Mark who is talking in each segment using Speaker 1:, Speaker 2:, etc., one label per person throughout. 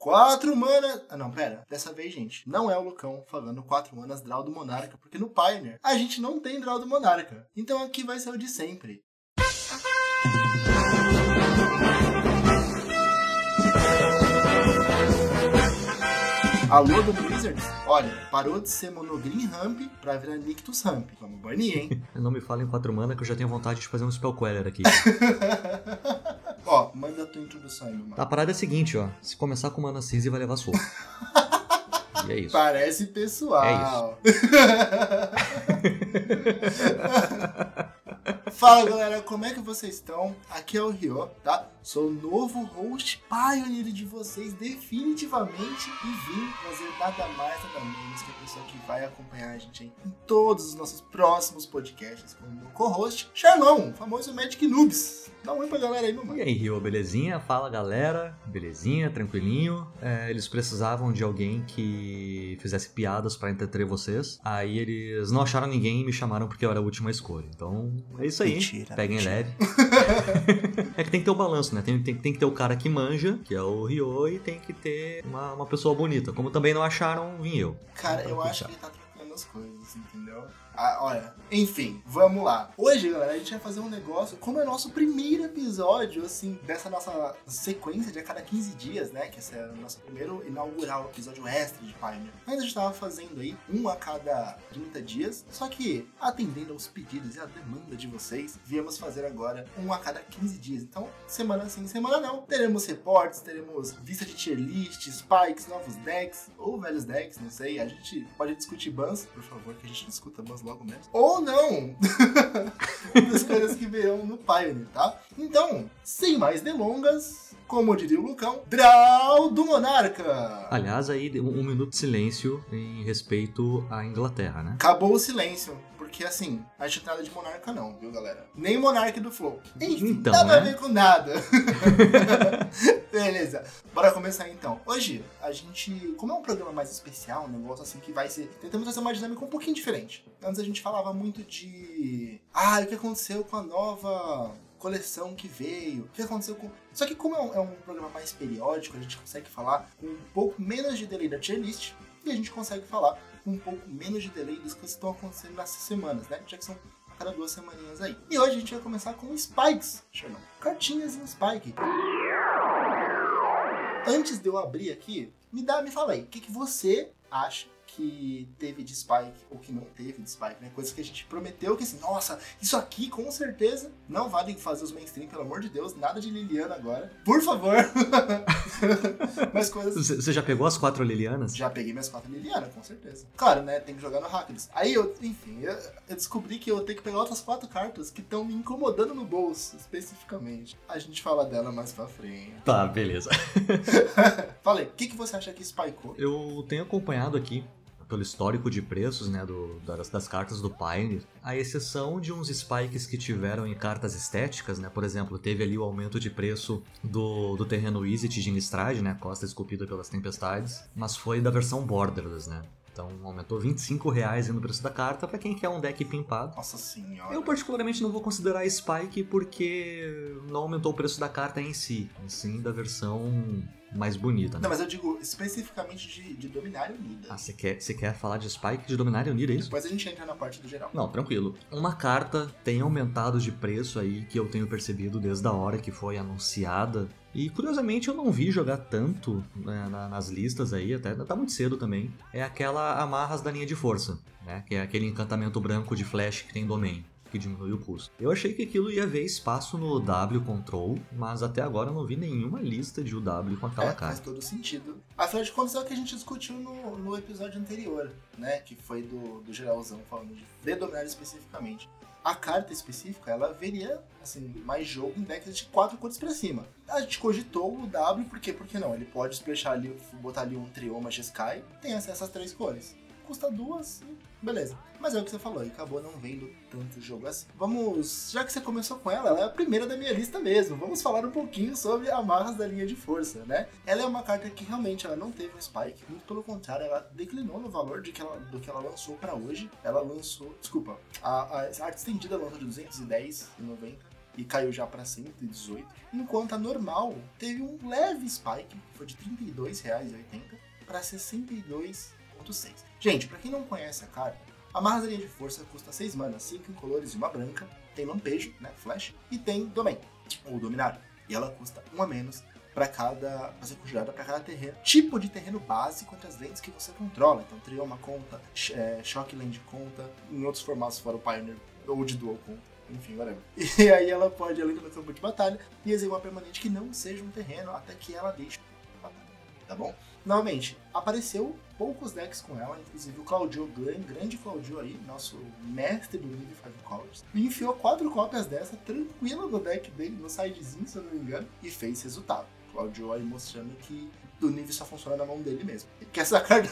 Speaker 1: Quatro manas. Ah, não, pera. Dessa vez, gente, não é o Lucão falando quatro manas Draw do Monarca, porque no Pioneer a gente não tem Draw do Monarca. Então aqui vai ser o de sempre. Alô do Blizzards? Olha, parou de ser Monogreen Ramp pra virar Nictus Ramp. Vamos banir, hein?
Speaker 2: Não me fala em quatro mana que eu já tenho vontade de fazer um Spell Queller aqui.
Speaker 1: ó, manda a tua introdução aí, mano.
Speaker 2: A parada é a seguinte, ó. Se começar com mana cinza, vai levar soco. e é isso.
Speaker 1: Parece pessoal.
Speaker 2: É isso.
Speaker 1: Fala galera, como é que vocês estão? Aqui é o Rio, tá? Sou o novo host pioneer de vocês, definitivamente, e vim trazer nada mais, nada menos que a pessoa que vai acompanhar a gente em todos os nossos próximos podcasts, como meu co-host, Charlão, famoso Magic Noobs. Dá um oi pra galera aí, mano.
Speaker 2: E aí, Rio, belezinha? Fala galera, belezinha, tranquilinho. É, eles precisavam de alguém que fizesse piadas pra entreter vocês. Aí eles não acharam ninguém e me chamaram porque eu era a última escolha. Então é isso aí.
Speaker 1: Mentira,
Speaker 2: Peguem
Speaker 1: mentira.
Speaker 2: leve. é que tem que ter o balanço, né? Tem, tem, tem que ter o cara que manja, que é o Rio, e tem que ter uma, uma pessoa bonita. Como também não acharam, vim eu.
Speaker 1: Cara, eu acho que ele tá trocando as coisas, entendeu? Ah, olha, enfim, vamos lá. Hoje, galera, a gente vai fazer um negócio, como é nosso primeiro episódio, assim, dessa nossa sequência de a cada 15 dias, né? Que esse é o nosso primeiro inaugural episódio extra de Pioneer. Mas a gente tava fazendo aí um a cada 30 dias, só que atendendo aos pedidos e à demanda de vocês, viemos fazer agora um a cada 15 dias. Então, semana sim, semana não. Teremos reportes, teremos vista de tier list, spikes, novos decks, ou velhos decks, não sei. A gente pode discutir bans, por favor, que a gente discuta bans logo menos. Ou não! das coisas que virão no Pioneer, tá? Então, sem mais delongas, como diria o Lucão, Draw do Monarca!
Speaker 2: Aliás, aí um, um minuto de silêncio em respeito à Inglaterra, né?
Speaker 1: Acabou o silêncio. Porque assim, a nada de monarca não, viu, galera? Nem monarca do Flow. Enfim,
Speaker 2: Então,
Speaker 1: nada a
Speaker 2: né?
Speaker 1: ver com nada. Beleza, bora começar então. Hoje, a gente, como é um programa mais especial, um negócio assim que vai ser... Tentamos fazer uma dinâmica um pouquinho diferente. Antes a gente falava muito de... Ah, o que aconteceu com a nova coleção que veio, o que aconteceu com... Só que como é um, é um programa mais periódico, a gente consegue falar com um pouco menos de delay da tier list, e a gente consegue falar com um pouco menos de delay coisas que estão acontecendo nessas semanas, né? Já que são a cada duas semaninhas aí. E hoje a gente vai começar com spikes, Sherlock. Cartinhas em spike. Antes de eu abrir aqui, me dá, me fala aí, o que, que você acha que teve de spike ou que não teve de spike, né? Coisas que a gente prometeu que assim, nossa, isso aqui com certeza não vale fazer os mainstream, pelo amor de Deus, nada de Liliana agora. Por favor. Mas coisas
Speaker 2: Você já pegou as quatro Lilianas?
Speaker 1: já peguei minhas quatro Liliana, com certeza. Claro, né? Tem que jogar no Rakdos. Aí eu, enfim, eu, eu descobri que eu tenho que pegar outras quatro cartas que estão me incomodando no bolso, especificamente. A gente fala dela mais pra frente.
Speaker 2: Tá, beleza.
Speaker 1: Falei, o que, que você acha que spikeou?
Speaker 2: Eu tenho acompanhado aqui, pelo histórico de preços né, do, das, das cartas do Pioneer, a exceção de uns spikes que tiveram em cartas estéticas, né? Por exemplo, teve ali o aumento de preço do, do terreno Izzet de Innistrad, né? Costa esculpida pelas tempestades, mas foi da versão Borderless, né? Então aumentou 25 reais no preço da carta para quem quer um deck pimpado.
Speaker 1: Nossa senhora.
Speaker 2: Eu particularmente não vou considerar Spike porque não aumentou o preço da carta em si, sim da versão mais bonita. Né?
Speaker 1: Não, mas eu digo especificamente de, de Dominário Unida.
Speaker 2: Ah, você quer, quer falar de Spike de Dominária Unida, é isso?
Speaker 1: Depois a gente entra na parte do geral.
Speaker 2: Não, tranquilo. Uma carta tem aumentado de preço aí que eu tenho percebido desde a hora que foi anunciada. E curiosamente eu não vi jogar tanto né, na- nas listas aí, até tá muito cedo também. É aquela Amarras da linha de força, né? Que é aquele encantamento branco de flash que tem domain. Que diminui o custo. Eu achei que aquilo ia ver espaço no W Control, mas até agora eu não vi nenhuma lista de UW com aquela
Speaker 1: É, faz
Speaker 2: carta.
Speaker 1: todo sentido. Afinal de contas é o que a gente discutiu no, no episódio anterior, né? Que foi do, do geralzão, falando de, Dominário especificamente. A carta específica, ela veria, assim, mais jogo em decks de quatro cores pra cima. A gente cogitou o W, por quê? Porque não, ele pode splashar ali, botar ali um Trioma Sky, tem acesso às três cores. Custa duas, beleza. Mas é o que você falou, e acabou não vendo tanto jogo assim. Vamos, já que você começou com ela, ela é a primeira da minha lista mesmo. Vamos falar um pouquinho sobre amarras da linha de força, né? Ela é uma carta que realmente ela não teve um spike, muito pelo contrário, ela declinou no valor de que ela, do que ela lançou pra hoje. Ela lançou, desculpa, a, a arte estendida lançou de 210,90 e caiu já para 118, enquanto a normal teve um leve spike, que foi de R$ 32,80 para 62,6. Gente, para quem não conhece a carta, a Marrasaria de Força custa 6 manas, 5 incolores e uma branca, tem lampejo, né, flash, e tem domain, ou dominar, e ela custa 1 a menos para cada. pra ser conjurada para cada terreno. Tipo de terreno básico entre as lentes que você controla. Então, Trioma conta, é, Shockland conta, em outros formatos fora o Pioneer ou de Dual conta enfim, whatever. E aí ela pode ela no campo de batalha e executar uma permanente que não seja um terreno até que ela deixe tá bom? Novamente, apareceu poucos decks com ela, inclusive o Claudio Glenn, grande Claudio aí, nosso mestre do nível 5 Colors, enfiou quatro cópias dessa tranquila no deck dele, no sidezinho, se eu não me engano, e fez resultado. Claudio aí mostrando que do nível só funciona na mão dele mesmo. E que essa carta.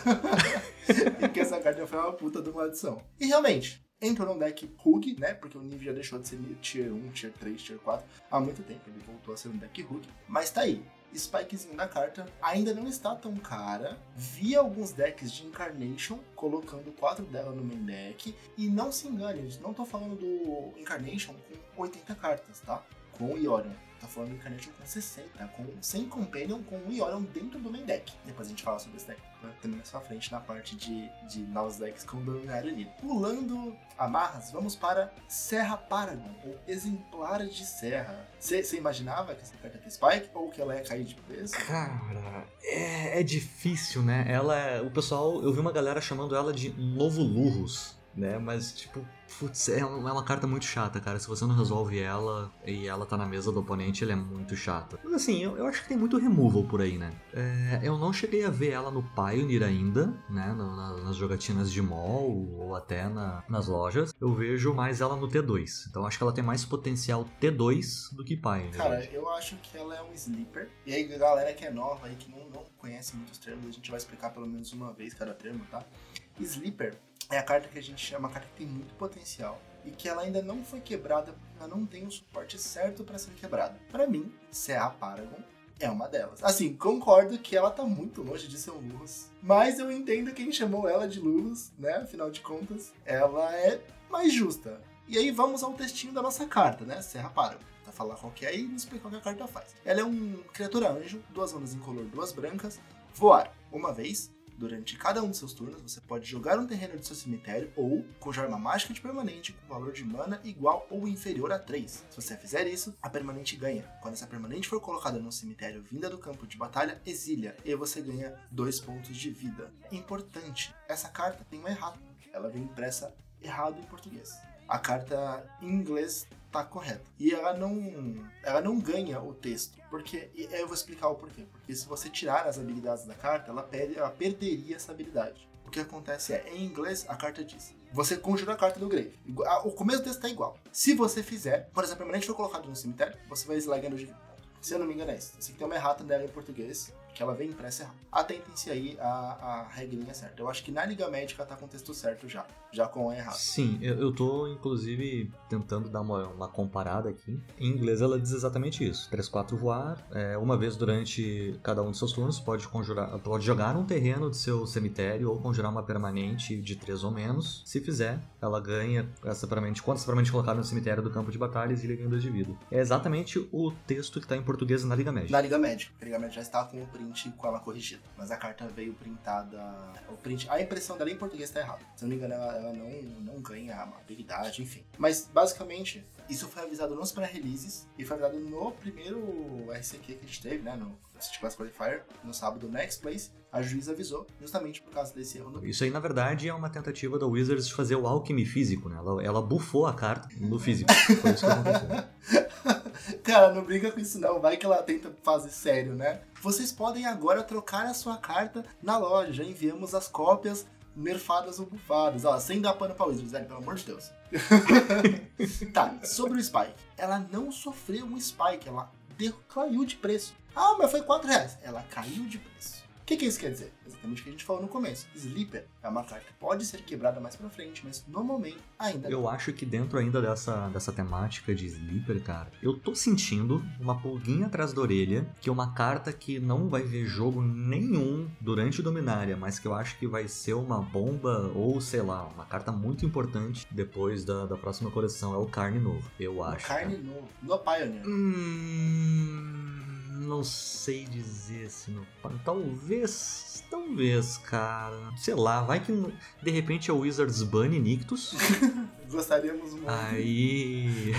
Speaker 1: e que essa carta foi uma puta de uma adição. E realmente, entrou no deck Hug, né? Porque o nível já deixou de ser Tier 1, Tier 3, Tier 4 há muito tempo. Ele voltou a ser um deck Hug. Mas tá aí. Spikezinho da carta ainda não está tão cara. Vi alguns decks de Incarnation colocando quatro dela no main deck. E não se engane, não tô falando do Incarnation com 80 cartas, tá? Com o Iorion tá falando Incarnation com 60, com, sem Companion, com o Iorion dentro do main deck. Depois a gente fala sobre esse deck né, também mais pra frente na parte de, de novos decks com Dominário Unido. Pulando amarras, vamos para Serra Paragon, ou Exemplar de Serra. Você imaginava que essa carta tem Spike ou que ela ia cair de preço?
Speaker 2: Cara, é, é difícil, né? Ela é, O pessoal, eu vi uma galera chamando ela de Novo Lurrus né? Mas, tipo, putz, é uma, é uma, carta muito chata, cara. Se você não resolve ela e ela tá na mesa do oponente, ela é muito chata. Mas assim, eu, eu acho que tem muito removal por aí, né? É, eu não cheguei a ver ela no Pioneer ainda, né? No, na, nas jogatinas de mall ou até na, nas lojas. Eu vejo mais ela no T2. Então acho que ela tem mais potencial T2 do que Pioneer.
Speaker 1: Cara, eu acho que ela é um sleeper. E aí, galera que é nova aí, que não, não conhece muitos termos, a gente vai explicar pelo menos uma vez cada termo, tá? Sleeper é a carta que a gente chama, uma carta que tem muito potencial e que ela ainda não foi quebrada porque ela não tem o suporte certo para ser quebrada. Para mim, CA Paragon é uma delas. Assim, concordo que ela tá muito longe de ser um Lurus, mas eu entendo quem chamou ela de Lurus, né? Afinal de contas, ela é mais justa. E aí vamos ao textinho da nossa carta, né? Serra Paragon. Pra falar qual que é e explicar o que a carta faz. Ela é um criatura anjo, duas manas em color, duas brancas, voar uma vez, Durante cada um de seus turnos, você pode jogar um terreno de seu cemitério ou conjurar uma mágica de permanente com valor de mana igual ou inferior a 3. Se você fizer isso, a permanente ganha. Quando essa permanente for colocada no cemitério vinda do campo de batalha, exilha e você ganha 2 pontos de vida. Importante, essa carta tem um errado. Ela vem impressa errado em português. A carta em inglês tá correta. E ela não, ela não ganha o texto. Porque, eu vou explicar o porquê. Porque se você tirar as habilidades da carta, ela, perde, ela perderia essa habilidade. O que acontece é, em inglês, a carta diz: você conjura a carta do grave. O começo do texto tá igual. Se você fizer, por exemplo, a permanente foi colocado no cemitério, você vai slagando de vida. Se eu não me engano, é isso. Você tem uma errata dela em português que ela vem impressa errada. Atentem-se aí a, a regrinha certa. Eu acho que na Liga Médica tá com o texto certo já, já com o errado.
Speaker 2: Sim, eu, eu tô inclusive tentando dar uma, uma comparada aqui. Em inglês ela diz exatamente isso: 3-4 voar, é, uma vez durante cada um dos seus turnos, pode conjurar, pode jogar um terreno do seu cemitério ou conjurar uma permanente de 3 ou menos. Se fizer, ela ganha essa permanente. Quando essa permanente colocada no cemitério do campo de batalhas, ele ganha 2 de vida. É exatamente o texto que tá em português na Liga Médica.
Speaker 1: Na Liga Médica. A Liga Médica já está com o com ela corrigida. Mas a carta veio printada. O print, a impressão dela em português tá errada. Se não me engano, ela, ela não, não ganha habilidade, enfim. Mas basicamente, isso foi avisado nos pré-releases e foi avisado no primeiro RCQ que a gente teve, né? No City Class Qualifier, no sábado, Next Place. A juíza avisou, justamente por causa desse erro. No...
Speaker 2: Isso aí, na verdade, é uma tentativa da Wizards de fazer o alchemy físico, né? Ela, ela bufou a carta no físico. Foi isso que aconteceu.
Speaker 1: Cara, não brinca com isso não, vai que ela tenta fazer sério, né? Vocês podem agora trocar a sua carta na loja, já enviamos as cópias nerfadas ou bufadas. Ó, sem dar pano pra Wizards, velho, pelo amor de Deus. tá, sobre o Spike. Ela não sofreu um Spike, ela caiu de preço. Ah, mas foi 4 reais. Ela caiu de preço. que, que isso quer dizer? O que a gente falou no começo. Sleeper é uma carta que pode ser quebrada mais pra frente, mas no momento ainda
Speaker 2: Eu acho que dentro ainda dessa, dessa temática de Sleeper, cara, eu tô sentindo uma pulguinha atrás da orelha que é uma carta que não vai ver jogo nenhum durante Dominária, mas que eu acho que vai ser uma bomba ou, sei lá, uma carta muito importante depois da, da próxima coleção. É o Carne Novo, eu acho.
Speaker 1: O carne no, no Pioneer.
Speaker 2: Hum, não sei dizer se no talvez, talvez, cara. Sei lá, vai que de repente é o Wizards Bunny Nictus.
Speaker 1: Gostaríamos muito.
Speaker 2: Aí,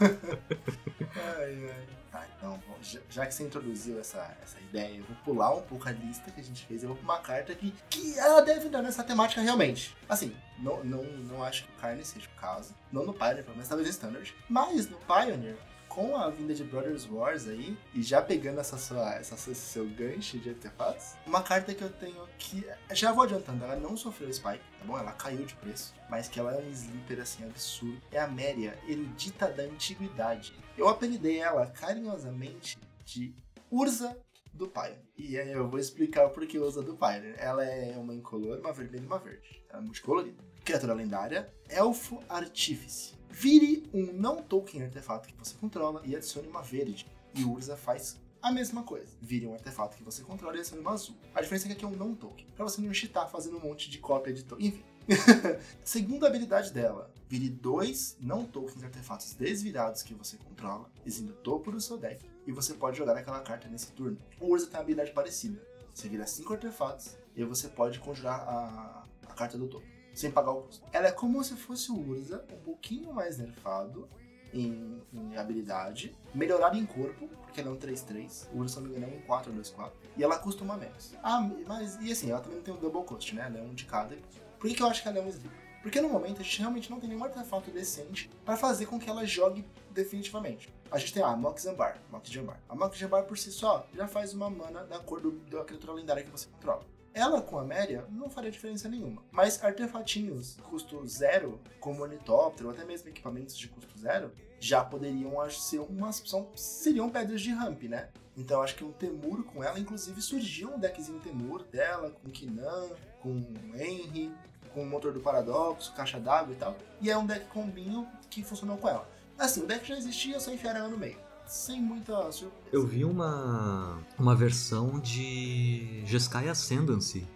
Speaker 1: Ai, ai. Tá, então, bom, já, já que você introduziu essa, essa ideia, eu vou pular um pouco a lista que a gente fez. Eu vou pra uma carta que, que ela deve dar nessa temática realmente. Assim, não, não, não acho que o Carne seja o caso. Não no Pioneer, pelo menos talvez no Standard. Mas no Pioneer, com a vinda de Brothers Wars aí, e já pegando essa sua, essa, esse seu gancho de artefatos, uma carta que eu tenho que. Já vou adiantando, ela não sofreu spike, tá bom? Ela caiu de preço, mas que ela é um sleeper assim absurdo. É a Méria, erudita da antiguidade. Eu apelidei ela carinhosamente de Urza do Pioneer. E aí eu vou explicar o porquê Urza do Pioneer. Ela é uma incolor, uma vermelha e uma verde. Ela é multicolorida. Criatura lendária, Elfo Artífice. Vire um não token artefato que você controla e adicione uma verde. E Urza faz a mesma coisa. Vire um artefato que você controla e adicione uma azul. A diferença é que aqui é um não token. Pra você não cheatar fazendo um monte de cópia de token. Enfim. Segunda habilidade dela. Vire dois não tokens artefatos desvirados que você controla, exibindo o topo do seu deck. E você pode jogar aquela carta nesse turno. O Urza tem uma habilidade parecida. Você vira cinco artefatos e você pode conjurar a, a carta do topo sem pagar o custo. Ela é como se fosse o Urza, um pouquinho mais nerfado em, em habilidade, melhorado em corpo, porque ela é um 3-3, o Urza, se não me engano, é um 4-2-4, e ela custa uma menos. Ah, mas, e assim, ela também tem um double cost, né? Ela é um de cada. Por que, que eu acho que ela é um sleeper? Porque no momento a gente realmente não tem nenhum artefato decente para fazer com que ela jogue definitivamente. A gente tem a Mox Zambar, Mox Jambar. A Mox Jambar por si só já faz uma mana da cor do, da criatura lendária que você controla. Ela com a Méria não faria diferença nenhuma. Mas artefatinhos custo zero, como ornitóptero, ou até mesmo equipamentos de custo zero, já poderiam ser umas. São, seriam pedras de ramp, né? Então acho que um Temur com ela, inclusive surgiu um deckzinho Temur dela, com Kinan, com Henry, com o motor do paradoxo, caixa d'água e tal. E é um deck combinho que funcionou com ela. Assim, o deck já existia, só enfiaram ela no meio. Sem muita surpresa.
Speaker 2: eu vi uma, uma versão de Jeskai Ascendancy.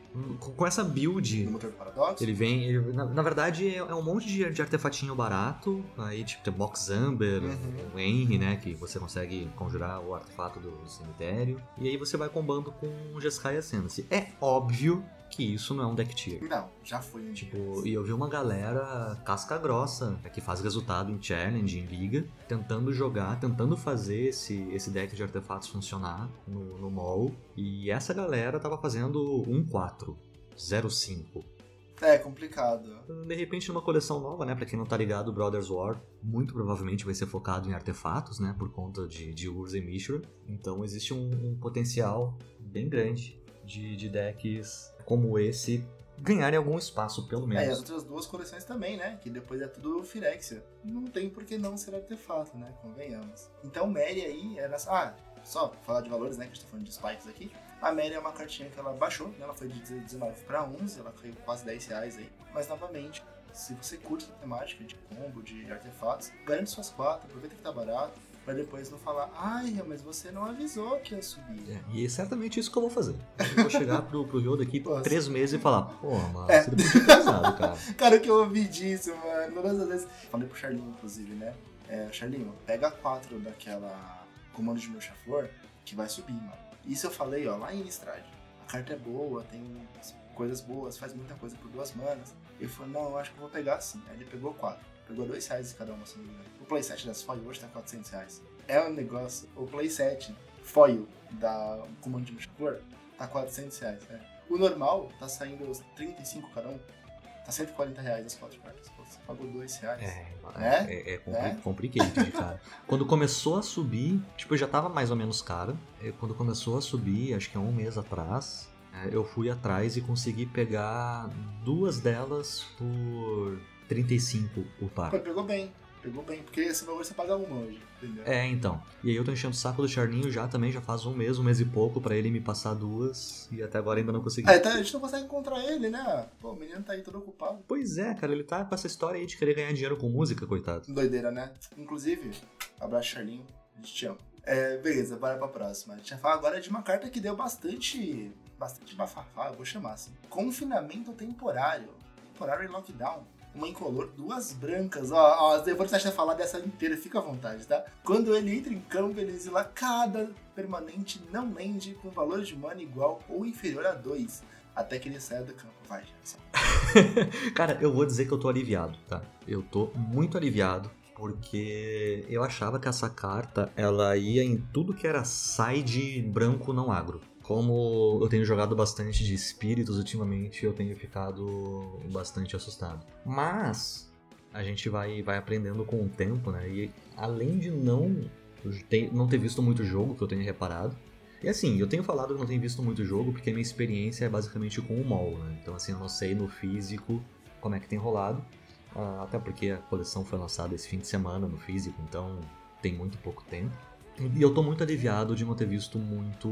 Speaker 2: Com, essa build,
Speaker 1: No motor paradoxo.
Speaker 2: Ele vem. ele- na, na verdade, é, é um monte de, de artefatinho barato. Aí, tipo, tem Box Amber,
Speaker 1: Uhum.
Speaker 2: o Henry, né? Que você consegue conjurar o artefato do cemitério. E aí você vai combando com o Jeskai Ascendancy. É óbvio que isso não é um deck tier.
Speaker 1: Não, já foi um
Speaker 2: Tipo, e eu vi uma galera casca grossa, né, que faz resultado em challenge, em liga, tentando jogar, tentando fazer esse, esse deck de artefatos funcionar no, no mall. E essa galera tava fazendo 1-4, 0-5.
Speaker 1: É complicado.
Speaker 2: De repente, numa coleção nova, né? Pra quem não tá ligado, o Brothers War muito provavelmente vai ser focado em artefatos, né? Por conta de, de Urza e Mishra. Então existe um, um potencial bem grande de, de decks como esse ganharem algum espaço, pelo
Speaker 1: É, e as
Speaker 2: menos.
Speaker 1: outras duas coleções também, né? Que depois é tudo Firexia. Não tem por que não ser artefato, né? Convenhamos. Então, Mary aí é nessa. Ah, só pra falar de valores, né? Que a gente tá falando de spikes aqui. A Mary é uma cartinha que ela baixou, né? Ela foi de 19 pra 11, ela caiu quase 10 reais aí. Mas, novamente, se você curte a temática de combo, de artefatos, garante suas quatro, aproveita que tá barato, pra depois não falar, ai, mas você não avisou que ia subir.
Speaker 2: É, e é certamente isso que eu vou fazer. Eu vou chegar pro, pro Yoda daqui
Speaker 1: Nossa.
Speaker 2: três meses e falar, pô, mano,
Speaker 1: É.
Speaker 2: você ter avisado, cara.
Speaker 1: Cara, o que eu ouvi disso, mano. Todas as vezes. Falei pro Charlinho, inclusive, né? É, Charlinho, pega quatro daquela comando de meu flor que vai subir, mano. Isso eu falei, ó, lá em Innistrad. A carta é boa, tem coisas boas, faz muita coisa por duas manas. Ele falou, não, eu acho que eu vou pegar assim. Aí ele pegou quatro. Pegou dois reais cada uma, se não me engano. O playset das foil hoje tá 400 reais. É um negócio. O playset foil da comando de flor tá 400 reais, né? O normal tá saindo os 35 cada um. Tá 140 reais as quatro cartas. Pô, você pagou 2 reais.
Speaker 2: É,
Speaker 1: Né?
Speaker 2: é, é, compli
Speaker 1: Né?
Speaker 2: complicated, cara. Quando começou a subir, tipo, já tava mais ou menos caro. É, Quando começou a subir, acho que há um mês atrás, é, eu fui atrás e consegui pegar duas delas por 35 o par.
Speaker 1: Pô, pegou bem. Pegou bem, porque esse valor você paga uma hoje, entendeu?
Speaker 2: É, então. E aí eu tô enchendo o saco do Charlinho já também, já faz um mês, um mês e pouco, pra ele me passar duas, e até agora ainda não consegui.
Speaker 1: É, tá, a gente não consegue encontrar ele, né? Pô, o menino tá aí todo ocupado.
Speaker 2: Pois é, cara, ele tá com essa história aí de querer ganhar dinheiro com música, coitado.
Speaker 1: Doideira, né? Inclusive, abraço, Charlinho. A gente te ama. É, beleza, bora pra próxima. A gente vai falar agora de uma carta que deu bastante. bastante bafafá, eu vou chamar assim. Confinamento temporário. Temporário em lockdown. Uma incolor, duas brancas. Ó, ó, eu vou deixar falar dessa inteira, fica à vontade, tá? Quando ele entra em campo, ele exila cada permanente não land com valor de mana igual ou inferior a 2. Até que ele saia do campo. Vai, Gerson.
Speaker 2: Cara, eu vou dizer que eu tô aliviado, tá? Eu tô muito aliviado porque eu achava que essa carta ela ia em tudo que era side branco não agro. Como eu tenho jogado bastante de espíritos ultimamente, eu tenho ficado bastante assustado. Mas a gente vai, vai aprendendo com o tempo, né? E além de não ter, não ter visto muito jogo, que eu tenho reparado, e assim, eu tenho falado que não tenho visto muito jogo porque minha experiência é basicamente com o mall, né? Então assim, eu não sei no físico como é que tem rolado. Ah, até porque a coleção foi lançada esse fim de semana no físico, então tem muito pouco tempo. E eu tô muito aliviado de não ter visto muito.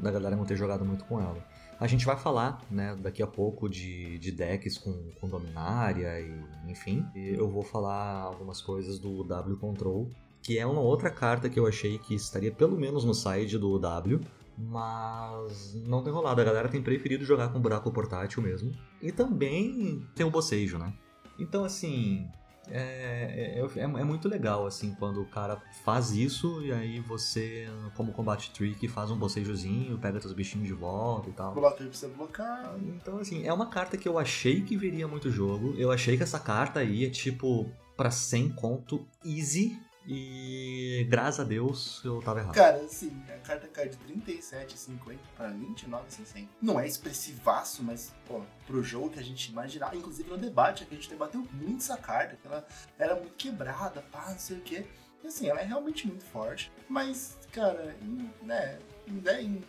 Speaker 2: da galera não ter jogado muito com ela. A gente vai falar, né, daqui a pouco de, de decks com, com Dominária e enfim. E eu vou falar algumas coisas do W Control, que é uma outra carta que eu achei que estaria pelo menos no side do W, mas não tem rolado. A galera tem preferido jogar com buraco portátil mesmo. E também tem o bocejo, né? Então, assim, é, é, é, é, muito legal, assim, quando o cara faz isso e aí você, como combate trick, faz um bocejozinho, pega seus bichinhos de volta e tal.
Speaker 1: Pra você blocar.
Speaker 2: Então, assim, é uma carta que eu achei que viria muito jogo. Eu achei que essa carta aí é tipo pra 100 conto easy e graças a Deus eu tava errado.
Speaker 1: Cara, assim, a carta cai de 37,50 para 29,60. Não é expressivaço, mas, pô, pro jogo que a gente imaginava. Inclusive no debate, que a gente debateu muito essa carta, que ela era muito quebrada, pá, não sei o quê. E assim, ela é realmente muito forte. Mas, cara, em, né, em, em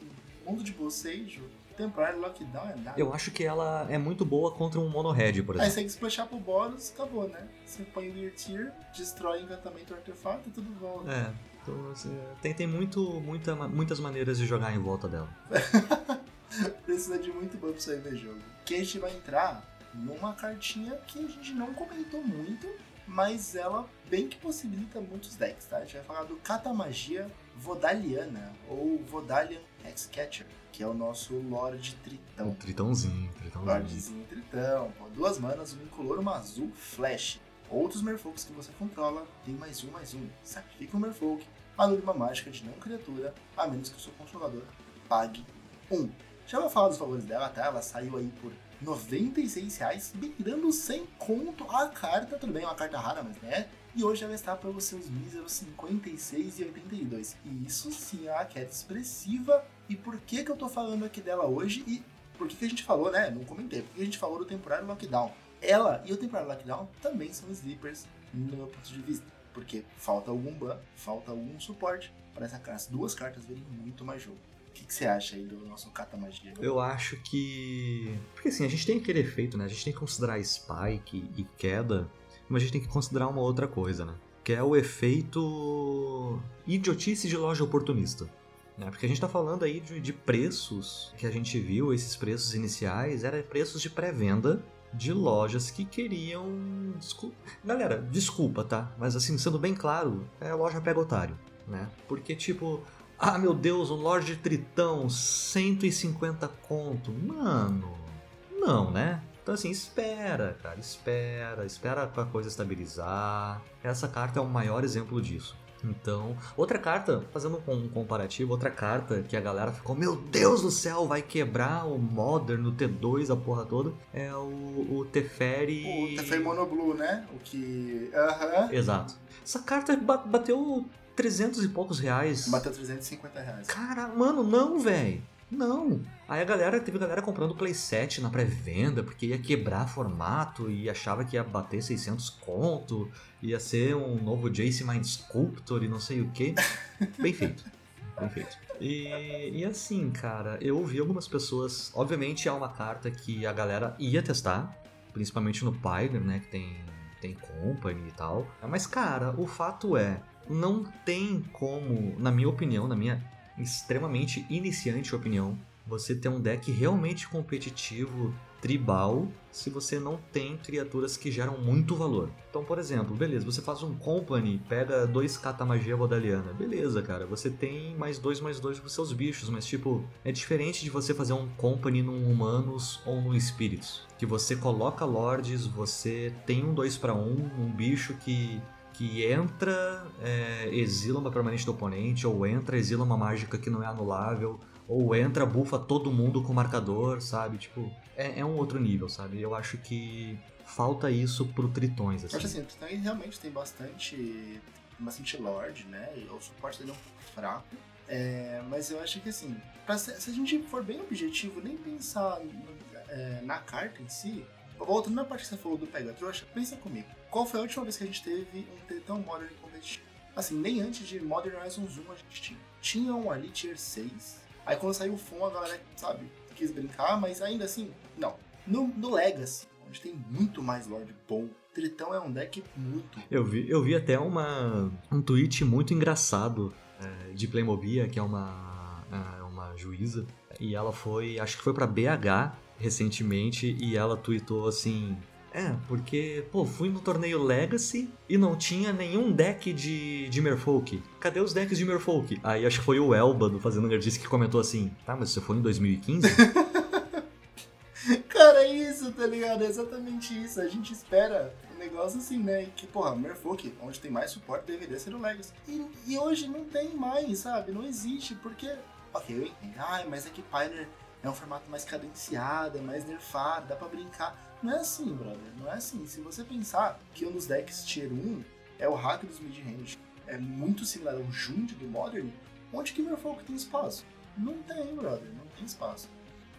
Speaker 1: mundo de bocejo, temporário lockdown é nada.
Speaker 2: Eu acho que ela é muito boa contra um mono red, por exemplo.
Speaker 1: Aí você tem que splashar pro bônus, acabou, né? Você põe o Weird Tier, destrói encantamento artefato e tudo volta.
Speaker 2: É. Então, assim, tem, tem muito, muita, muitas maneiras de jogar em volta dela.
Speaker 1: Precisa de muito buff pra você ver jogo. Que a gente vai entrar numa cartinha que a gente não comentou muito, mas ela bem que possibilita muitos decks, tá? A gente vai falar do Catamagia Vodaliana, ou Vodalian Hexcatcher que é o nosso Lorde Tritão.
Speaker 2: O Tritãozinho, Tritãozinho.
Speaker 1: Lordezinho Tritão. Duas manas, um incolor, uma azul, flash. Outros Merfolks que você controla tem mais um, mais um. Sacrifica um Merfolk, anule uma mágica de não criatura, a menos que o seu controlador pague um. Já vou falar dos valores dela, tá? Ela saiu aí por 96 reais, beirando 100 conto a carta. Tudo bem, é uma carta rara, mas né? E hoje ela está para os seus míseros 56,82. E isso sim é uma queda expressiva e por que, que eu tô falando aqui dela hoje e por que, que a gente falou, né? Não comentei. Por que a gente falou do temporário lockdown? Ela e o temporário lockdown também são sleepers no meu ponto de vista. Porque falta algum ban, falta algum suporte para essas duas cartas verem muito mais jogo. O que, que, você acha aí do nosso Kata Magia?
Speaker 2: Eu acho que. Porque assim, a gente tem aquele efeito, né? A gente tem que considerar spike e queda, mas a gente tem que considerar uma outra coisa, né? Que é o efeito idiotice de loja oportunista. Né? Porque a gente está falando aí de, de, preços que a gente viu, esses preços iniciais, eram preços de pré-venda de lojas que queriam. Galera, desculpa, tá? Mas assim, sendo bem claro, é loja pega otário, né? Porque tipo. Ah, meu Deus, um Lorde Tritão, 150 conto. Mano, não, né? Então assim, espera, cara, espera, espera a coisa estabilizar. Essa carta é o maior exemplo disso. Então, outra carta, fazendo um comparativo, outra carta que a galera ficou, meu Deus do céu, vai quebrar o Modern no T2, a porra toda, é o, o Teferi...
Speaker 1: O Teferi Monoblue, né? O que... Aham.
Speaker 2: Exato. Essa carta bateu 300 e poucos reais.
Speaker 1: Bateu 350 reais.
Speaker 2: Cara, mano, não, velho. Não. Aí a galera, teve galera comprando Play 7 na pré-venda, porque ia quebrar formato e achava que ia bater 600 conto, ia ser um novo Jace Mind Sculptor e não sei o que. Bem feito. Bem feito. E, e assim, cara, eu ouvi algumas pessoas. Obviamente é uma carta que a galera ia testar, principalmente no Pioneer, né? Que tem tem company e tal. Mas, cara, o fato é, não tem como, na minha opinião, na minha extremamente iniciante opinião, você ter um deck realmente competitivo tribal se você não tem criaturas que geram muito valor. Então, por exemplo, beleza, você faz um company, pega dois catamagia vodaliana. Beleza, cara, você tem mais dois, mais dois pros seus bichos, mas tipo, é diferente de você fazer um company num humanos ou num espíritos. Que você coloca lords, você tem um dois para um, um bicho que que entra, é, exila uma permanente do oponente, ou entra, exila uma mágica que não é anulável, ou entra, bufa todo mundo com marcador, sabe? Tipo, é, é um outro nível, sabe? Eu acho que falta isso pro Tritões, assim.
Speaker 1: Eu acho assim, o Tritões realmente tem bastante, bastante Lorde, né? E o suporte dele é um pouco fraco. É, mas eu acho que assim, ser, se a gente for bem objetivo, nem pensar é, na carta em si, voltando na parte que você falou do Pega Trouxa, pensa comigo. Qual foi a última vez que a gente teve um Tritão Modern competitivo? Assim, nem antes de Modern Horizons 1 a gente tinha. Tinha um ali Tier 6, Aí quando saiu o FON, a galera, sabe, quis brincar, mas ainda assim, não. No, no Legacy, onde tem muito mais Lord bom, Tritão é um deck muito.
Speaker 2: Eu vi, eu vi até uma, um tweet muito engraçado é, de Playmobil, que é uma, é, uma juíza, e ela foi, acho que foi para BH recentemente, e ela tweetou assim: é, porque, pô, fui no torneio Legacy e não tinha nenhum deck de, de Merfolk. Cadê os decks de Merfolk? Aí acho que foi o Elba do Fazendo Nerdice que comentou assim: tá, mas você foi em 2015?
Speaker 1: Cara, é isso, tá ligado? É exatamente isso. A gente espera um negócio assim, né? Que, porra, Merfolk, onde tem mais suporte, deveria ser o Legacy. E, e hoje não tem mais, sabe? Não existe, porque. Ok, eu entendo. Ai, mas é que Pioneer é um formato mais cadenciado, é mais nerfado, dá pra brincar. Não é assim, brother. Não é assim. Se você pensar que um dos decks Tier 1 é o hack dos mid-range, é muito similar ao Jund do Modern, onde que Merfolk tem espaço? Não tem, brother. Não tem espaço.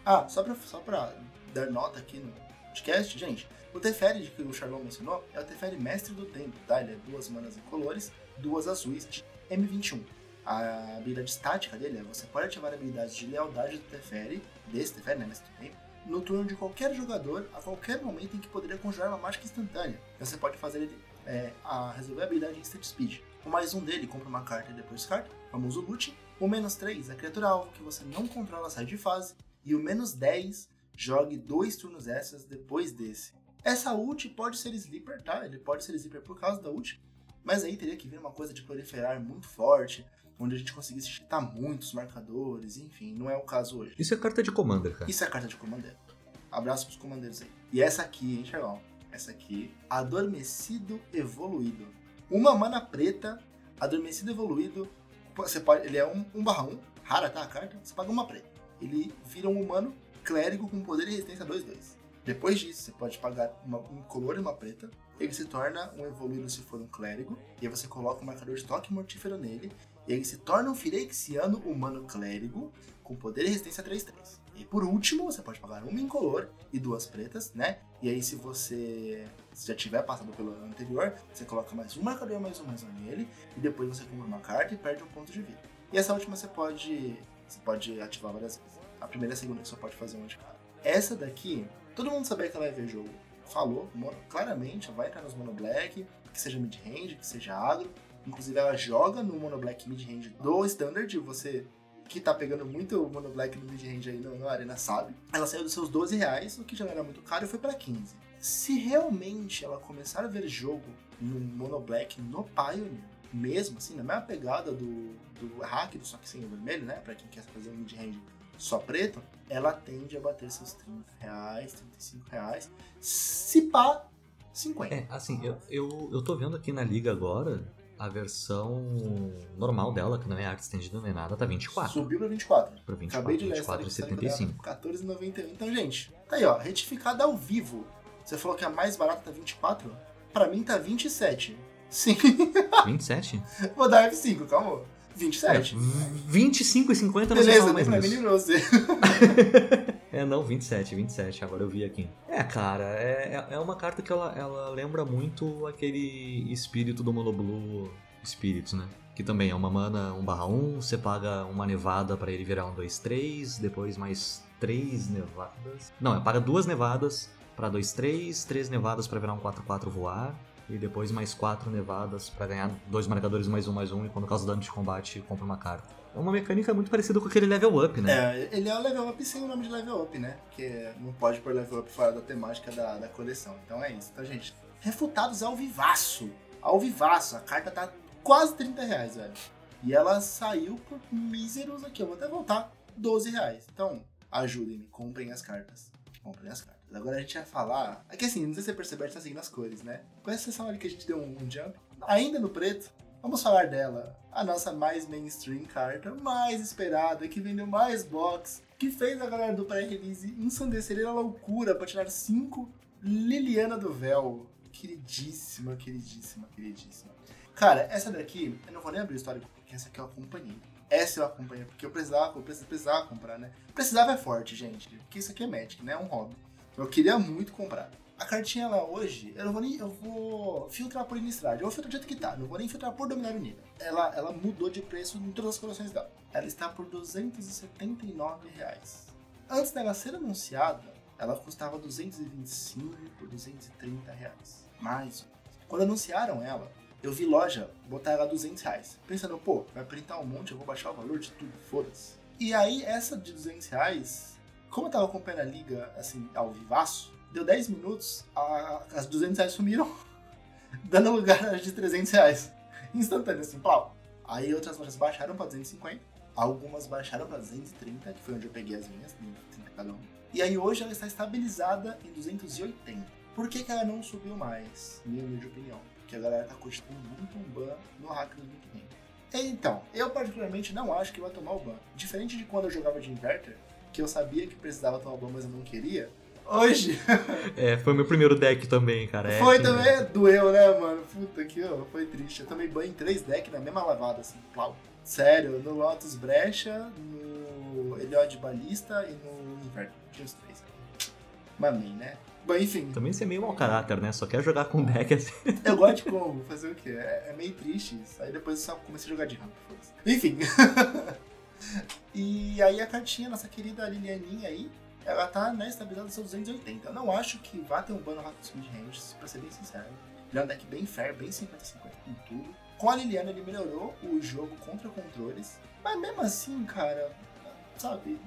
Speaker 1: Ah, só pra, só pra dar nota aqui no podcast, gente, o Teferi que o Charlon mencionou é o Teferi Mestre do Tempo, tá? Ele é duas manas incolores, duas azuis de M21. A habilidade estática dele é você pode ativar a habilidade de lealdade do Teferi, desse Teferi, né, Mestre do Tempo, no turno de qualquer jogador a qualquer momento em que poderia conjurar uma mágica instantânea. Você pode fazer ele é, a resolver a habilidade Instant Speed. O mais um dele compra uma carta e depois carta, famoso loot. O menos 3 é criatura alvo que você não controla sai de fase. E o menos 10 jogue dois turnos extras depois desse. Essa ult pode ser sleeper, tá? Ele pode ser sleeper por causa da ult, mas aí teria que vir uma coisa de proliferar muito forte, onde a gente conseguisse chitar muitos marcadores, enfim, não é o caso hoje.
Speaker 2: Isso é carta de commander, cara.
Speaker 1: Isso é carta de commander. Abraço pros comandeiros aí. E essa aqui, hein, Charlão? Essa aqui, Adormecido Evoluído. Uma mana preta, Adormecido Evoluído. Você pode, ele é um, um barra 1, rara tá a carta, você paga uma preta. Ele vira um humano clérigo com poder e resistência 2-2. Depois disso, você pode pagar uma, um color e uma preta. Ele se torna um evoluído se for um clérigo. E aí você coloca um marcador de toque mortífero nele. Ele se torna um Firexiano humano clérigo com poder e resistência 3-3. E por último, você pode pagar uma incolor e duas pretas, né? E aí, se você já tiver passado pelo anterior, você coloca mais um marcador, mais um, mais um nele. E depois você compra uma carta e perde um ponto de vida. E essa última você pode, você pode ativar várias vezes. A primeira e a segunda você só pode fazer uma de cada. Essa daqui, todo mundo sabia que ela ia ver jogo. Falou, claramente, vai entrar nos Mono Black, que seja mid-range, que seja agro. Inclusive, ela joga no Mono Black mid-range do Standard. Você que tá pegando muito o Mono Black no mid-range aí no, Arena sabe. Ela saiu dos seus 12 reais, o que já não era muito caro, e foi para 15. Se realmente ela começar a ver jogo no Mono Black no Pioneer, mesmo assim, na mesma pegada do, do hack, só que sem o vermelho, né? Pra quem quer fazer um mid-range só preto, ela tende a bater seus 30 reais, 35 reais. Se pá, 50.
Speaker 2: É, assim, eu, eu, eu tô vendo aqui na liga agora, a versão normal dela, que não é arte estendida nem nada, tá 24.
Speaker 1: Subiu pra 24.
Speaker 2: Pra 24,
Speaker 1: Acabei de ler
Speaker 2: 24,75.
Speaker 1: 14,91. Então, gente, tá aí, ó, retificada ao vivo. Você falou que a mais barata tá 24? Pra mim tá 27. Sim.
Speaker 2: 27?
Speaker 1: Vou dar F5, calma. 27. É,
Speaker 2: 25 e 50
Speaker 1: não Beleza, nem pra mim nem pra você.
Speaker 2: é, não, 27, 27, agora eu vi aqui. É, cara, é, é uma carta que ela, ela lembra muito aquele espírito do Monoblue Spirits, né? Que também é uma mana 1 barra 1, você paga uma nevada para ele virar um 2, 3, depois mais 3 nevadas. Não, é paga duas nevadas para 2, 3, 3 nevadas para virar um 4, 4 voar e depois mais quatro nevadas para ganhar dois marcadores mais um mais um e quando causa dano de combate compra uma carta. É uma mecânica muito parecida com aquele level up, né?
Speaker 1: É, ele é o level up sem o nome de level up, né? Porque não pode pôr level up fora da temática da, da coleção. Então é isso. Então, gente, refutados ao vivaço. Ao vivaço. A carta tá quase 30 reais, velho. E ela saiu por míseros aqui. Eu vou até voltar. 12 reais. Então, ajudem-me. Comprem as cartas. Comprem as cartas. Agora a gente vai falar. É assim, não sei se você percebeu, a gente tá seguindo as cores, né? Com exceção ali que a gente deu um, um jump. Ainda no preto, vamos falar dela. A nossa mais mainstream carta, mais esperada, que vendeu mais box, que fez a galera do pré-release ensandecer a loucura para tirar 5 Liliana do Véu. Queridíssima, queridíssima, queridíssima. Cara, essa daqui, eu não vou nem abrir o histórico, porque essa aqui eu acompanhei. Essa eu acompanhei, porque eu precisava, eu precisava comprar, né? Precisava é forte, gente, porque isso aqui é Magic, né? É um hobby. Eu queria muito comprar. A cartinha ela hoje, eu não vou nem. Eu vou filtrar por Innistrad. Eu vou filtrar do jeito que tá. Não vou nem filtrar por Dominário Nível. Ela, ela mudou de preço em todas as coleções dela. Ela está por 279 reais. Antes dela ser anunciada, ela custava 225 por 230 reais. Mais. Quando anunciaram ela, eu vi loja botar ela a 200 reais. Pensando, pô, vai printar um monte, eu vou baixar o valor de tudo, foda-se. E aí, essa de 200 reais, como eu tava acompanhando a liga, assim, ao vivaço, deu 10 minutos, a, as 200 reais sumiram, dando lugar às de 300 reais. Instantâneo, assim, plau. Aí outras lojas baixaram pra 250, algumas baixaram pra 230, que foi onde eu peguei as minhas, 230 cada um. E aí hoje ela está estabilizada em 280. Por que, que ela não subiu mais? Minha humilde opinião. Porque a galera tá curtindo muito um ban no hack do Link Então, eu particularmente não acho que vai tomar o ban. Diferente de quando eu jogava de Inverter, que eu sabia que precisava tomar o ban, mas eu não queria. Hoje.
Speaker 2: é, foi meu primeiro deck também, cara. É
Speaker 1: foi também, né? doeu, né, mano? Puta que ó, foi triste. Eu tomei banho em três decks na mesma lavada, assim, plau. Sério, no Lotus Brecha, no Eliod Balista e no Inverter. Tinha os três. Mamei, né? Bom, enfim.
Speaker 2: Também você é meio mau caráter, né? Só quer jogar com deck assim.
Speaker 1: Eu gosto de combo, fazer o quê? É, é meio triste isso. Aí depois eu só comecei a jogar de rampa. Enfim. e aí a cartinha, nossa querida Lilianinha aí, ela tá né, estabilizada nos seus 280. Eu não acho que vá ter um ban no Rato Speed Range, pra ser bem sincero. Ele é um deck bem fair, bem 50-50 com tudo. Com a Liliana ele melhorou o jogo contra controles, mas mesmo assim, cara, sabe,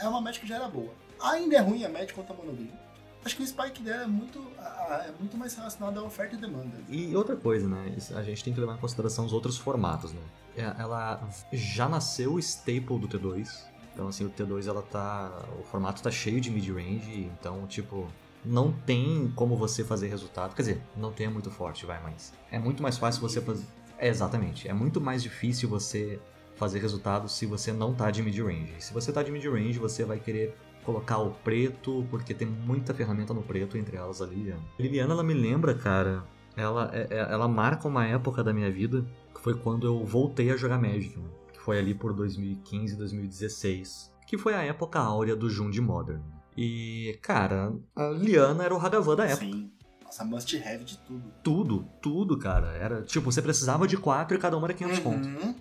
Speaker 1: é uma match que já era boa. Ainda é ruim a match contra a Monogreen. Acho que o spike dela é muito, é muito mais relacionado à oferta e demanda.
Speaker 2: E outra coisa, né? A gente tem que levar em consideração os outros formatos, né? É, ela já nasceu staple do T2. Então, assim, o T2 ela tá. O formato tá cheio de mid-range. Então, tipo, não tem como você fazer resultado. Quer dizer, não tem é muito forte, vai, mas. É muito mais fácil você fazer. É, exatamente. É muito mais difícil você fazer resultado se você não tá de mid-range. Se você tá de mid-range, você vai querer colocar o preto, porque tem muita ferramenta no preto, entre elas a Liliana. Liliana, ela me lembra, cara, ela, é, é, ela marca uma época da minha vida, que foi quando eu voltei a jogar Magic, foi ali por 2015, 2016, que foi a época áurea do Jund Modern. E, cara, a Liliana era o Hagavan da época.
Speaker 1: Sim. Nossa, must have de tudo.
Speaker 2: Tudo, tudo, cara. Era tipo, você precisava de quatro e cada uma era 500 uhum. pontos.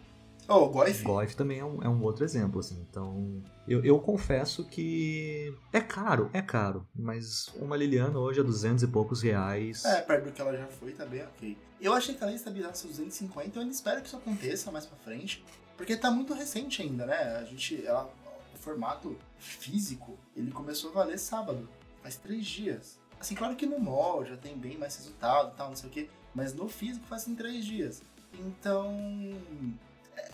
Speaker 1: Oh, o Goif.
Speaker 2: Goif também é um, é um outro exemplo, assim. Então, eu, eu confesso que é caro, é caro. Mas uma Liliana hoje é 200 e poucos reais.
Speaker 1: É, perto do que ela já foi, tá bem ok. Eu achei que ela ia estabilizar seus 250, eu ainda espero que isso aconteça mais pra frente. Porque tá muito recente ainda, né? A gente, ela, o formato físico, ele começou a valer sábado. Faz três dias. Assim, claro que no mall já tem bem mais resultado e tal, não sei o quê. Mas no físico faz em três dias. Então,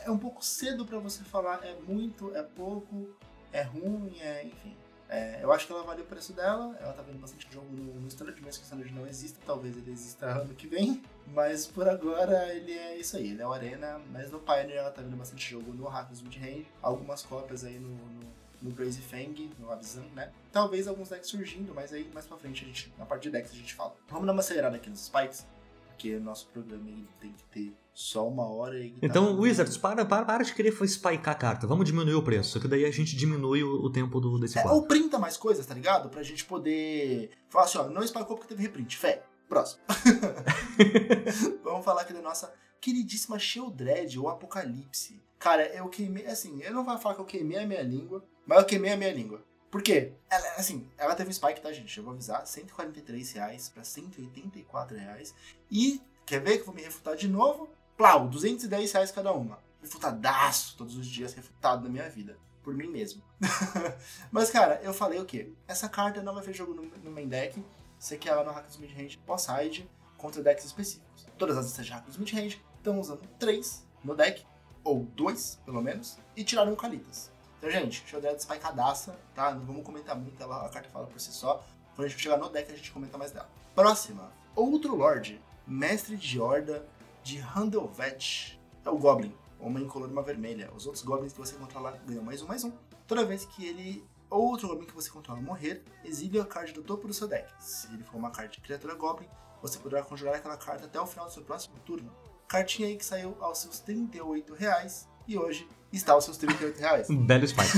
Speaker 1: é um pouco cedo para você falar é muito, é pouco, é ruim, é, enfim. É, eu acho que ela vale o preço dela, ela tá vendo bastante jogo no, no Standard, mesmo que o Standard não exista, talvez ele exista ano que vem, mas por agora ele é isso aí, ele é o Arena, mas no Pioneer ela tá vendo bastante jogo no Hackers Midrange, algumas cópias aí no, no, no Crazy Fang, no Abzan, né? Talvez alguns decks surgindo, mas aí mais pra frente, a gente, na parte de decks a gente fala. Vamos dar uma acelerada aqui nos Spikes, porque nosso programa tem que ter só uma hora e.
Speaker 2: Então, tá Wizards, para, para, para de querer spikear a carta. Vamos diminuir o preço. Que daí a gente diminui o, o tempo do, desse é,
Speaker 1: quadro. Ou printa mais coisas, tá ligado? Pra gente poder falar assim, ó, não spikeou porque teve reprint. Fé. Próximo. Vamos falar aqui da nossa queridíssima Sheldred, ou Apocalipse. Cara, eu queimei, assim, eu não vou falar que eu queimei a minha língua, mas eu queimei a minha língua. Por quê? Ela, assim, ela teve um spike, tá, gente? Eu vou avisar. 143 reais pra 184 reais. E, quer ver que eu vou me refutar de novo? Plau, 210 reais cada uma. Refutadaço, todos os dias refutado na minha vida. Por mim mesmo. Mas, cara, eu falei o quê? Essa carta não vai fazer jogo no, no main deck. Você quer ela no Hackers Midrange pós-side contra decks específicos. Todas as listas de Hackers Midrange estão usando 3 no deck, ou 2, pelo menos, e tiraram Calitas. Então, gente, Shodred spikeadaça, tá? Não vamos comentar muito, ela, a carta fala por si só. Quando a gente chegar no deck, a gente comenta mais dela. Próxima. Outro Lorde. Mestre de Horda de Handelvet. É o Goblin. Uma incolor e uma vermelha. Os outros Goblins que você controlar ganham mais um, mais um. Toda vez que ele ou outro Goblin que você controla morrer, exile a card do topo do seu deck. Se ele for uma carta de criatura Goblin, você poderá conjurar aquela carta até o final do seu próximo turno. Cartinha aí que saiu aos seus 38 reais e hoje está aos seus 38 reais.
Speaker 2: Belo Spike.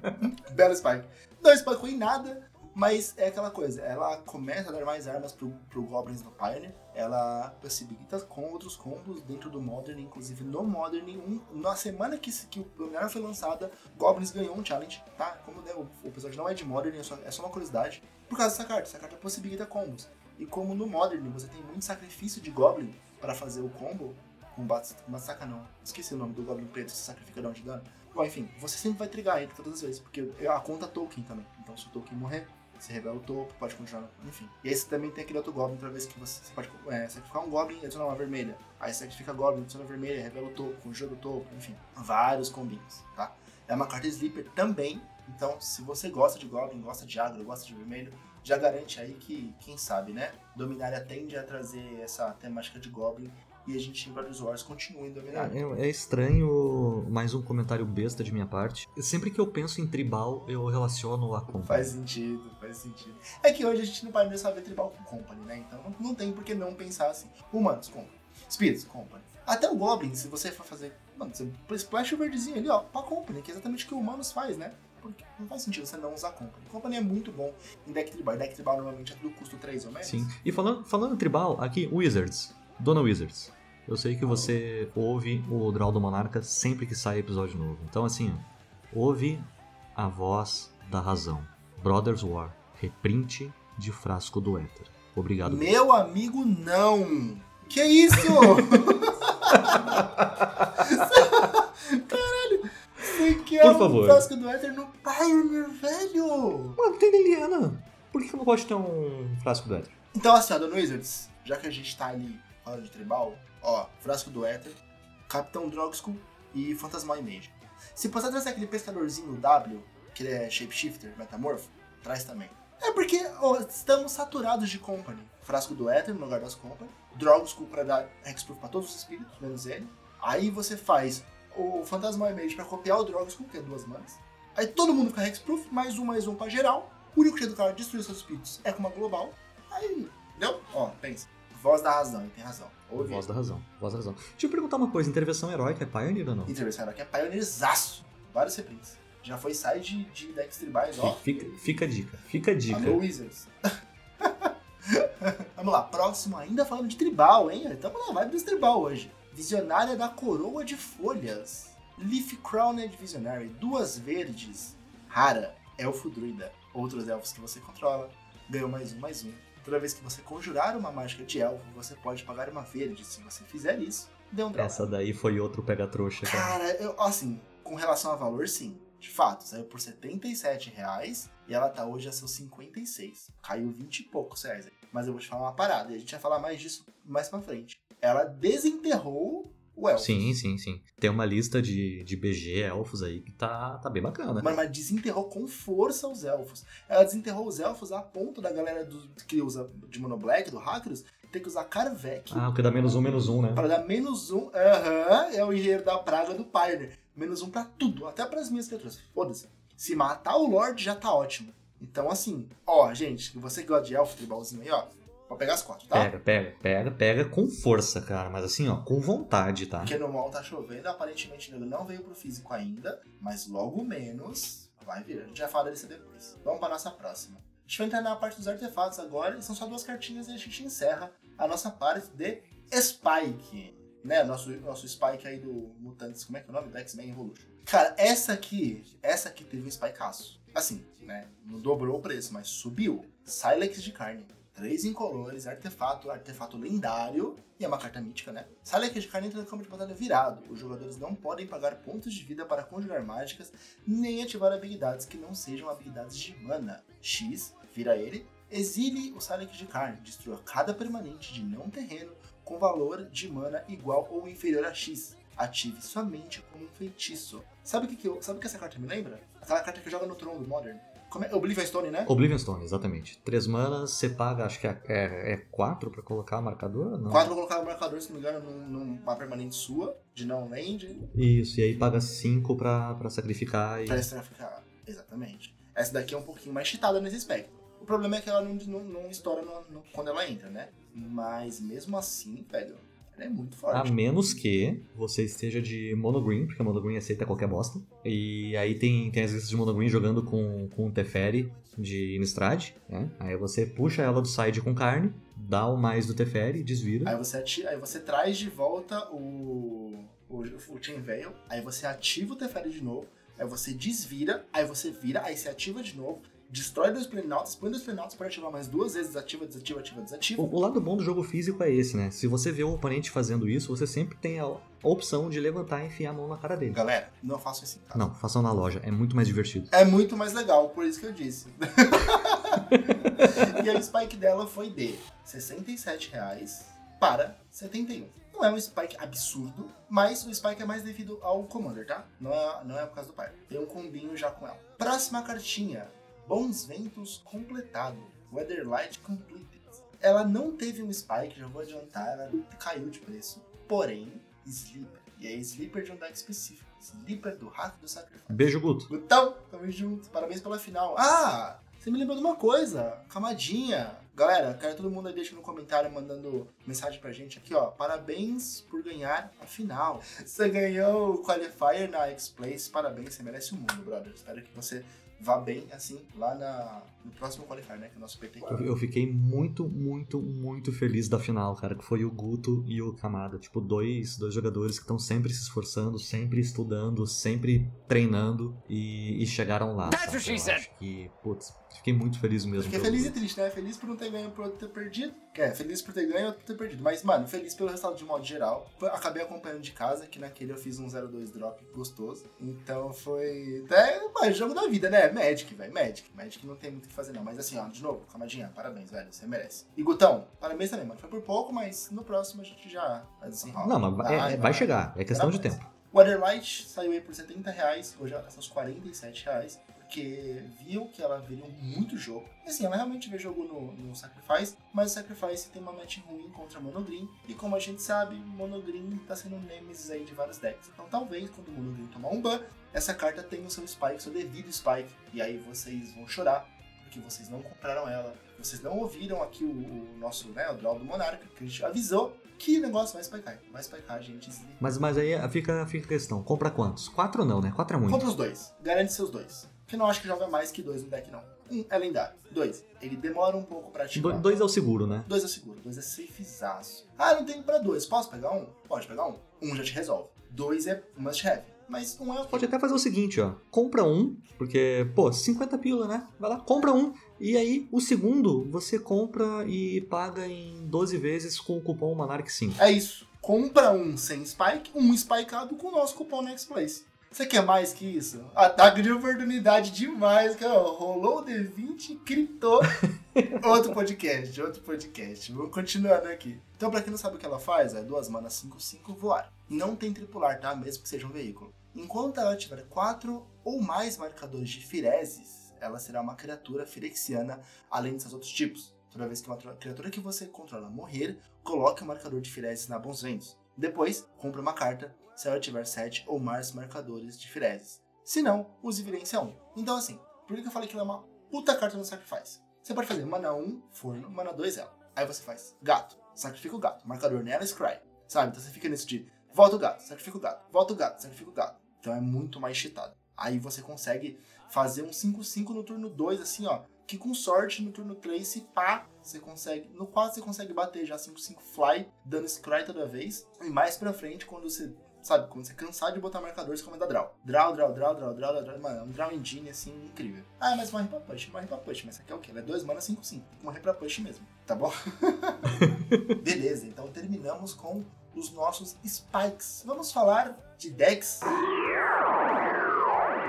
Speaker 1: Belo Spike. Não spikeou em nada, mas é aquela coisa. Ela começa a dar mais armas pro, pro Goblins do Pioneer. Ela possibilita com outros combos dentro do Modern, inclusive no Modern. Um, na semana que, que o Luminária foi lançada, Goblins ganhou um challenge, tá? Como né, o, o episódio não é de Modern, é só, é só uma curiosidade. Por causa dessa carta. Essa carta possibilita combos. E como no Modern você tem muito sacrifício de Goblin para fazer o combo, com Batsaka não, esqueci o nome do Goblin preto, você sacrifica de dano. Bom, enfim, você sempre vai trigar ele todas as vezes, porque a conta Tolkien também. Então se o Tolkien morrer, você revela o topo, pode continuar, enfim. E aí você também tem aquele outro Goblin, outra vez que você, você pode é, sacrificar um Goblin e adicionar uma vermelha. Aí você sacrifica Goblin, adiciona vermelha, revela o topo, conjura o topo, enfim. Vários combinhos, tá? É uma carta Sleeper também, então se você gosta de Goblin, gosta de agro, gosta de vermelho, já garante aí que, quem sabe, né? Dominária tende a trazer essa temática de Goblin e a gente Brothers Wars continua Dominária.
Speaker 2: É, é, estranho, mais um comentário besta de minha parte. Sempre que eu penso em tribal, eu relaciono a Company.
Speaker 1: Faz sentido, faz sentido. É que hoje a gente não pode só ver tribal com Company, né? Então não, não tem por que não pensar assim. Humanos, Company. Spirits, Company. Até o Goblin, se você for fazer. Mano, você splash o verdezinho ali, ó, pra Company, que é exatamente o que o Humanos faz, né? Porque não faz sentido você não usar Company. Company é muito bom em deck tribal. Deck tribal normalmente é tudo custo 3 ou menos.
Speaker 2: Sim. E falando, falando tribal, aqui, Wizards. Dona Wizards. Eu sei que você ouve o Draw do Monarca sempre que sai episódio novo. Então, assim, ouve a voz da razão. Brothers War. Reprint de Frasco do Éter. Obrigado.
Speaker 1: Meu amigo, não! Que isso? Caralho! Você quer
Speaker 2: Por favor.
Speaker 1: um frasco do Éter no Pioneer, velho?
Speaker 2: Mano, tem Liliana. Por que eu não gosto de ter um frasco do Éter?
Speaker 1: Então, assim, ó, Dona Wizards, já que a gente tá ali falando de tribal, ó, Frasco do Éter, Capitão Drogskull e Fantasmal Image. Se você trazer aquele pescadorzinho W, que ele é shapeshifter, metamorfo, traz também. É porque ó, estamos saturados de Company. Frasco do Éter no lugar das Company, Drogskull pra dar Hexproof pra todos os espíritos, menos ele. Aí você faz o Fantasmal Image pra copiar o Drogskull, que é duas manas. Aí todo mundo fica Hexproof, mais um, mais um pra geral. O único jeito do cara destruir seus espíritos é com uma global. Aí, entendeu? Ó, pensa. Voz da razão, ele tem razão. Ouve.
Speaker 2: Voz da razão. Voz da razão. Deixa eu perguntar uma coisa. Intervenção heróica é Pioneer ou não?
Speaker 1: Intervenção heróica é pioneerzaço. Vários reprints. Já foi side de decks tribais, ó.
Speaker 2: Fica, fica a dica. Fica a dica.
Speaker 1: Alô, Wizards. Vamos lá, próximo ainda falando de tribal, hein? Estamos na vibe dos tribal hoje. Visionária da Coroa de Folhas. Leaf Crowned Visionary. Duas verdes. Rara. Elfo druida. Outros elfos que você controla. Ganhou mais um, mais um. Toda vez que você conjurar uma mágica de elfo, você pode pagar uma verde. Se você fizer isso, dê um draw.
Speaker 2: Essa daí foi outro pega-trouxa, cara.
Speaker 1: Cara, eu, assim, com relação a valor, sim. De fato, saiu por 77 reais e ela tá hoje a seus 56. Caiu 20 e poucos reais. aí. Mas eu vou te falar uma parada, e a gente vai falar mais disso mais pra frente. Ela desenterrou o elfo.
Speaker 2: Sim, sim, sim. Tem uma lista de, de BG elfos aí que tá, tá bem bacana.
Speaker 1: Mas, mas desenterrou com força os elfos. Ela desenterrou os elfos a ponto da galera do, que usa de Mono Black, do Hackers, ter que usar Carvec
Speaker 2: Ah, o que dá menos um, menos um, né?
Speaker 1: para dar menos um. Aham, é o engenheiro da praga do Pioneer. Menos um pra tudo, até pras minhas criaturas. Foda-se. Se matar o Lorde já tá ótimo. Então, assim, ó, gente, você que gosta de elfo, tribalzinho aí, ó, pode pegar as quatro, tá?
Speaker 2: Pega, pega, pega, pega com força, cara. Mas assim, ó, com vontade, tá?
Speaker 1: Porque no mal tá chovendo, aparentemente ele não veio pro físico ainda, mas logo menos vai vir. A gente vai falar desse depois. Vamos pra nossa próxima. A gente vai entrar na parte dos artefatos agora, e são só duas cartinhas e a gente encerra a nossa parte de Spike. Né, nosso, nosso Spike aí do Mutantes, como é que é o nome? Do X-Men Evolution. Cara, essa aqui, essa aqui teve um spikeaço. Assim, né? Não dobrou o preço, mas subiu. Silex de carne. Três incolores, artefato, artefato lendário e é uma carta mítica, né? Silex de carne entra no campo de batalha virado. Os jogadores não podem pagar pontos de vida para conjurar mágicas nem ativar habilidades que não sejam habilidades de mana. X, vira ele. Exile o Silex de carne. Destrua cada permanente de não terreno com valor de mana igual ou inferior a X. Ative somente como um feitiço. Sabe o que, que, sabe que essa carta me lembra? Aquela carta que joga no trono do Modern. Como é? Oblivion Stone, né?
Speaker 2: Oblivion Stone, exatamente. Três manas, você paga, acho que é, é, é quatro pra colocar o marcador? Não.
Speaker 1: Quatro pra colocar o marcador, se não me engano, num- numa permanente sua, de não land,
Speaker 2: Isso, e aí paga cinco pra, pra sacrificar e.
Speaker 1: pra extra ficar. Exatamente. Essa daqui é um pouquinho mais cheatada nesse aspecto. O problema é que ela não, não, não estoura no- no- quando ela entra, né? Mas mesmo assim, velho, é muito
Speaker 2: A
Speaker 1: forte.
Speaker 2: menos que você esteja de monogreen, porque monogreen aceita qualquer bosta. E aí tem, tem as listas de monogreen jogando com, com o Teferi de Innistrad, né? Aí você puxa ela do side com carne, dá o mais do Teferi, desvira.
Speaker 1: Aí você, ati- aí você traz de volta o, o, o Chain Veil, aí você ativa o Teferi de novo, aí você desvira, aí você vira, aí você ativa de novo, destrói dois Planaltos, põe dois Planaltos para ativar mais duas vezes, ativa, desativa, ativa, desativa.
Speaker 2: O, o lado bom do jogo físico é esse, né? Se você vê o oponente fazendo isso, você sempre tem a, a opção de levantar e enfiar a mão na cara dele.
Speaker 1: Galera, não façam isso em casa.
Speaker 2: Não, façam na loja, é muito mais divertido.
Speaker 1: É muito mais legal, por isso que eu disse. e a spike dela foi de 67 reais para 71. Não é um spike absurdo, mas o spike é mais devido ao Commander, tá? Não é, não é por causa do pai. Tem um combinho já com ela. Próxima cartinha. Bons Ventos completado. Weatherlight Completed. Ela não teve um spike, já vou adiantar, ela caiu de preço. Porém, Sleeper. E é Sleeper de um deck específico. Sleeper do Rato do Sacrifício.
Speaker 2: Beijo, Guto.
Speaker 1: Gutão, tamo junto. Parabéns pela final. Ah, você me lembrou de uma coisa. Camadinha. Galera, quero todo mundo aí deixa no comentário mandando mensagem pra gente aqui, ó. Parabéns por ganhar a final. Você ganhou o Qualifier na X-Place. Parabéns, você merece o mundo, brother. Espero que você vá bem, assim, lá na, no próximo Qualifier, né? Que é o nosso PT.
Speaker 2: Eu, eu fiquei muito, muito, muito feliz da final, cara, que foi o Guto e o Kamada. Tipo, dois, dois jogadores que estão sempre se esforçando, sempre estudando, sempre treinando e, e chegaram lá.
Speaker 3: That's what she said.
Speaker 2: acho que, putz, fiquei muito feliz mesmo.
Speaker 1: Fiquei feliz e triste, né? Feliz por não ter ganho por outro ter perdido. É, feliz por ter ganho e outro ter perdido. Mas, mano, feliz pelo resultado de modo geral. Acabei acompanhando de casa, que naquele eu fiz um 0-2 drop gostoso. Então foi. Até, mano, jogo da vida, né? Magic, velho. Magic. Magic não tem muito o que fazer, não. Mas assim, ó, de novo, camadinha, parabéns, velho. Você merece. E Gutão, parabéns também, mano. Foi por pouco, mas no próximo a gente já vai desenrolar.
Speaker 2: Não, mas vai, é- vai chegar, é questão de
Speaker 1: Parabéns.
Speaker 2: tempo.
Speaker 1: Waterlight saiu aí por 70 reais, hoje ela tá uns 47 reais, porque viu que ela viria muito jogo. E assim, ela realmente vê jogo no, no Sacrifice, mas o Sacrifice tem uma match ruim contra Monogreen, e como a gente sabe, Monogreen tá sendo um nemesis aí de vários decks. Então talvez quando o Monogreen tomar um ban, essa carta tenha o seu spike, seu devido spike, e aí vocês vão chorar, porque vocês não compraram ela, vocês não ouviram aqui o, o nosso, né, o draw do Monarca, que a gente avisou que o negócio vai spikear. Vai spikear, gente.
Speaker 2: Mas, mas aí fica, fica a questão: compra quantos? Quatro não, né? Quatro é muito.
Speaker 1: Compra os dois. Garante seus dois. Porque não acho que joga mais que dois no deck, não. Um é lendário. Dois. Ele demora um pouco pra
Speaker 2: Do-
Speaker 1: ativar.
Speaker 2: dois é o seguro, né?
Speaker 1: Dois é seguro. Dois é safezaço. Ah, não tenho pra dois. Posso pegar um? Pode pegar um. Um já te resolve. Dois é must have. Mas um é o
Speaker 2: Pode até fazer o seguinte, ó. Compra um, porque, pô, 50 pila, né? Vai lá, compra um. E aí, o segundo, você compra e paga em 12 vezes com o cupom Monarch5.
Speaker 1: É isso. Compra um sem spike, um spikeado com o nosso cupom Next Place. Você quer mais que isso? Ataque de oportunidade demais, cara. Rolou o D20 e gritou. outro podcast, outro podcast. Vamos continuando aqui. Então, pra quem não sabe o que ela faz, é duas manas 5-5 voar. Não tem tripular, tá? Mesmo que seja um veículo. Enquanto ela tiver quatro ou mais marcadores de Firezes, ela será uma criatura firexiana, além de seus outros tipos. Toda vez que uma criatura que você controla morrer, coloque o marcador de Firezes na Bons Ventos. Depois, compre uma carta se ela tiver 7 ou mais marcadores de Firezes. Se não, use Virência 1. Então assim, por que eu falei que ela é uma puta carta no Sacrifice? Você pode fazer mana 1, forno, mana 2 ela. Aí você faz gato, sacrifica o gato, marcador nela, scry. Sabe? Então você fica nesse de volta o gato, sacrifica o gato, volta o gato, sacrifica o gato. Então é muito mais cheatado. Aí você consegue fazer um 5-5 no turno 2, assim, ó. Que com sorte no turno 3, se pá, você consegue. No 4 você consegue bater já 5-5 fly, dando scry toda vez. E mais pra frente, quando você Sabe? Quando você cansar de botar marcador, você começa a dar draw. Draw, draw, draw, draw, draw, draw. Mano, é um draw engine, assim, incrível. Ah, mas morre pra push, morre pra push. Mas isso aqui é o quê? Ela é 2 mana 5, 5. Tem que morrer pra push mesmo, tá bom? Beleza, então terminamos com os nossos spikes. Vamos falar de decks.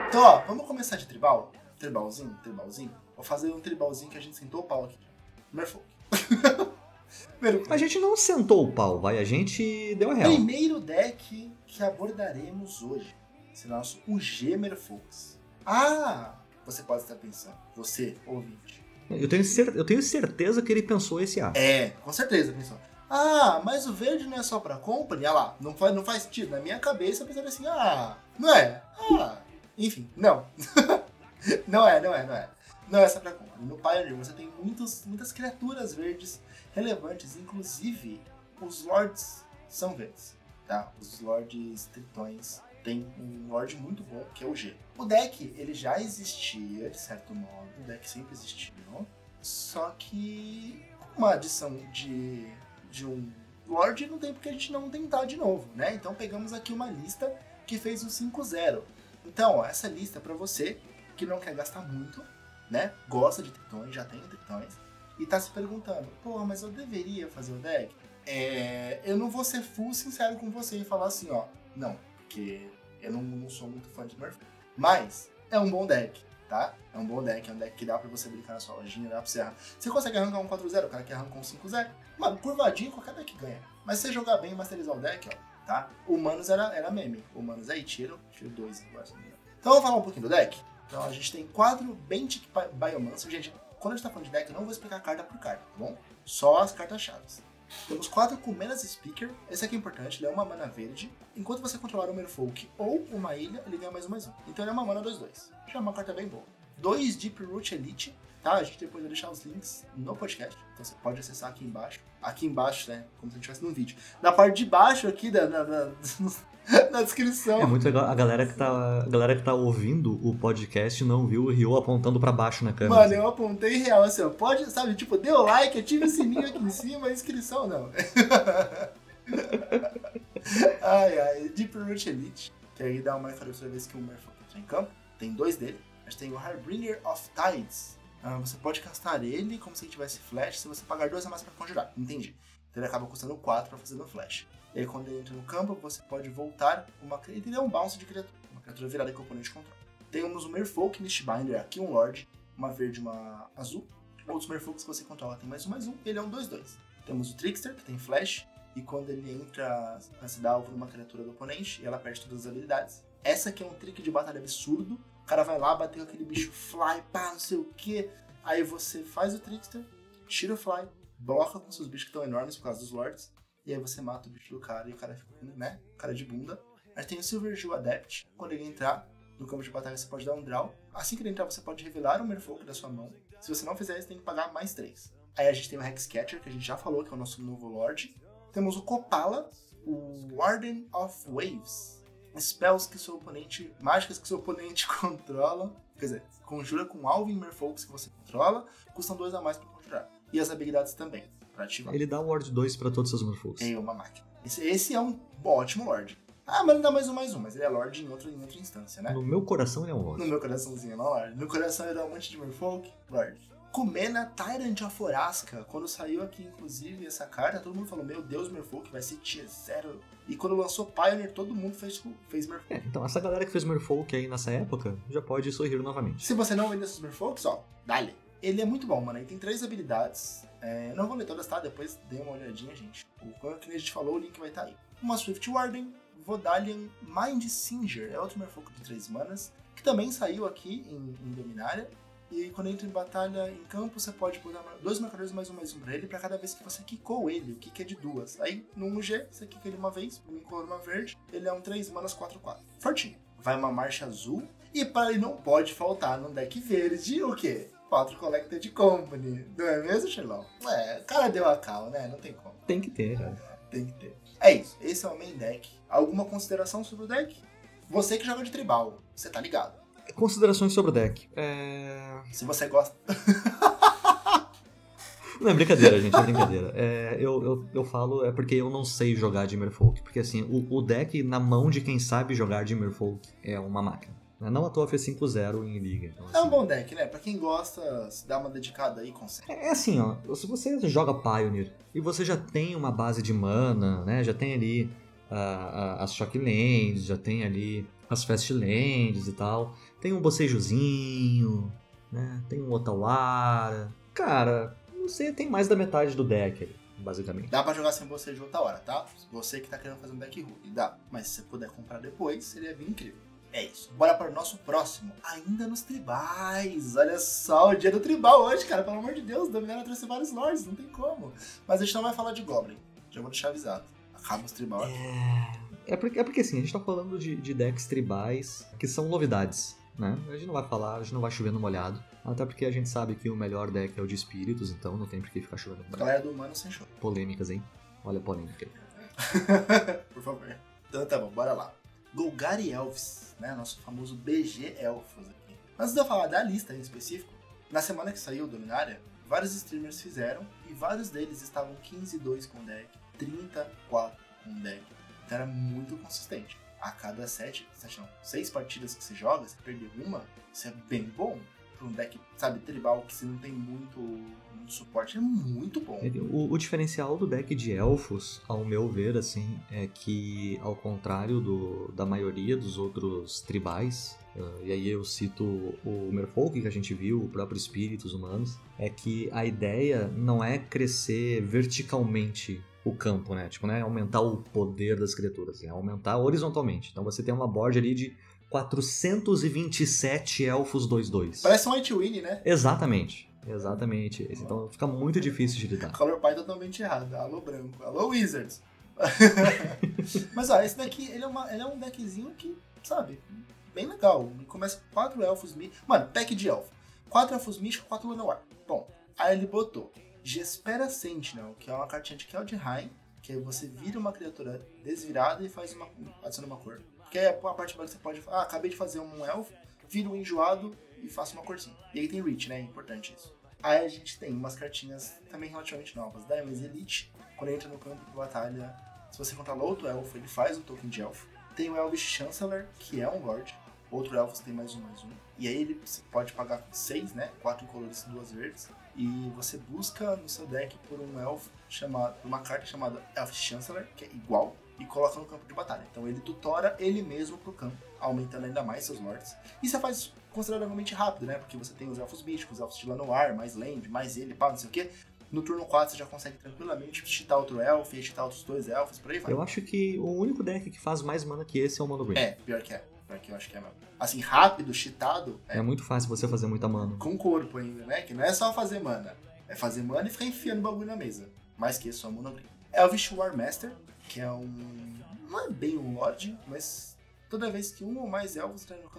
Speaker 1: Então, ó, vamos começar de tribal? Tribalzinho, tribalzinho. Vou fazer um tribalzinho que a gente sentou o pau aqui. Merfolk.
Speaker 2: A gente não sentou o pau, vai. A gente deu a real.
Speaker 1: Primeiro deck que abordaremos hoje será nosso UG Merfolks. Ah, você pode estar pensando, você, ouvinte.
Speaker 2: Eu tenho, cer eu tenho certeza que ele pensou esse A.
Speaker 1: É, com certeza pensou. Ah, mas o verde não é só pra company? Olha lá, não faz, não faz sentido. Na minha cabeça eu pensava assim, ah, não é? Ah, enfim, não. não é, não é, não é. Não é só pra company. No Pioneer você tem muitos, muitas criaturas verdes relevantes, inclusive os Lords são verdes, tá? Os Lords Tritões tem um Lord muito bom, que é o G. O deck, ele já existia, de certo modo, o deck sempre existiu, só que uma adição de, de um Lord não tem porque a gente não tentar de novo, né? Então pegamos aqui uma lista que fez o 5-0. Então, ó, essa lista é pra você que não quer gastar muito, né? Gosta de tritões, já tem tritões, e tá se perguntando, pô, mas eu deveria fazer o deck? É, eu não vou ser full sincero com você e falar assim, ó, não, porque eu não, não sou muito fã de Smurf, mas é um bom deck, tá? É um bom deck, é um deck que dá pra você brincar na sua lojinha, dá pra você arrancar. Você consegue arrancar um 4-0, o cara que arranca um 5-0. Mano, curvadinho, qualquer deck ganha. Mas se você jogar bem e masterizar o deck, ó, tá? O Manos era, era meme. O Manos aí, tiro, tiro 2 agora. Então vamos falar um pouquinho do deck? Então a gente tem quatro Bentic Biomancer. Gente, quando a gente tá falando de deck, eu não vou explicar carta por carta, tá bom? Só as cartas-chave. Temos quatro com menos Speaker. Esse aqui é importante, ele é uma mana verde. Enquanto você controlar um Merfolk ou uma ilha, ele ganha mais um mais um. Então ele é uma mana 2-2. Já é uma carta bem boa. Dois Deep Root Elite, tá? A gente depois vai deixar os links no podcast. Então você pode acessar aqui embaixo. Aqui embaixo, né? Como se a gente estivesse num vídeo. Na parte de baixo aqui da, da na descrição.
Speaker 2: É muito legal. A galera que tá, a galera que tá ouvindo o podcast não viu o Rio apontando para baixo na câmera.
Speaker 1: Mano, eu apontei real assim, ó. Pode, sabe, tipo, deu like, ative o sininho aqui em cima, inscrição não. ai, ai. Deep Root Elite. Que aí dá uma toda vez que o Merfolk entra em campo. Tem dois dele. A gente tem o Harbringer of Tides. Ah, você pode castar ele como se ele tivesse flash se você pagar dois a mais pra conjurar. Entendi. Então ele acaba custando 4 pra fazer no flash. E aí, quando ele entra no campo, você pode voltar uma criatura. Ele é um bounce de criatura. Uma criatura virada que o oponente controla. Temos o Merfolk Mistbinder, aqui um Lord, uma verde e uma azul. Outros Merfolks que você controla tem mais um, mais um. Ele é um 2-2. Temos o Trickster, que tem Flash. E quando ele entra, se dá alvo numa criatura do oponente, e ela perde todas as habilidades. Essa aqui é um trick de batalha absurdo. O cara vai lá, bater com aquele bicho fly, pá, não sei o que. Aí você faz o Trickster, tira o fly, bloca com seus bichos que estão enormes por causa dos Lords e aí você mata o bicho do cara e o cara fica, né? Cara de bunda. Aí tem o Silver Jewel Adept. Quando ele entrar no campo de batalha, você pode dar um draw. Assim que ele entrar, você pode revelar o Merfolk da sua mão. Se você não fizer isso, tem que pagar mais 3. Aí a gente tem o Hexcatcher, que a gente já falou, que é o nosso novo Lord. Temos o Kopala, o Warden of Waves. Spells que seu oponente. Mágicas que seu oponente controla. Quer dizer, conjura com Alvin Merfolks que você controla. Custam 2 a mais pra conjurar. E as habilidades também pra ativar.
Speaker 2: Ele dá um Ward 2 pra todos os Merfolks.
Speaker 1: É uma máquina. Esse, esse, é um ótimo Lord. Ah, mas não dá mais um mais um, mas ele é Lord em, outro, em outra instância, né?
Speaker 2: No meu coração ele é um Lord.
Speaker 1: No meu coraçãozinho, não Lord. No coração ele dá um monte de Merfolk, Lord. Kumena Tyrant of Orasca. Quando saiu aqui, inclusive, essa carta, todo mundo falou: Meu Deus, Merfolk vai ser tier 0. E quando lançou Pioneer, todo mundo fez, fez Merfolk.
Speaker 2: É, então, essa galera que fez Merfolk aí nessa época já pode sorrir novamente.
Speaker 1: Se você não vende esses Merfolks, ó, dale. Ele é muito bom, mano. Ele tem três habilidades. É, não vou ler todas, tá? Depois dê uma olhadinha, gente. O que a gente falou, o link vai estar tá aí. Uma Swift Warden, Vodalian Mind Singer, é outro Merfolk de 3 manas, que também saiu aqui em, em Dominária. E quando entra em batalha em campo, você pode botar dois marcadores mais um mais um pra ele, pra cada vez que você quicou ele. O kick é de duas. Aí, no 1G, você quica ele uma vez, uma cor, uma verde. Ele é um 3 manas 4-4. Fortinho. Vai uma marcha azul. E para ele não pode faltar no deck verde o quê? 4 Collected Company. Não é mesmo, Sherlock? É, o cara deu a cal, né? Não tem como.
Speaker 2: Tem que ter, né?
Speaker 1: Tem que ter. É isso. Esse é o main deck. Alguma consideração sobre o deck? Você que joga de tribal, você tá ligado.
Speaker 2: Considerações sobre o deck. É...
Speaker 1: Se você gosta.
Speaker 2: Não, é brincadeira, gente, é brincadeira. É, eu, eu, eu falo é porque eu não sei jogar de Merfolk. Porque assim, o, o deck na mão de quem sabe jogar de Merfolk é uma máquina. Não à toa fez 5-0 em liga. Então, assim,
Speaker 1: É um bom deck, né? Pra quem gosta, se dá uma dedicada aí, consegue.
Speaker 2: É assim, ó, se você joga Pioneer e você já tem uma base de mana, né, já tem ali ah, ah, as Shocklands, já tem ali as Fastlands e tal, tem um Bocejozinho, né, tem um Otawara, cara, você tem mais da metade do deck ali, basicamente.
Speaker 1: Dá pra jogar sem você de outra hora, tá? Você que tá querendo fazer um deck ruim, dá. Mas se você puder comprar depois, seria bem incrível. É isso. Bora para o nosso próximo. Ainda nos tribais. Olha só, o dia do tribal hoje, cara. Pelo amor de Deus, dominaram trouxe vários lords, não tem como. Mas a gente não vai falar de Goblin. Já vou deixar avisado. Acaba os tribal aqui.
Speaker 2: É porque, é porque assim, a gente tá falando de, de decks tribais que são novidades, né? A gente não vai falar, a gente não vai chover no molhado. Até porque a gente sabe que o melhor deck é o de espíritos, então não tem por que ficar chovendo no molhado.
Speaker 1: Galera do humano sem show.
Speaker 2: Polêmicas, hein? Olha a polêmica aí.
Speaker 1: Por favor. Então tá bom, bora lá. Golgari Elves, né? Nosso famoso BG Elfos aqui. Antes de eu falar da lista em específico, na semana que saiu o Dominária, vários streamers fizeram e vários deles estavam 15-2 com deck, 34 com deck. Então era muito consistente. A cada 7, 7 não, 6 partidas que você joga, você perder uma, isso é bem bom. Pra um deck, sabe, tribal, que você não tem muito, muito suporte, é muito bom.
Speaker 2: O, o diferencial do deck de elfos, ao meu ver, assim, é que, ao contrário do, da maioria dos outros tribais, eh, e aí eu cito o Merfolk que a gente viu, o próprio Espíritos Humanos, é que a ideia não é crescer verticalmente o campo, né? Tipo, né? Aumentar o poder das criaturas, é aumentar horizontalmente. Então você tem uma board ali de 427 elfos 2-2.
Speaker 1: Parece um White né?
Speaker 2: Exatamente. Exatamente. esse. Então fica muito difícil de lidar.
Speaker 1: Color Pie totalmente errado. Alô branco. Alô Wizards. Mas ó, esse daqui, ele é, uma, ele é um deckzinho que, sabe, bem legal. Começa com 4 elfos místicos. Mano, pack de elfo. 4 elfos místicos, 4 Lenoir. Bom, aí ele botou Gespera Sentinel, que é uma cartinha de Keldheim, que aí você vira uma criatura desvirada e faz uma. adiciona uma cor. Que é a parte que você pode. Ah, acabei de fazer um elfo, viro um enjoado e faço uma corzinha. E aí tem Reach, né? É importante isso. Aí a gente tem umas cartinhas também relativamente novas. Diamonds Elite, quando entra no campo de batalha, se você controla outro elfo, ele faz o token de elfo. Tem o Elvish Chancellor, que é um Lord. Outro elfo você tem mais um, mais um. E aí ele pode pagar 6, né? 4 incolores e 2 verdes. E você busca no seu deck por um elfo chamado. uma carta chamada Elf Chancellor, que é igual, e coloca no campo de batalha. Então ele tutora ele mesmo pro campo, aumentando ainda mais seus lords. E você faz consideravelmente rápido, né? Porque você tem os elfos místicos, os elfos de Lanoir, mais land, mais ele, pá, não sei o quê. No turno 4 você já consegue tranquilamente cheatar outro elfo e cheatar outros dois elfos, por aí vai.
Speaker 2: Eu acho que o único deck que faz mais mana que esse é o Mono Green.
Speaker 1: É, pior que é. Pior que eu acho que é mesmo. Assim, rápido, cheatado, é,
Speaker 2: É muito fácil você fazer muita mana.
Speaker 1: com corpo ainda, né? Que não é só fazer mana. É fazer mana e ficar enfiando bagulho na mesa. Mais que isso, é um monogreen. Elvish War Master, que é um... Não é bem um Lorde, mas toda vez que um ou mais elfos entram no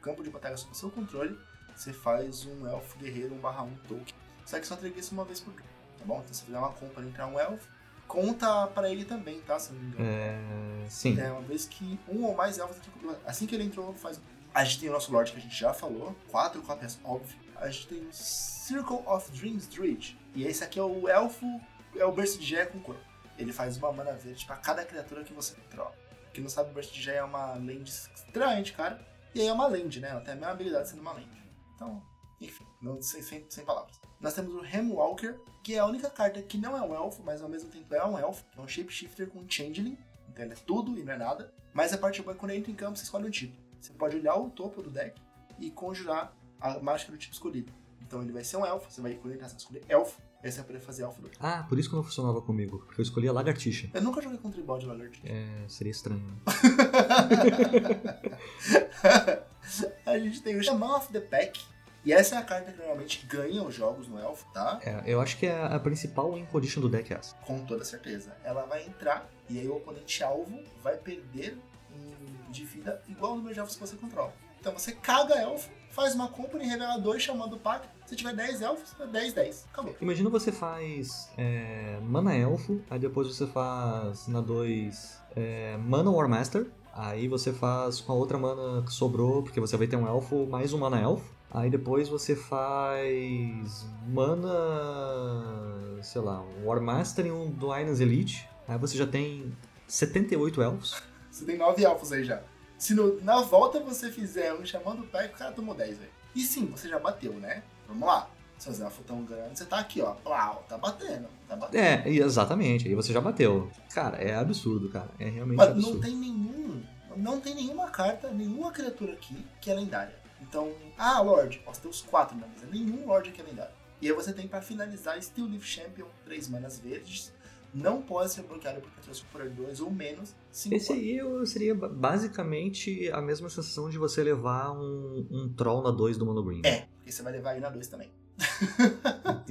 Speaker 1: campo de, batalha sob seu controle, você faz um elfo guerreiro 1 barra 1 token. Só que só entrega isso uma vez por turno, tá bom? Então se fizer uma compra entrar um elfo, conta pra ele também, tá? Se não me engano.
Speaker 2: É. Sim.
Speaker 1: É, uma vez que um ou mais elfos entram Assim que ele entrou, faz. A gente tem o nosso Lorde que a gente já falou. Quatro cópias, óbvio. A gente tem o Circle of Dreams Druid. E esse aqui é o elfo. É o Burst de Jaya com cor. Ele faz uma mana verde pra cada criatura que você troca. Quem não sabe, o Burst Jaya é uma land extremamente cara. E aí é uma land, né? Ela tem a mesma habilidade sendo uma land. Então, enfim, não, sem, sem, sem palavras. Nós temos o Hemwalker, que é a única carta que não é um elfo, mas ao mesmo tempo é um elfo. É um shapeshifter com changeling. Então ele é tudo e não é nada. Mas a parte boa é que quando ele entra em campo, você escolhe um tipo. Você pode olhar o topo do deck e conjurar a mágica do tipo escolhido. Então ele vai ser um elfo, você vai ele entrar, você vai escolher elfo, aí você vai poder fazer elfo 2.
Speaker 2: Ah, por isso que não funcionava comigo. Porque eu escolhi a lagartixa.
Speaker 1: Eu nunca joguei com tribal de lagartixa.
Speaker 2: É, seria estranho. né?
Speaker 1: a gente tem o Shaman of the Pack. E essa é a carta que normalmente ganha os jogos no elfo, tá?
Speaker 2: É, eu acho que é a principal win condition do deck é essa.
Speaker 1: Com toda certeza. Ela vai entrar e aí o oponente alvo vai perder de vida igual o número de elfos que você controla. Então você caga elfo, faz uma compra e revela dois chamando o pack. Se tiver 10 elfos, é 10, 10. Acabou.
Speaker 2: Imagina você faz é, mana elfo, aí depois você faz na 2 é, mana war master, aí você faz com a outra mana que sobrou, porque você vai ter um elfo mais um mana elfo. Aí depois você faz mana sei lá, um Warmaster e um Duinans Elite. Aí você já tem 78 elfos.
Speaker 1: Você tem 9 elfos aí já. Se no- na volta você fizer um chamando o pai, o cara tomou 10, velho. E sim, você já bateu, né? Vamos lá. Seus elfos tão grandes, você tá aqui, ó. Plau, tá batendo. Tá batendo.
Speaker 2: É, exatamente, aí você já bateu. Cara, é absurdo, cara. É realmente
Speaker 1: Mano,
Speaker 2: absurdo.
Speaker 1: não tem nenhum. Não tem nenhuma carta, nenhuma criatura aqui que é lendária. Então, ah, Lorde, posso ter os quatro na mesa. Nenhum Lorde aqui é lendário. E aí você tem pra finalizar Steel Leaf Champion, três manas verdes. Não pode ser bloqueado por criaturas por 2 ou menos. Cinco
Speaker 2: Esse aí eu- seria ba- basicamente a mesma sensação de você levar um, um Troll na 2 do Mono Green.
Speaker 1: É, porque você vai levar ele na 2 também.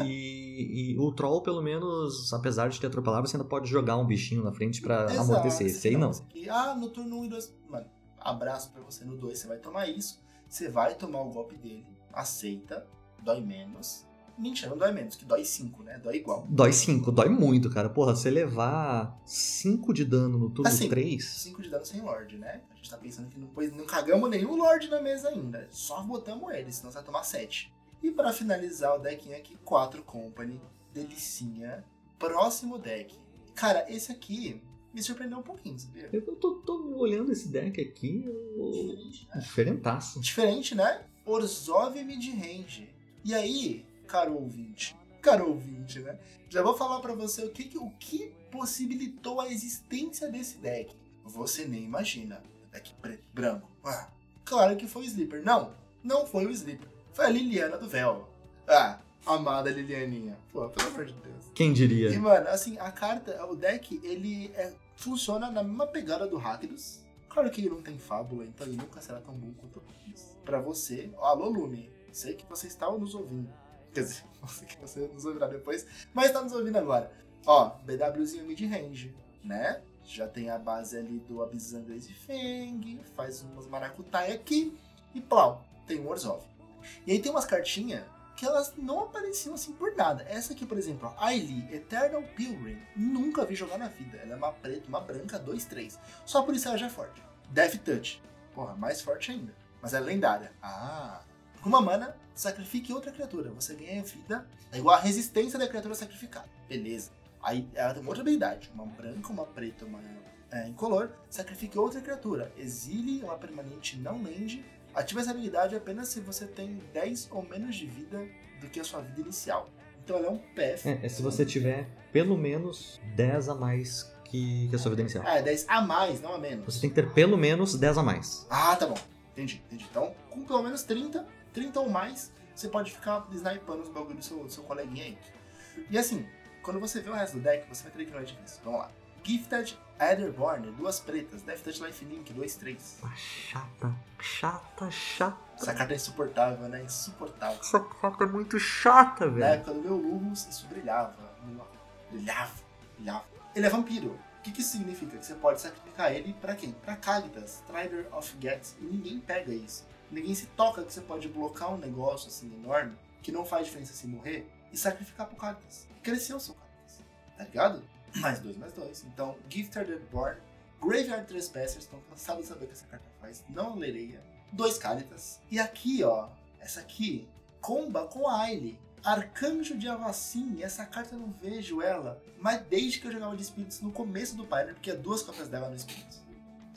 Speaker 2: E, e o Troll, pelo menos, apesar de ter atropelado, você ainda pode jogar um bichinho na frente pra
Speaker 1: Exato,
Speaker 2: amortecer. Esse aí não.
Speaker 1: aqui, ah, no turno 1 e 2. Mano, abraço pra você no 2. Você vai tomar isso. Você vai tomar o golpe dele. Aceita. Dói menos. Mentira, não dói menos, que dói 5, né? Dói igual.
Speaker 2: Dói 5, dói muito, cara. Porra, você levar 5 de dano no turno
Speaker 1: Assim,
Speaker 2: 3.
Speaker 1: 5 de dano sem Lorde, né? A gente tá pensando que não, não cagamos nenhum Lorde na mesa ainda. Só botamos ele, senão você vai tomar 7. E pra finalizar o deckinho aqui, 4 Company. Delicinha. Próximo deck. Cara, esse aqui me surpreendeu um pouquinho, sabia?
Speaker 2: Eu tô, tô olhando esse deck aqui, eu... diferentaço.
Speaker 1: Diferente, né? Orzhov midrange. E aí, caro ouvinte, caro ouvinte, né? Já vou falar pra você o que, o que possibilitou a existência desse deck. Você nem imagina. Deck preto, branco. Ah, claro que foi o Sleeper. Não, não foi o Sleeper. Foi a Liliana do Véu. Ah, amada Lilianinha. Pô, pelo amor de Deus.
Speaker 2: Quem
Speaker 1: E,
Speaker 2: diria?
Speaker 1: mano, assim, a carta, o deck, ele é- funciona na mesma pegada do Rakdos. Claro que ele não tem fábula, então ele nunca será tão bom quanto o Rakdos. Pra você, alô Lume, sei que você está nos ouvindo. Quer dizer, sei que você nos ouvirá depois, mas está nos ouvindo agora. Ó, BWzinho mid-range, né? Já tem a base ali do Abzan Glaze Fang, faz umas maracutai aqui, e plau, tem um Orzhov. E aí tem umas cartinhas que elas não apareciam assim por nada. Essa aqui, por exemplo, ó, Ailey, Eternal Pilgrim, nunca vi jogar na vida. Ela é uma preta, uma branca, 2-3. Só por isso ela já é forte. Death Touch, porra, mais forte ainda. Mas é lendária. Ah, com uma mana, sacrifique outra criatura. Você ganha vida, é igual a resistência da criatura sacrificada. Beleza. Aí ela tem uma outra habilidade, uma branca, uma preta, uma é, incolor, sacrifique outra criatura. Exile uma permanente não land Ativa essa habilidade apenas se você tem 10 ou menos de vida do que a sua vida inicial. Então ela é um PF.
Speaker 2: É, é se você tiver pelo menos 10 a mais que, que a sua vida inicial.
Speaker 1: É 10 a mais, não a menos.
Speaker 2: Você tem que ter pelo menos 10 a mais.
Speaker 1: Ah, tá bom. Entendi, entendi. Então, com pelo menos 30, 30 ou mais, você pode ficar snipando os bagulhos do seu, do seu coleguinha aí. E assim, quando você vê o resto do deck, você vai ter que não é difícil. Vamos lá. Gifted Etherborn, duas pretas. Death Touch Life Link, 2-3.
Speaker 2: Ah, Chata, chata, chata.
Speaker 1: Essa carta é insuportável, né? Insuportável.
Speaker 2: Essa carta é muito chata,
Speaker 1: Na
Speaker 2: velho.
Speaker 1: época do meu Lumos, isso brilhava. Brilhava, brilhava. Ele é vampiro. O que, que isso significa? Que você pode sacrificar ele pra quem? Pra Cagdas, Strider of Gets. E ninguém pega isso. Ninguém se toca que você pode blocar um negócio assim enorme, que não faz diferença se morrer, e sacrificar pro Cagdas. Cresceu seu Cagdas. Tá ligado? Mais dois, mais dois. Então, Gifted Born, Graveyard Trespassers, estão cansados de saber o que essa carta faz. Não lereia. Dois Caritas. E aqui, ó, essa aqui, comba com Aile. Arcanjo de Avacim, essa carta eu não vejo ela, mas desde que eu jogava de espíritos no começo do Pioneer, porque tinha duas cópias dela no espíritos.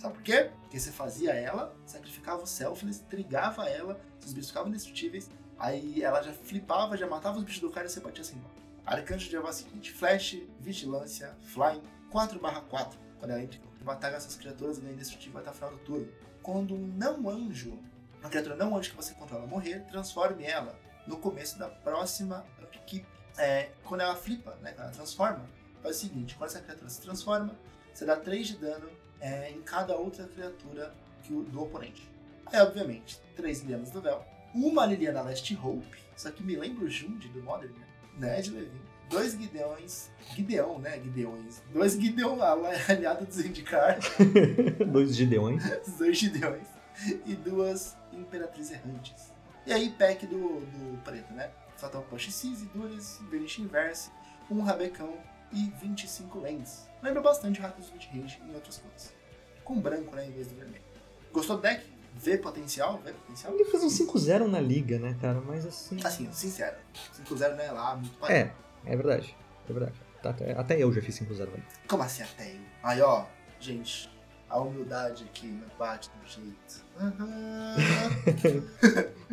Speaker 1: Sabe por quê? Porque você fazia ela, sacrificava o Selfless, trigava ela, os bichos ficavam indestrutíveis, aí ela já flipava, já matava os bichos do cara e você batia assim. Arcanjo de Avacim, Flash, Vigilância, Flying, 4/4. Quando ela entra em batalha, essas criaturas ganham indestrutível até o final do turno. Quando um não anjo, uma criatura não anjo que você controla morrer, transforme ela no começo da próxima upkeep. É, quando ela flipa, né, quando ela transforma, faz o seguinte, quando essa criatura se transforma, você dá 3 de dano é, em cada outra criatura que o, do oponente. Aí, obviamente, 3 Lilianas do Véu, uma Liliana Last Hope, isso aqui me lembra o Jund do Modern, né? né, de Levin. Dois Gideões, Gideão, né, Gideões. Dois Gideão aliado do Zendikar,
Speaker 2: Dois Gideões.
Speaker 1: dois Gideões. E duas Imperatriz Errantes. E aí, pack do, do preto, né? Fatal Push Seize, duas Vanish Inverse, um Rabecão e 25 lentes. Lembra bastante Rakdos Midrange em outras cores. Com branco, né, em vez do vermelho. Gostou do deck? Vê potencial? Vê potencial?
Speaker 2: Ele fez um 5-0 na liga, né, cara? Mas assim.
Speaker 1: Assim, sincero. 5-0 não é lá, muito
Speaker 2: É, é verdade. É verdade. Até, até eu já fiz 5-0, velho.
Speaker 1: Como assim até eu? Aí, ó, gente, a humildade aqui me bate do jeito. Uhum.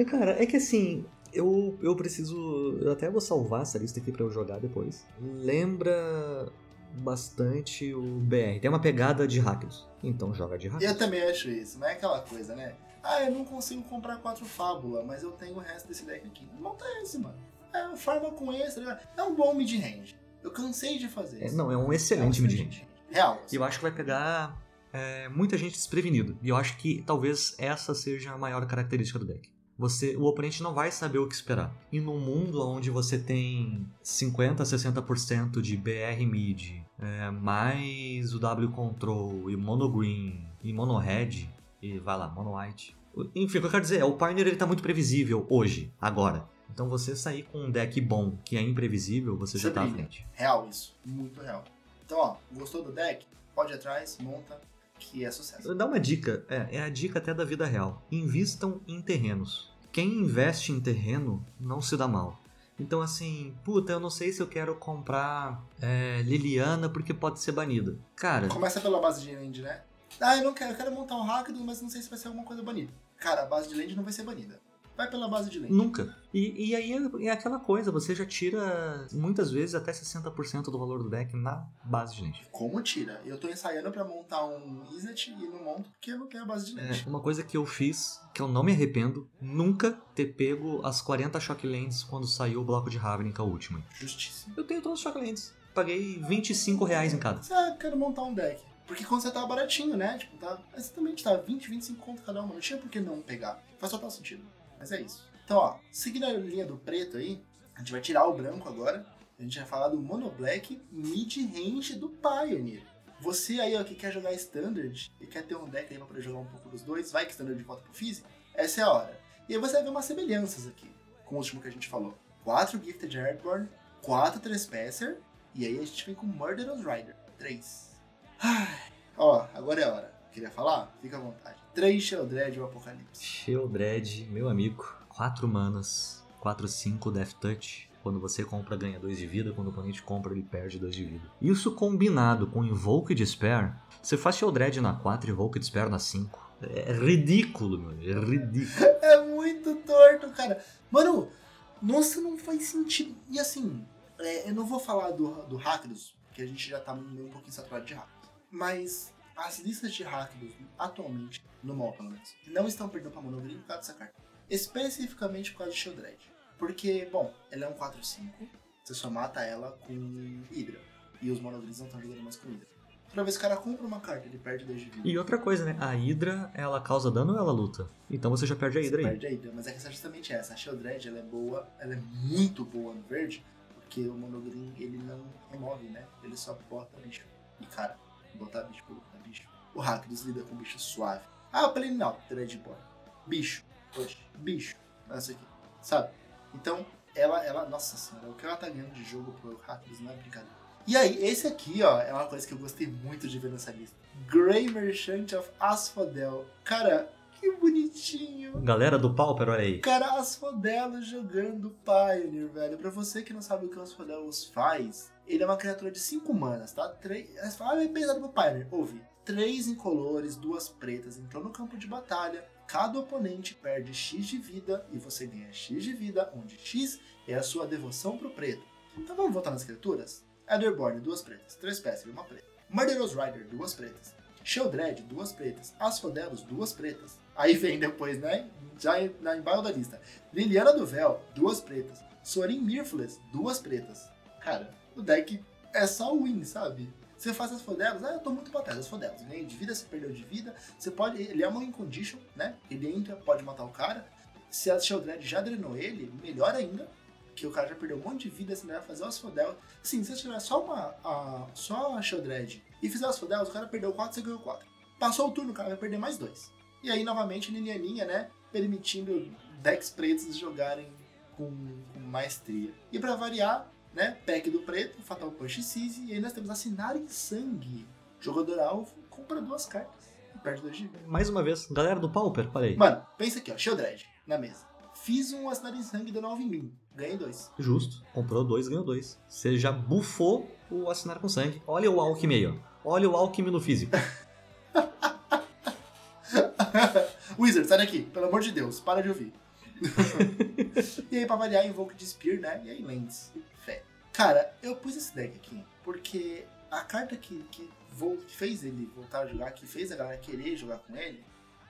Speaker 2: Cara, é que assim, eu, eu preciso. Eu até vou salvar essa lista aqui pra eu jogar depois. Lembra bastante o BR. Tem uma pegada de hackers. Então joga de hackers.
Speaker 1: eu também acho isso, não é aquela coisa, né? Ah, eu não consigo comprar quatro fábula, mas eu tenho o resto desse deck aqui. Monta esse, mano. É, farma com esse, tá? É um bom mid-range. Eu cansei de fazer
Speaker 2: É,
Speaker 1: isso.
Speaker 2: não, é um excelente
Speaker 1: É um
Speaker 2: mid-range.
Speaker 1: Real.
Speaker 2: E eu acho que vai pegar é, muita gente desprevenido. E eu acho que talvez essa seja a maior característica do deck. Você, o oponente não vai saber o que esperar. E num mundo onde você tem 50 a 60% de BR mid, é, mais o W control e mono green e mono red e vai lá, mono white. Enfim, o que eu quero dizer é, o Pioneer ele tá muito previsível hoje, agora. Então você sair com um deck bom que é imprevisível, você já
Speaker 1: Você
Speaker 2: tá à frente.
Speaker 1: Real isso. Muito real. Então, ó, gostou do deck? Pode ir atrás, monta, que é sucesso.
Speaker 2: Dá uma dica, é, é a dica até da vida real. Invistam em terrenos. Quem investe em terreno não se dá mal. Então assim, puta, eu não sei se eu quero comprar é, Liliana porque pode ser banida. Cara,
Speaker 1: Começa pela base de land, né? Ah, eu não quero, eu quero montar um rápido, mas não sei se vai ser alguma coisa banida. Cara, a base de land não vai ser banida. Vai pela base de land.
Speaker 2: nunca. E, e aí é, é aquela coisa, você já tira muitas vezes até 60% do valor do deck na base de lente.
Speaker 1: Como tira? Eu tô ensaiando pra montar um Izzet e não monto porque eu não tenho a base de land.
Speaker 2: É, uma coisa que eu fiz, que eu não me arrependo, nunca ter pego as 40 Shocklands quando saiu o bloco de Ravnica último.
Speaker 1: Justíssimo.
Speaker 2: Eu tenho todos os Shocklands. Paguei 25 reais em cada.
Speaker 1: Ah, quero montar um deck. Porque quando você tava baratinho, né? Tipo, tá. Exatamente, tá 20, 25 conto cada uma. Não tinha por que não pegar. Faz total sentido. Mas é isso. Então, ó, seguindo a linha do preto aí, a gente vai tirar o branco agora. A gente vai falar do Mono Black mid-range do Pioneer. Você aí, ó, que quer jogar Standard e quer ter um deck aí pra poder jogar um pouco dos dois, vai que Standard volta pro Fizz, essa é a hora. E aí você vai ver umas semelhanças aqui com o último que a gente falou. 4 Gifted Airborne, 4 Trespasser, e aí a gente vem com Murderous Rider, 3. Ó, agora é a hora. Queria falar? Fica à vontade. 3 Sheldred o Apocalipse.
Speaker 2: Sheldred, meu amigo, 4 manas, 4, 5 Death Touch. Quando você compra, ganha 2 de vida. Quando o oponente compra, ele perde 2 de vida. Isso combinado com Invoke Despair, você faz Sheldred na 4 e Invoke Despair na 5. É ridículo, meu. É ridículo.
Speaker 1: É muito torto, cara. Mano, nossa, não faz sentido. E assim, é, eu não vou falar do, do Rakdos, porque a gente já tá meio um pouquinho saturado de Rakdos. Mas as listas de Rakdos, atualmente, no mall pelo menos, não estão perdendo pra Monogreen por causa dessa carta. Especificamente por causa de Sheldred. Porque, bom, ela é um 4-5, você só mata ela com Hydra. E os Monogreens não estão jogando mais com Hydra. Toda vez que o cara compra uma carta, ele perde 2 de vida.
Speaker 2: E outra coisa, né? A Hydra, ela causa dano ou ela luta? Então você já perde a
Speaker 1: Você
Speaker 2: Hydra aí.
Speaker 1: perde a Hydra, mas a questão é justamente essa. A Sheldred, ela é boa, ela é muito boa no verde, porque o Monogreen, ele não remove, né? Ele só bota bicho. E, cara, botar bicho por botar bicho. O Rakdos lida com bicho suave. Ah, eu falei, não, Dreadborn. Bicho. Poxa, bicho. Essa aqui, sabe? Então, ela, ela, nossa senhora, o que ela tá ganhando de jogo pro Rakdos não é brincadeira. E aí, esse aqui, ó, é uma coisa que eu gostei muito de ver nessa lista. Grey Merchant of Asphodel. Cara, que bonitinho.
Speaker 2: Galera do Pauper, olha aí.
Speaker 1: Cara, Asphodelos jogando Pioneer, velho. Pra você que não sabe o que o Asphodelos faz, ele é uma criatura de 5 manas, tá? Três... Você fala, ah, é pesado pro Pioneer. Ouve. 3 incolores, duas pretas, entrou no campo de batalha. Cada oponente perde X de vida e você ganha X de vida, onde X é a sua devoção pro preto. Então vamos voltar nas criaturas? Etherborn, duas pretas. Três peças, uma preta. Murderous Rider, duas pretas. Sheldred, duas pretas. Asphodelos, duas pretas. Aí vem depois, né? Já na embaixo da lista. Liliana do Véu, duas pretas. Sorin Mirthless, duas pretas. Cara, o deck é só win, sabe? Você faz as fodelas, ah, eu tô muito pra trás, as fodelas. Ganhei de vida, você perdeu de vida. Você pode. Ele é uma win condition, né? Ele entra, pode matar o cara. Se a Sheldred já drenou ele, melhor ainda. Que o cara já perdeu um monte de vida, você vai fazer as fodelas. Sim, se você tiver só uma. A, só a Sheldred e fizer as fodelas, o cara perdeu 4, você ganhou 4. Passou o turno, o cara vai perder mais 2. E aí, novamente, Lilianinha, né? Permitindo decks pretos jogarem com, com maestria. E pra variar, né? Pack do preto, Fatal Punch Seize. E aí nós temos Assinar em Sangue. Jogador alvo compra duas cartas e perde dois de vida.
Speaker 2: Mais uma vez, galera do Pauper, aí.
Speaker 1: Mano, pensa aqui, ó. Sheldred na mesa. Fiz um assinar em sangue deu 9 mil. Ganhei dois.
Speaker 2: Justo. Comprou dois, ganhou dois. Você já bufou o assinar com sangue. Olha o Alckmin aí, ó. Olha o Alckmin no físico.
Speaker 1: Wizard, sai daqui. Pelo amor de Deus, para de ouvir. e aí, pra variar, Invoke de Spear, né? E aí, Lens. Fé. Cara, eu pus esse deck aqui porque a carta que, que, fez ele voltar a jogar, que fez a galera querer jogar com ele,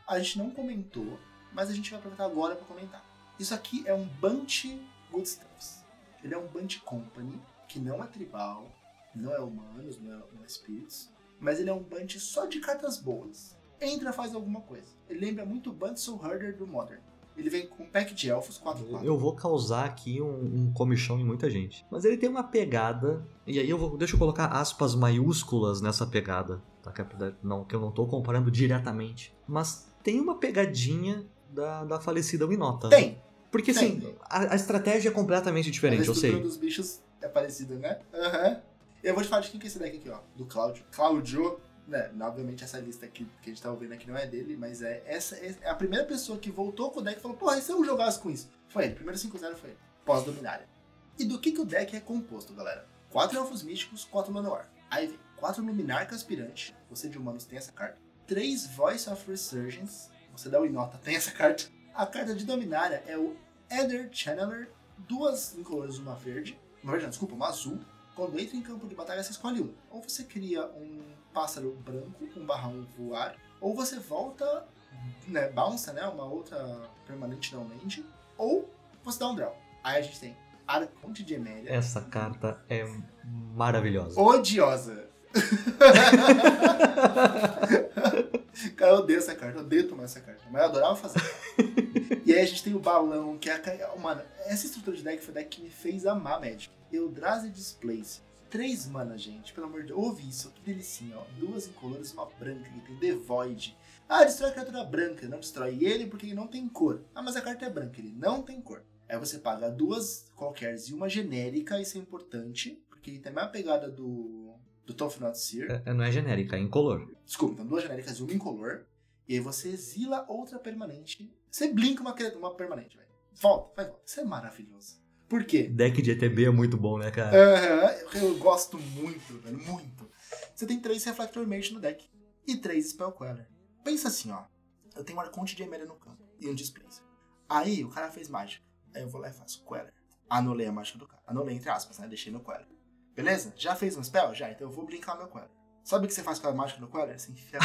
Speaker 1: a gente não comentou, mas a gente vai aproveitar agora pra comentar. Isso aqui é um Bunch Good Stuffs. Ele é um Bunch Company, que não é tribal, não é humanos, não é, não é spirits, mas ele é um Bunch só de cartas boas. Entra, faz alguma coisa. Ele lembra muito o Bunch Soul Herder do Modern. Ele vem com um pack de elfos 4-4.
Speaker 2: Eu vou causar aqui um, um comichão em muita gente. Mas ele tem uma pegada, e aí eu vou, deixa eu colocar aspas maiúsculas nessa pegada, tá? Que, é não, que eu não tô comparando diretamente. Mas tem uma pegadinha da, da falecida Winota.
Speaker 1: Tem!
Speaker 2: Porque assim, a, a, estratégia é completamente diferente, eu sei.
Speaker 1: dos bichos é parecida, né? Aham. Uhum. Eu vou te falar de quem que é esse deck aqui, ó. Do Cláudio. Cláudio né, obviamente essa lista aqui que a gente tá ouvindo aqui não é dele, mas é essa é a primeira pessoa que voltou com o deck e falou, porra, e se eu jogasse com isso? Foi ele, primeiro 5-0 foi ele, pós-dominária. E do que, que o deck é composto, galera? Quatro elfos místicos, quatro Manowar. Aí vem quatro Luminarca Aspirante, você de humanos tem essa carta. Três Voice of Resurgence, você da Winota tem essa carta. A carta de dominária é o Ether Channeler, duas incolores, uma verde. Uma verde, não, desculpa, uma azul. Quando entra em campo de batalha, você escolhe um. Ou você cria um pássaro branco com barrão voar, ou você volta, né, bounce, né, uma outra permanente não land, ou você dá um draw. Aí a gente tem Arconte de Emélia.
Speaker 2: Essa carta é maravilhosa.
Speaker 1: Odiosa. Cara, eu odeio essa carta, eu odeio tomar essa carta, mas eu adorava fazer. e aí a gente tem o balão, que é a. Mano, essa estrutura de deck foi o deck que me fez amar Magic. Eldrazi Displace. Três mana, gente. Pelo amor de Deus. Ouve isso. Que delicinha, ó. Duas incolores uma branca. Que tem The Void. Ah, destrói a criatura branca. Não destrói ele porque ele não tem cor. Ah, mas a carta é branca. Ele não tem cor. Aí você paga duas qualquer e uma genérica. Isso é importante. Porque ele tem a mesma pegada do, do Tofnot Seer.
Speaker 2: É, é, não é genérica, é incolor.
Speaker 1: Desculpa, então duas genéricas e uma incolor. E aí você exila outra permanente. Você blinka uma, uma permanente, velho. Volta, vai volta. Isso é maravilhoso. Por quê?
Speaker 2: Deck de ETB é muito bom, né, cara?
Speaker 1: Uhum, eu gosto muito, velho, muito. Você tem três Reflector Mage no deck e três Spell Queller. Pensa assim, ó. Eu tenho um Arconte de Emélia no campo e um Displacer. Aí o cara fez mágica. Aí eu vou lá e faço Queller. Anulei a mágica do cara. Anulei entre aspas, né? Deixei no Queller. Beleza? Já fez um spell? Já. Então eu vou brincar meu Queller. Sabe o que você faz com a mágica do Queller? Você enfia.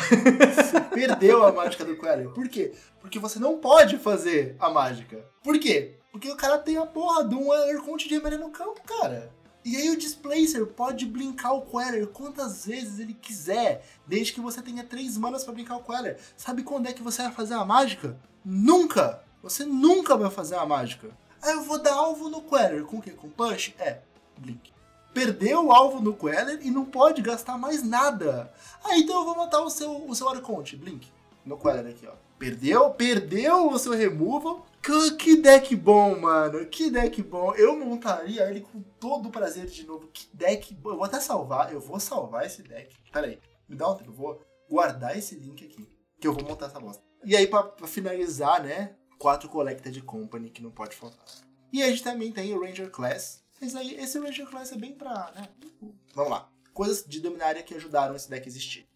Speaker 1: você perdeu a mágica do Queller. Por quê? Porque você não pode fazer a mágica. Por quê? Porque o cara tem a porra de um Arconte de Emery no campo, cara. E aí o Displacer pode brincar o Queller quantas vezes ele quiser, desde que você tenha três manas para brincar o Queller. Sabe quando é que você vai fazer a mágica? Nunca! Você nunca vai fazer a mágica. Aí eu vou dar alvo no Queller. Com o quê? Com Punch? É, Blink. Perdeu o alvo no Queller e não pode gastar mais nada. Aí então eu vou matar o seu, o seu Arconte, Blink. No Queller aqui, ó. Perdeu, perdeu o seu removal, que deck bom, mano. Que deck bom. Eu montaria ele com todo o prazer de novo. Que deck bom. Eu vou até salvar. Eu vou salvar esse deck. Pera aí. Me dá um tempo. Eu vou guardar esse link aqui. Que eu vou montar essa bosta. E aí, pra, pra finalizar, né? Quatro Collected Company que não pode faltar. E a gente também tem o Ranger Class. Esse, aí, esse Ranger Class é bem pra. Né? Vamos lá. Coisas de dominária que ajudaram esse deck a existir.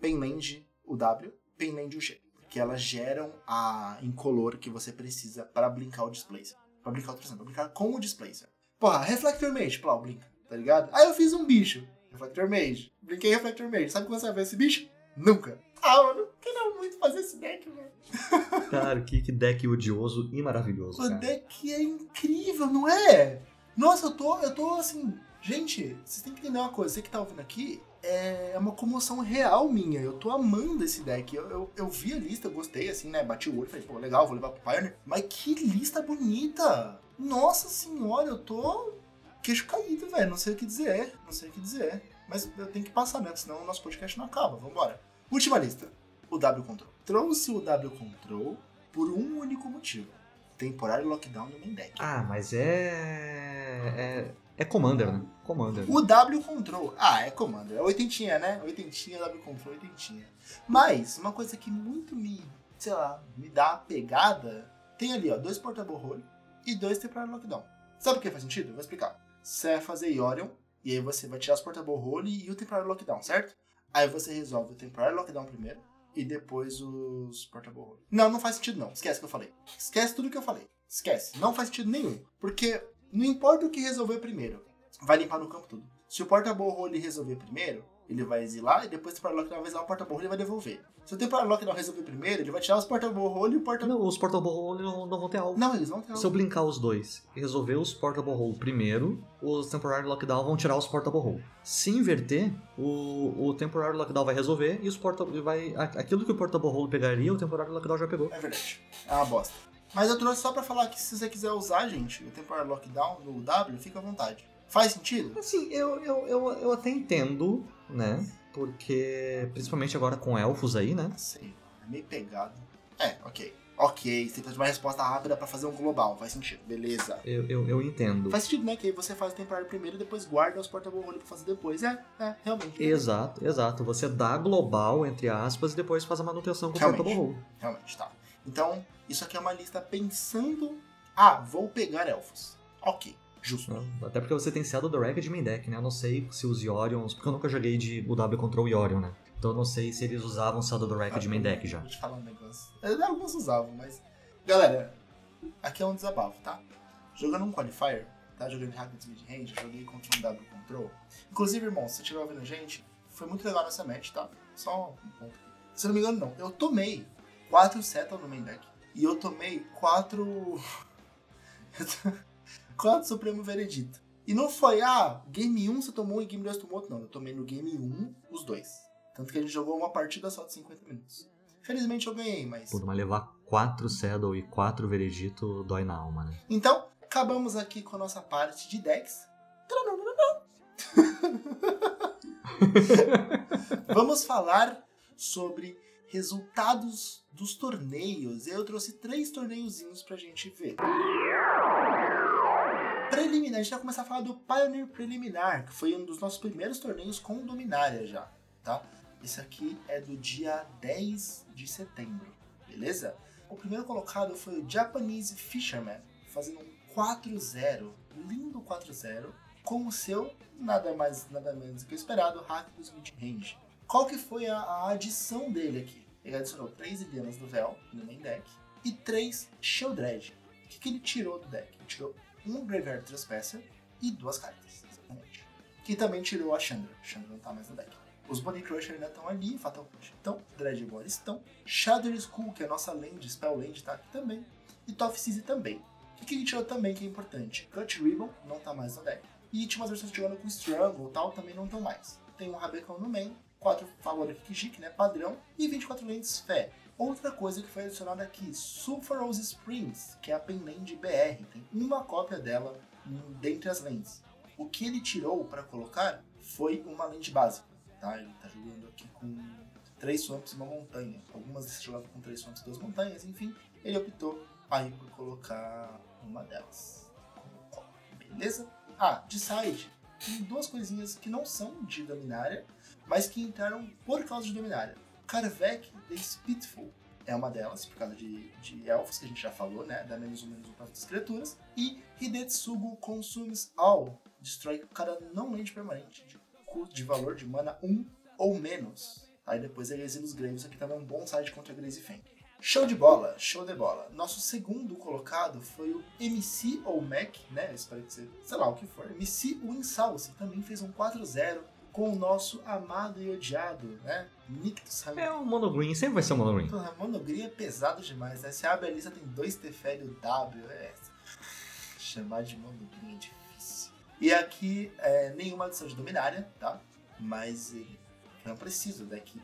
Speaker 1: Penland, o W. Penland, o G que elas geram a incolor que você precisa para brincar o displacer. Pra brincar o pra brincar com o displacer. Porra, Reflector Mage, plau, brinca, tá ligado? Aí eu fiz um bicho, Reflector Mage. Brinquei Reflector Mage. Sabe quando você vai ver esse bicho? Nunca. Ah, mano, queria muito fazer esse deck, velho.
Speaker 2: Cara, que, que deck odioso e maravilhoso. O cara.
Speaker 1: deck é incrível, não é? Nossa, eu tô, eu tô assim. Gente, vocês têm que entender uma coisa. Você que tá ouvindo aqui, é, é uma comoção real minha. Eu tô amando esse deck. Eu, eu, eu, vi a lista, gostei, assim, né? Bati o olho, falei, pô, legal, vou levar pro Pioneer. Mas que lista bonita! Nossa senhora, eu tô queixo caído, velho. Não sei o que dizer. Não sei o que dizer. Mas eu tenho que passar, né? Senão o nosso podcast não acaba. Vambora. Última lista. O W Control. Trouxe o W Control por um único motivo. Temporário lockdown no main deck.
Speaker 2: Ah, mas é. É é Commander, né? Commander.
Speaker 1: O W Control. Ah, é Commander. É oitentinha, né? Oitentinha, W Control, oitentinha. Mas, uma coisa que muito me, sei lá, me dá a pegada tem ali, ó, dois Portable Role e dois Temporary Lockdown. Sabe o que faz sentido? Eu vou explicar. Você vai fazer Yorion, e aí você vai tirar os Portable Role e o Temporary Lockdown, certo? Aí você resolve o Temporary Lockdown primeiro, e depois os Portable Role. Não, não faz sentido não. Esquece o que eu falei. Esquece tudo que eu falei. Esquece. Não faz sentido nenhum. Porque não importa o que resolver primeiro, vai limpar no campo tudo. Se o Portable Role resolver primeiro, ele vai exilar e depois o Temporary Lockdown vai exilar o Portable Role e vai devolver. Se o Temporary Lockdown resolver primeiro, ele vai tirar os Portable Role e o Portable...
Speaker 2: Não, os Portable Hole não, não vão ter alvo.
Speaker 1: Não, eles vão ter
Speaker 2: Se eu blinkar os dois e resolver os Portable Hole primeiro, os Temporary Lockdown vão tirar os Portable Hole. Se inverter, o, o Temporary Lockdown vai resolver e os Portable vai aquilo que o Portable Hole pegaria, o Temporary Lockdown já pegou.
Speaker 1: É verdade. É uma bosta. Mas eu trouxe só pra falar que se você quiser usar, gente, o Temporary Lockdown no W, fica à vontade. Faz sentido?
Speaker 2: Assim, eu, eu, eu, eu até entendo, né? Porque, principalmente agora com elfos aí, né?
Speaker 1: Sei. É meio pegado. É, ok. Ok, você precisa de uma resposta rápida pra fazer um global. Faz sentido. Beleza.
Speaker 2: Eu, eu, eu entendo.
Speaker 1: Faz sentido, né? Que aí você faz o temporário primeiro e depois guarda os portable role pra fazer depois. É, é, realmente.
Speaker 2: Exato, exato. Você dá global, entre aspas, e depois faz a manutenção com o. Portable Hole.
Speaker 1: Realmente, tá. Então, isso aqui é uma lista pensando. Ah, vou pegar elfos. Ok, justo.
Speaker 2: Né? Até porque você tem Shadow the Rack de main deck, né? Eu não sei se os Yorions. Porque eu nunca joguei de UW contra o Yorion, né? Então eu não sei se eles usavam Shadow the Rack de main deck já.
Speaker 1: Vou te falar um negócio. É, Alguns usavam, mas. Galera, aqui é um desabafo, tá? Jogando um qualifier, tá? Jogando Hackers Mid Range, joguei contra um W Control. Inclusive, irmão, se você estiver ouvindo a gente, foi muito legal nessa match, tá? Só um ponto aqui. Se eu não me engano, não. Eu tomei 4 Settle no main deck. E eu tomei 4. 4 Supremo Veredito. E não foi, ah, game 1 você tomou e game 2 tomou outro. Não, eu tomei no game 1 os dois. Tanto que a gente jogou uma partida só de 50 minutos. Felizmente eu ganhei, mas.
Speaker 2: Por mas levar 4 Shadow e 4 Veredito dói na alma, né?
Speaker 1: Então, acabamos aqui com a nossa parte de decks. Vamos falar sobre resultados dos torneios. Eu trouxe três torneiozinhos pra gente ver. Preliminar, a gente vai começar a falar do Pioneer Preliminar, que foi um dos nossos primeiros torneios com Dominária já, tá? Esse aqui é do dia 10 de setembro, beleza? O primeiro colocado foi o Japanese Fisherman, fazendo um 4-0, lindo 4-0, com o seu nada mais nada menos do que o esperado hack dos mid-range. Qual que foi a, a adição dele aqui? Ele adicionou 3 Ilianas do Véu no main deck e 3 Sheldred. O que, que ele tirou do deck? Ele tirou um Graveyard Trespasser e duas cartas, exatamente. Que também tirou a Chandra. Chandra não tá mais no deck. Os Body Crusher ainda estão ali, Fatal Push estão, Dreadbore estão, Shadow Skull, que é a nossa land, Spell Land, tá aqui também, e Tough Season também. O que, que ele tirou também, que é importante? Cut Ribbon, não tá mais no deck. E umas versões jogando com Struggle e tal, também não estão mais. Tem um Rabecão no main, 4 Favor Kikijik, né, padrão, e 24 lentes Fé. Outra coisa que foi adicionada aqui, Sulphurous Springs, que é a Penland BR, tem uma cópia dela dentre as lentes. O que ele tirou para colocar foi uma lente básica, tá? Ele tá jogando aqui com três swamps e uma montanha. Algumas vezes jogavam com três swamps e duas montanhas, enfim, ele optou aí por colocar uma delas. Beleza? Ah, de side, tem duas coisinhas que não são de Dominária, mas que entraram por causa de Dominária. Karvek The Spitful é uma delas, por causa de, de elfos, que a gente já falou, né? Dá menos um, menos um para as criaturas. E Hidetsugu Consumes All, destrói cada não land permanente de, de valor de mana 1 ou menos. Aí depois ele exila os Graves, aqui também é um bom side contra Grace Fang. Show de bola, show de bola. Nosso segundo colocado foi o MC ou Mac, né? Espero que você, sei lá o que for. MC Winsalce também fez um 4-0 com o nosso amado e odiado, né? Nictus
Speaker 2: É um Mono Green, sempre vai ser um Mono Green.
Speaker 1: Porra, monogria é pesado demais, né? Se abre a lista, tem dois Teferi e o W. É... Chamar de monogria é difícil. E aqui, é, nenhuma adição de Dominária, tá? Mas ele não precisa, o deck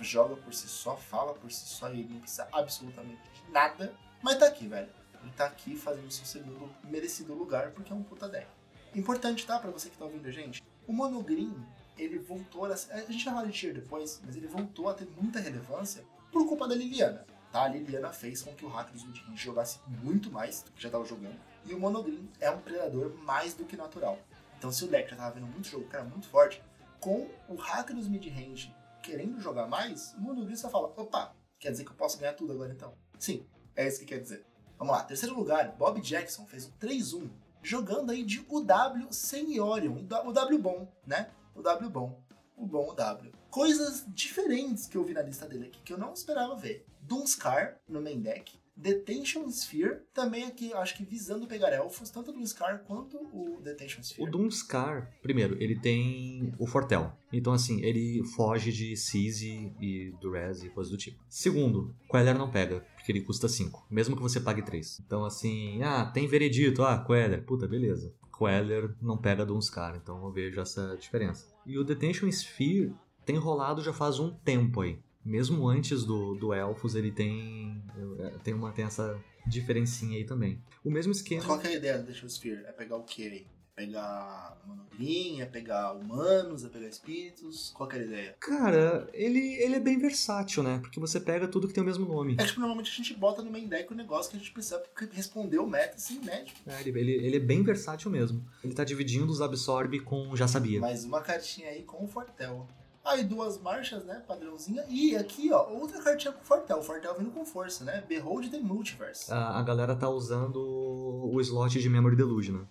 Speaker 1: joga por si só, fala por si só e ele não precisa absolutamente de nada. Mas tá aqui, velho. Ele tá aqui fazendo seu segundo merecido lugar porque é um puta deck. Importante, tá? Pra você que tá ouvindo a gente. O Monogreen, ele voltou a... A gente vai falar de tier depois, mas ele voltou a ter muita relevância por culpa da Liliana. Tá? A Liliana fez com que o hack dos Midrange jogasse muito mais do que já estava jogando. E o Monogreen é um predador mais do que natural. Então se o deck já estava vendo muito jogo, que era muito forte, com o hack dos midrange querendo jogar mais, o Monogreen só fala, opa, quer dizer que eu posso ganhar tudo agora então? Sim, é isso que quer dizer. Vamos lá, terceiro lugar, Bob Jackson fez um 3-1, jogando aí de UW sem Orion, o W bom, né? O W bom, o bom o W. Coisas diferentes que eu vi na lista dele aqui, que eu não esperava ver. Dunscar no main deck, Detention Sphere, também aqui, acho que visando pegar elfos, tanto do Scar quanto o Detention Sphere.
Speaker 2: O Doomscar, primeiro, ele tem o Fortel. Então, assim, ele foge de Seize e Durez e coisas do tipo. Segundo, Queller não pega, porque ele custa 5, mesmo que você pague 3. Então, assim, ah, tem veredito, ah, Queller, puta, beleza. Queller não pega Doomscar, então eu vejo essa diferença. E o Detention Sphere tem rolado já faz um tempo aí mesmo antes do, do Elfos, ele tem, é, tem, uma, tem essa diferencinha aí também. O mesmo esquema.
Speaker 1: Qual que é a ideia do The Sphere? É pegar o quê aí? Pegar monogrim, é pegar humanos, é pegar espíritos? Qual que é a ideia?
Speaker 2: Cara, ele, ele é bem versátil, né? Porque você pega tudo que tem o mesmo nome.
Speaker 1: É tipo, normalmente a gente bota no main deck o negócio que a gente precisa responder o meta assim, médico.
Speaker 2: É, ele, ele, ele, é bem versátil mesmo. Ele tá dividindo os Absorb com Já Sabia.
Speaker 1: Mais uma cartinha aí com o Fortel. Aí duas marchas, né? Padrãozinha. E aqui, ó, outra cartinha pro Fortel. O Fortel vindo com força, né? Behold the Multiverse.
Speaker 2: A, a galera tá usando o slot de Memory Deluge, né?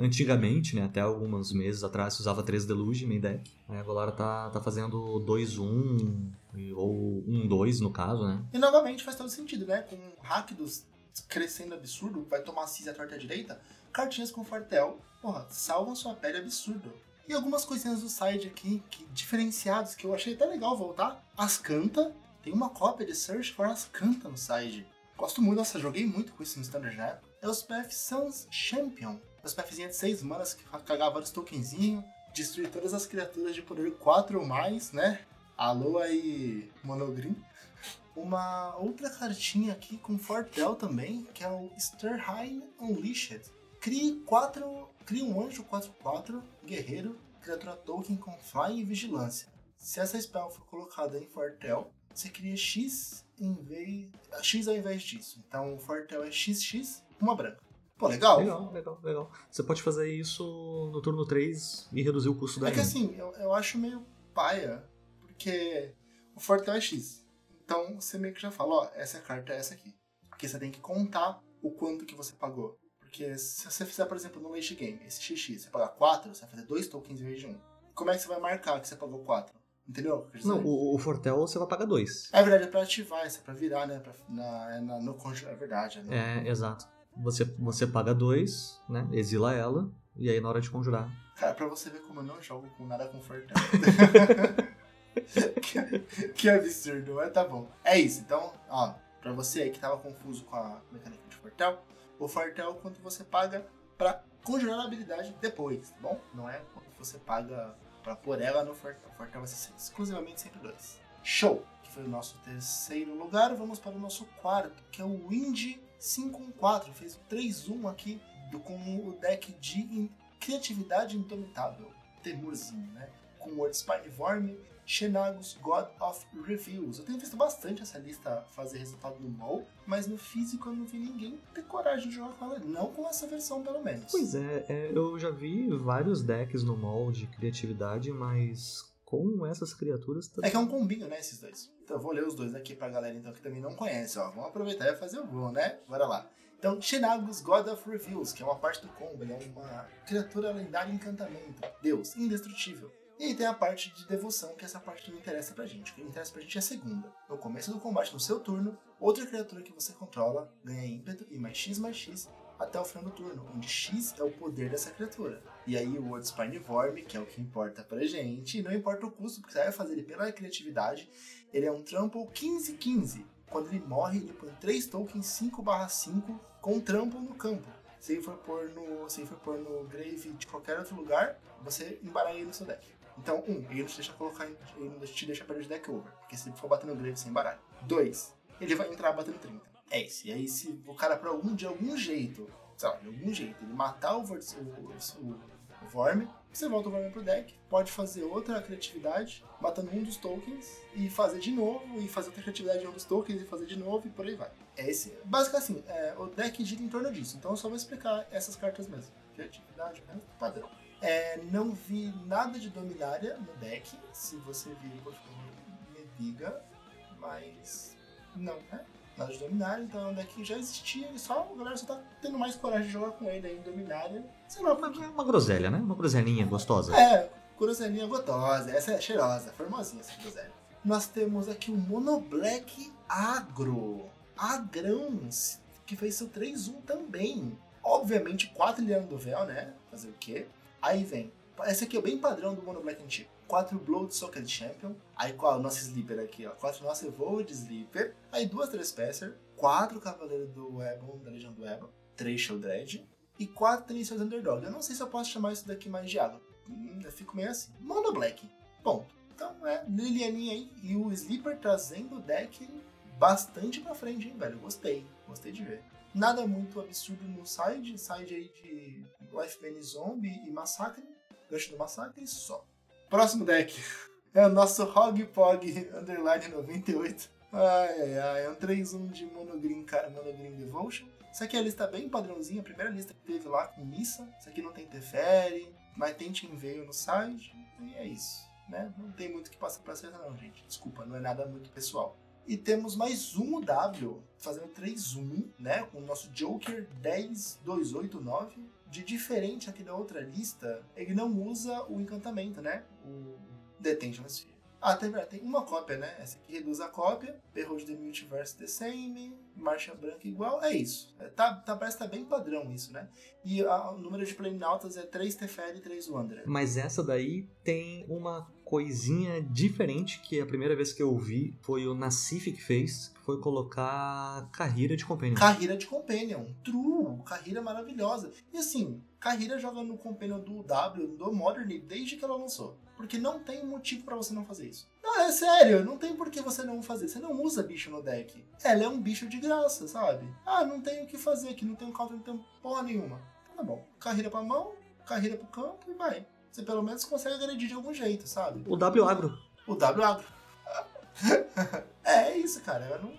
Speaker 2: Antigamente, né? Até alguns meses atrás, se usava 3 Deluge main deck. Aí a galera tá, tá fazendo 2-1 ou 1-2 no caso, né?
Speaker 1: E novamente faz todo sentido, né? Com o hack dos crescendo absurdo, vai tomar cis a torta direita, cartinhas com Fortel, porra, salvam sua pele absurdo. E algumas coisinhas do side aqui, que, diferenciados, que eu achei até legal voltar. Ascanta, tem uma cópia de Search for Ascanta no side. Gosto muito, nossa, joguei muito com isso no Standard né? É os Path Suns Champion. Os Pathzinhas de 6 manas que cagava vários tokenzinhos, destruir todas as criaturas de poder 4 ou mais, né? Alô aí, Monogrim. Uma outra cartinha aqui com Fortel também, que é o Sterheim Unleashed. Crie 4 Cria um anjo 4-4, guerreiro, criatura token com fly e vigilância. Se essa spell for colocada em Fortel, você cria X em vez. X ao invés disso. Então o Fortel é XX, uma branca. Pô, legal?
Speaker 2: Legal, legal, legal. Você pode fazer isso no turno 3 e reduzir o custo da
Speaker 1: É que assim, eu, eu acho meio paia, porque o Fortel é X. Então você meio que já fala, ó, essa carta é essa aqui. Porque você tem que contar o quanto que você pagou. Porque se você fizer, por exemplo, no late game, esse XX, você pagar 4, você vai fazer 2 tokens em vez de 1. Como é que você vai marcar que você pagou 4? Entendeu?
Speaker 2: Não, o, o, Fortel você vai pagar 2.
Speaker 1: É verdade, é pra ativar, isso é pra virar, né? Pra, na, é na, no É verdade.
Speaker 2: É, é, exato. Você, você paga 2, né? Exila ela, e aí na hora de conjurar.
Speaker 1: Cara, pra você ver como eu não jogo com nada com Fortel. que, que absurdo, mas tá bom. É isso, então, ó, pra você aí que tava confuso com a mecânica de Fortel, o Fortel quanto você paga para conjurar a habilidade depois, tá bom? Não é quanto você paga para pôr ela no Fortel. O Fortel vai ser exclusivamente sempre dois. Show! Que foi o nosso terceiro lugar. Vamos para o nosso quarto, que é o Wind 514. Fez o 3-1 aqui do, com o deck de criatividade indomitável. Temurzinho, né? Com o Word Spinevorm Xenagos God of Reviews. Eu tenho visto bastante essa lista fazer resultado no mall, mas no físico eu não vi ninguém ter coragem de jogar com ela, não com essa versão pelo menos.
Speaker 2: Pois é, é eu já vi vários decks no mall de criatividade, mas com essas criaturas
Speaker 1: também. É que é um combinho, né, esses dois. Então eu vou ler os dois aqui pra galera então que também não conhece, ó. Vamos aproveitar e fazer o bom, né? Bora lá. Então, Xenagos God of Reviews, que é uma parte do combo, ele é uma criatura lendária encantamento, Deus, indestrutível. E aí tem a parte de devoção, que é essa parte que não interessa pra gente. O que interessa pra gente é a segunda. No começo do combate, no seu turno, outra criatura que você controla ganha ímpeto e mais X mais X até o final do turno, onde X é o poder dessa criatura. E aí o World Spinevorm, que é o que importa pra gente, não importa o custo, porque você vai fazer ele pela criatividade, ele é um trample 15-15. Quando ele morre, ele põe 3 tokens 5/5 com trample no campo. Se ele for pôr no, se for pôr no grave de qualquer outro lugar, você embaralha ele no seu deck. Então, um, ele não te deixa colocar. Ele não te deixa perder de deck over. Porque se ele for batendo grave sem baralho. Dois, ele vai entrar batendo 30. É isso. E aí, se o cara, por algum, de algum jeito, sei lá, de algum jeito, ele matar o, o, o, o Vorm, você volta o Vorm pro deck, pode fazer outra criatividade, matando um dos tokens, e fazer de novo, e fazer outra criatividade de um dos tokens, e fazer de novo, e por aí vai. É esse. Basicamente assim, é, o deck gira em torno disso. Então eu só vou explicar essas cartas mesmo. Criatividade, né? padrão. É, não vi nada de Dominária no deck. Se você vir, por favor, me diga. Mas não, né? nada de Dominária, então é um deck que já existia, e só a galera só tá tendo mais coragem de jogar com ele aí em Dominária. Sei lá,
Speaker 2: Uma, uma groselha, né? Uma groselinha gostosa.
Speaker 1: É, groselinha gostosa, essa é cheirosa, formosinha essa groselha. Nós temos aqui o Mono Black Agro, Agrãos, que fez seu 3-1 também. Obviamente, 4 Liano do Véu, né? Fazer o quê? Aí vem, esse aqui é bem padrão do Mono Black antigo. 4 Blood Soccer Champion. Aí qual? Nosso Sleeper aqui, ó. 4 nosso Evolved Sleeper. Aí duas Trespasser. 4 Cavaleiro do Ebon, da Legião do Ebon. 3 Shieldred. E 4 Trinições Underdog. Eu não sei se eu posso chamar isso daqui mais de água. Hum, eu fico meio assim. Mono Black. Ponto. Então é Lilianinha aí. E o Sleeper trazendo o deck bastante pra frente, hein, velho. Gostei. Gostei de ver. Nada muito absurdo no side. Side aí de Bane Zombie e Massacre. Gancho do Massacre só. Próximo deck é o nosso Hog Pog Underline 98. Ai, ai, ai. É um 3-1 de Monogreen, cara. Monogreen Devotion. Isso aqui é a lista bem padrãozinha. A primeira lista que teve lá com Missa. Isso aqui não tem Teferi, mas tem Team Veio no site. E é isso, né? Não tem muito que passar pra cena não, gente. Desculpa, não é nada muito pessoal. E temos mais um W, fazendo 3-1, né? Com o nosso Joker 10289. De diferente aqui da outra lista, ele não usa o encantamento, né? O Detention Sphere. Ah, tem, tem uma cópia, né? Essa aqui reduz a cópia. Behold the Multiverse the same. Marcha branca igual. É isso. É, tá, tá, parece que tá bem padrão isso, né? E a, o número de Planinautas é 3 Teferi e 3 Wanderer.
Speaker 2: Mas essa daí tem uma coisinha diferente que a primeira vez que eu vi foi o Nassif que fez, que foi colocar carreira de Companion.
Speaker 1: Carreira de Companion. True. Carreira maravilhosa. E assim, Carreira joga no Companion do W, do Modern, desde que ela lançou. Porque não tem motivo para você não fazer isso. Não, é sério, não tem por que você não fazer. Você não usa bicho no deck. Ela é um bicho de graça, sabe? Ah, não tem o que fazer aqui, não tem counter, não tem porra nenhuma. Tá bom. Carreira pra mão, carreira pro campo e vai. Você pelo menos consegue agredir de algum jeito, sabe?
Speaker 2: O W agro.
Speaker 1: O W agro. é, é isso, cara. Eu não,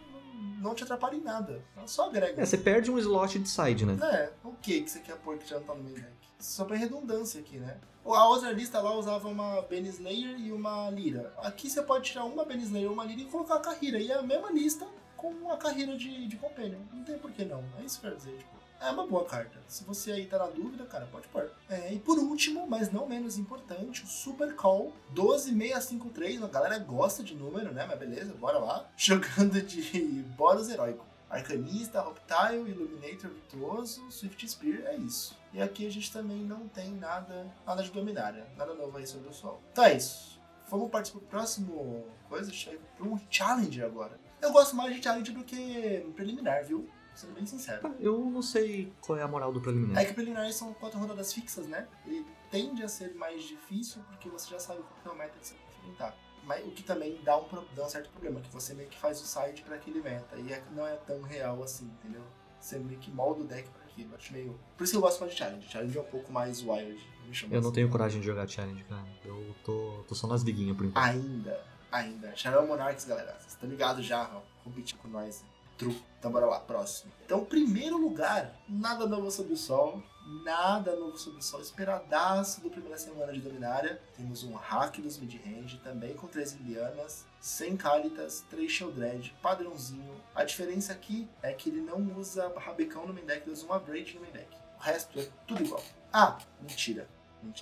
Speaker 1: não, te atrapalha em nada. Ela só agrega.
Speaker 2: É, você perde um slot de side, né?
Speaker 1: É, o que que você quer pôr que já não tá no main deck? Só pra redundância aqui, né? A outra lista lá usava uma Bane Slayer e uma Lira. Aqui você pode tirar uma Bane Slayer uma Lira e colocar a carreira. E é a mesma lista com a carreira de, de Companion. Não tem por que não. É isso que eu quero dizer, tipo. É uma boa carta. Se você aí tá na dúvida, cara, pode pôr. É, e por último, mas não menos importante, o Super Call 12653. A galera gosta de número, né? Mas beleza, bora lá. Jogando de Boros Heróico. Arcanista, Reptile, Illuminator Virtuoso, Swift Spear, é isso. E aqui a gente também não tem nada, nada de Dominária, nada novo aí sobre o sol. Então é isso. Vamos partir pro próximo coisa, para um Challenge agora. Eu gosto mais de Challenge do que preliminar, viu? Sendo bem sincero.
Speaker 2: Eu não sei qual é a moral do preliminar.
Speaker 1: É que preliminares são quatro rodadas fixas, né? E tende a ser mais difícil porque você já sabe qual é o meta que você vai enfrentar. Mas o que também dá um, dá um certo problema, que você meio que faz o side para aquele meta. E é, não é tão real assim, entendeu? Você meio que molda o deck Acho meio. Por isso que eu gosto mais de challenge. Challenge é um pouco mais wild.
Speaker 2: Eu não assim. tenho coragem de jogar challenge, cara. Eu tô, tô só nas viguinhas por enquanto.
Speaker 1: Ainda, ainda. Shadow Monarchs, galera. Vocês estão ligados já, ó. Competir com nós. True. Então bora lá, próximo. Então, primeiro lugar, nada novo sobre o sol. Nada novo sobre o sol. Esperadaço do primeira semana de Dominária. Temos um hack dos mid-range, também com 3 Lilianas, 100 Cálitas, 3 Sheldred, padrãozinho. A diferença aqui é que ele não usa Rabecão no main deck, ele usa um Abrade no main deck. O resto é tudo igual. Ah, mentira.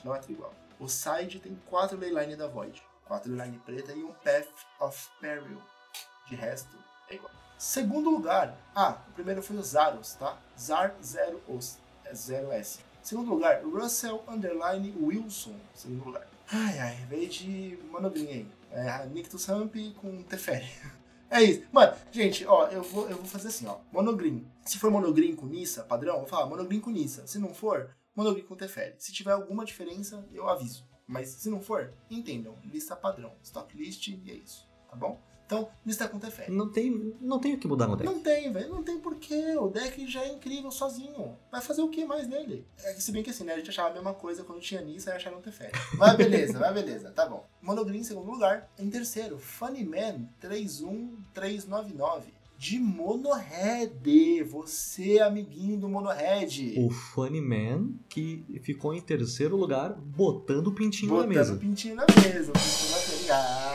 Speaker 1: Não é tudo igual. O side tem 4 Leyline da Void, 4 Leyline preta e um Path of Peril. De resto, é igual. Segundo lugar, ah, o primeiro foi o Zaros, tá? Zar 0 os, é 0S. Segundo lugar, Russell Underline Wilson. Segundo lugar. Ai, ai, veio de Monogreen aí. É, Nictus Ramp com Teferi. É isso. Mano, gente, ó, eu vou, eu vou fazer assim, ó. Monogreen. Se for monogreen com Nissa, padrão, eu vou falar monogreen com Nissa. Se não for, monogreen com Teferi. Se tiver alguma diferença, eu aviso. Mas se não for, entendam. Lista padrão. Stock list e é isso. Tá bom? Então, lista com Teferi.
Speaker 2: Não tem, não tem o que mudar no deck.
Speaker 1: Não tem, velho. Não tem porquê. O deck já é incrível sozinho. Vai fazer o que mais nele? É, se bem que assim, né? A gente achava a mesma coisa quando tinha Nissa e achava um Teferi. Vai beleza, vai beleza. Tá bom. Monogreen em segundo lugar. Em terceiro, Funnyman 31399 de Monohead. Você, amiguinho do Monohead.
Speaker 2: O Funny Man, que ficou em terceiro lugar, botando o pintinho
Speaker 1: botando
Speaker 2: na mesa.
Speaker 1: Botando o pintinho na mesa. O pintinho na mesa.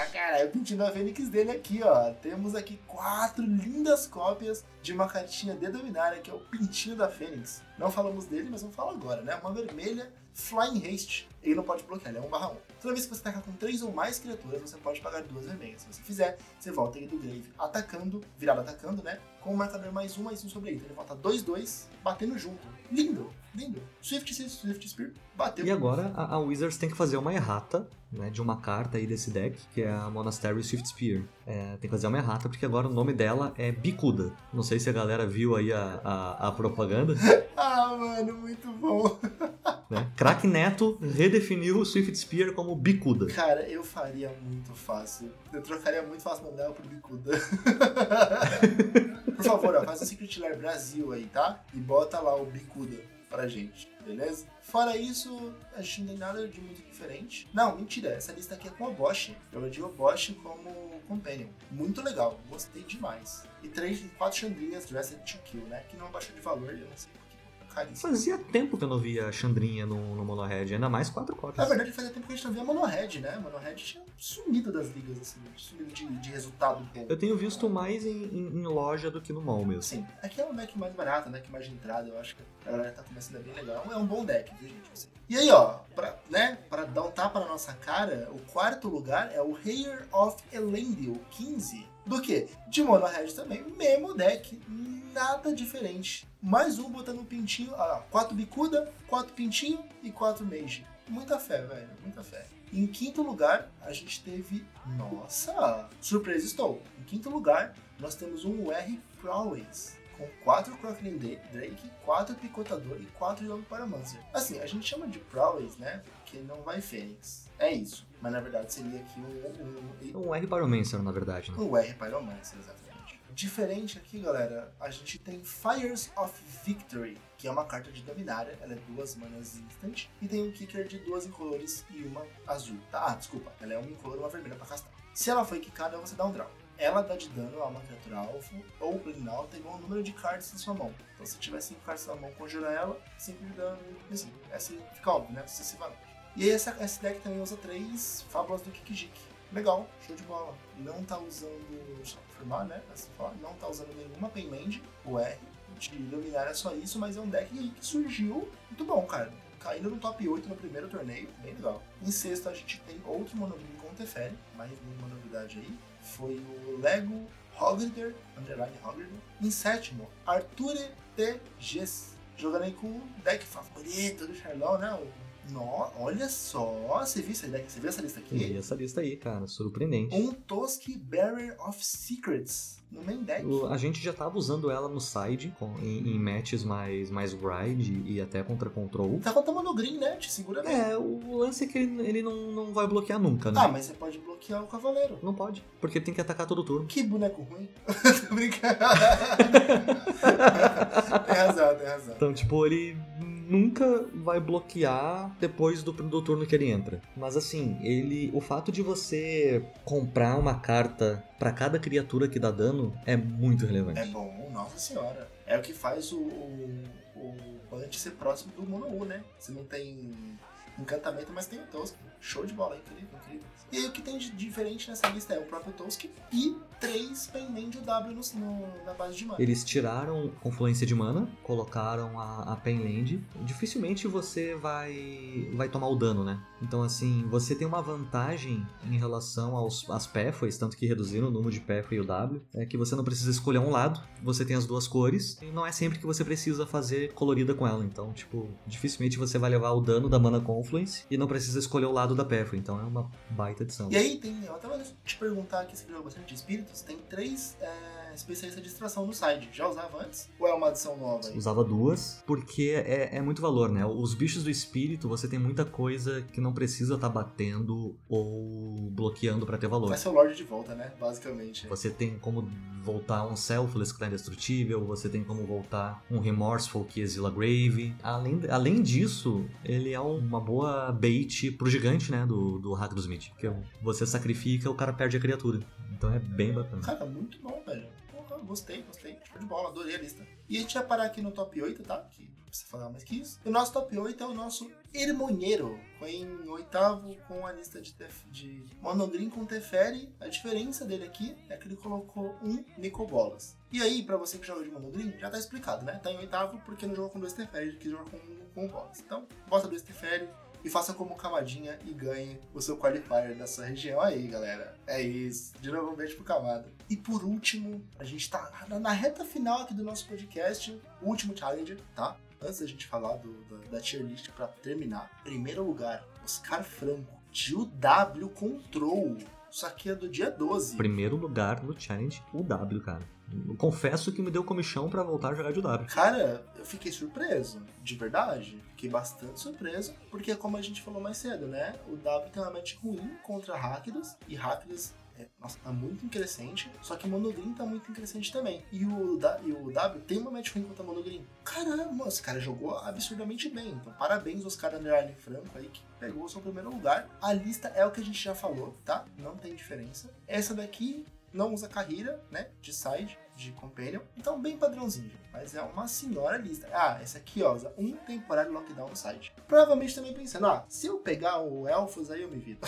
Speaker 1: Pintinho da Fênix dele aqui, ó. Temos aqui quatro lindas cópias de uma cartinha de Dominária, que é o pintinho da Fênix. Não falamos dele, mas vamos falar agora, né? Uma vermelha Flying Haste. Ele não pode bloquear, ele é 1 barra 1. Toda vez que você atacar com 3 ou mais criaturas, você pode pagar duas vermelhas. Se você fizer, você volta ele do grave atacando, virado atacando, né? Com o marcador mais um, mais um sobre ele. Então ele volta 2-2, batendo junto. Lindo, lindo. Swift, Swift Spear, bateu.
Speaker 2: E agora a, a Wizards tem que fazer uma errata né, de uma carta aí desse deck, que é a Monastery Swift Spear. É, tem que fazer uma errata, porque agora o nome dela é Bicuda. Não sei se a galera viu aí a, a, a propaganda.
Speaker 1: ah, mano, muito bom.
Speaker 2: né? Crack Neto redefiniu o Swift Spear como Bicuda.
Speaker 1: Cara, eu faria muito fácil. Eu trocaria muito fácil o nome dela por Bicuda. por favor, ó, faz o Secret Lair Brasil aí, tá? E bota lá o Bicuda pra gente beleza? Fora isso, a gente não tem nada de muito diferente. Não, mentira, essa lista aqui é com o Bosch. Eu elegi o Bosch como Companion. Muito legal, gostei demais. E três, quatro Chandrinhas Dressed to Kill, né? Que não baixou de valor, eu não sei
Speaker 2: Fazia tempo que eu não via a Chandrinha no, no Monohead, ainda mais quatro cópias.
Speaker 1: Na verdade, fazia tempo que a gente não via Monohead, né? Monohead tinha sumido das ligas, assim, sumido de, de resultado bom.
Speaker 2: Eu tenho visto mais em, em, em, loja do que no mall mesmo.
Speaker 1: Sim, aqui é um deck mais barato, um deck mais de entrada, eu acho que a galera tá começando a bem legal. É um bom deck, viu, gente? Assim. E aí, ó, pra, né, pra dar um tapa na nossa cara, o quarto lugar é o Hair of Elendil 15. Do que? De Mono Red também, mesmo deck, nada diferente. Mais um botando um pintinho, ah, quatro bicuda, quatro pintinho e quatro mage. Muita fé, velho, muita fé. Em quinto lugar, a gente teve. Nossa! Surpresa estou! Em quinto lugar, nós temos um UR Prowess com 4 Crocodile Drake, 4 Picotador e 4 Young Paramancer. Assim, a gente chama de Prowess, né? Porque não vai Fênix. É isso. Mas na verdade seria aqui um.
Speaker 2: Um, um R Pyromancer, na verdade.
Speaker 1: Né? Um R Pyromancer, exatamente. Diferente aqui, galera, a gente tem Fires of Victory, que é uma carta de dominária, ela é duas manas instant, e tem um kicker de duas incolores e uma azul. Tá? Ah, desculpa, ela é uma incolor e uma vermelha pra castar. Se ela foi quicada, você dá um draw ela dá de dano a uma criatura alvo ou plane alta igual ao número de cartas na sua mão. Então se tiver 5 cartas na mão, conjura ela, 5 de dano, assim, essa fica óbvio, né? Sucessivamente. E aí essa, deck também usa 3 fábulas do Kikijik. Legal, show de bola. Não tá usando, só confirmar, né? Não tá usando nenhuma Painland, o R, de dominar é só isso, mas é um deck que surgiu muito bom, cara. Caindo no top 8 no primeiro torneio, bem legal. Em sexto a gente tem outro monogreen com Teferi, mais nenhuma novidade aí foi o Lego Hogrider, underline Hogrider. Em sétimo, Arture TGs, jogando aí com o deck favorito do Charlão, né? No, olha só, você viu, essa, você viu essa lista aqui?
Speaker 2: Vi essa lista aí, cara, surpreendente.
Speaker 1: Um Toski Barrier of Secrets no main deck.
Speaker 2: a gente já tava usando ela no side, com, em, em, matches mais, mais grind e até contra control.
Speaker 1: Tá contando no green, né? Te segura bem.
Speaker 2: É, o lance é que ele, ele não, não vai bloquear nunca, né?
Speaker 1: Ah, mas você pode bloquear o cavaleiro.
Speaker 2: Não pode, porque tem que atacar todo turno.
Speaker 1: Que boneco ruim. Tô brincando. tem razão, tem razão.
Speaker 2: Então, tipo, ele nunca vai bloquear depois do, do turno que ele entra. Mas assim, ele, o fato de você comprar uma carta para cada criatura que dá dano é muito relevante.
Speaker 1: É bom, nossa senhora. É o que faz o, o, o Punch ser próximo do Mono U, né? Você não tem encantamento, mas tem o Tosco. Show de bola, incrível, incrível. E aí o que tem de diferente nessa lista é o próprio Tosk e três Penman de W no, no, na base de mana.
Speaker 2: Eles tiraram confluência de mana, colocaram a, a Penland. Dificilmente você vai vai tomar o dano, né? Então, assim, você tem uma vantagem em relação aos, às Pathways, tanto que reduziram o número de Pathway e o W, é que você não precisa escolher um lado, você tem as duas cores, e não é sempre que você precisa fazer colorida com ela. Então, tipo, dificilmente você vai levar o dano da Mana Confluence e não precisa escolher o lado da Pathway. Então é uma baita edição.
Speaker 1: E aí tem, eu até vou te perguntar aqui, você joga bastante de espíritos, tem três é, especialistas de extração no side. Já usava antes? Ou é uma adição nova? Aí?
Speaker 2: Usava duas, porque é, é muito valor, né? Os bichos do espírito, você tem muita coisa que não precisa estar tá batendo ou bloqueando para ter valor.
Speaker 1: Vai ser o Lorde de volta, né? Basicamente.
Speaker 2: Você tem como voltar um Selfless que tá indestrutível, você tem como voltar um Remorseful que exila Grave. Além, além disso, ele é uma boa bait pro gigante, né? Do, do Hack do Smith. Que você sacrifica, o cara perde a criatura. Então é bem bacana.
Speaker 1: Cara, muito bom, velho. Gostei, gostei. Show de bola, adorei a lista. E a gente vai parar aqui no top 8, tá? Que precisa falar mais que isso. E o nosso top 8 é o nosso Hermonheiro. Foi em oitavo com a lista de, tef, de Monogreen com Teferi. A diferença dele aqui é que ele colocou um Nicobolas. E aí, pra você que joga de Monogreen, já tá explicado, né? Tá em oitavo porque não jogou com dois Teferi, quis jogar com, com bolas. Então, bota dois Teferi, e faça como Camadinha e ganhe o seu qualifier da sua região aí, galera. É isso. De novo, um beijo pro Camada. E por último, a gente tá na reta final aqui do nosso podcast, o último challenger, tá? Antes da gente falar do, da, da tier list pra terminar, primeiro lugar, Oscar Franco, de UW Control. Isso aqui é do dia 12.
Speaker 2: Primeiro lugar no challenge, UW, cara. Confesso que me deu comichão para voltar a jogar de UW.
Speaker 1: Cara, eu fiquei surpreso, de verdade. Fiquei bastante surpreso, porque como a gente falou mais cedo, né? O W tem uma match ruim contra Rakdos, e Rakdos é, nossa, tá muito crescente, só que Monogreen tá muito crescente também. E o, e o W tem uma match ruim contra Monogreen. Caramba, esse cara jogou absurdamente bem. Então, parabéns aos caras Underline Franco aí que pegou o seu primeiro lugar. A lista é o que a gente já falou, tá? Não tem diferença. Essa daqui não usa carreira, né? De side de Companion. Então, bem padrãozinho, mas é uma senhora lista. Ah, essa aqui, ó, um temporário lockdown no site. Provavelmente também pensando, ah, se eu pegar o Elfos, aí eu me vido.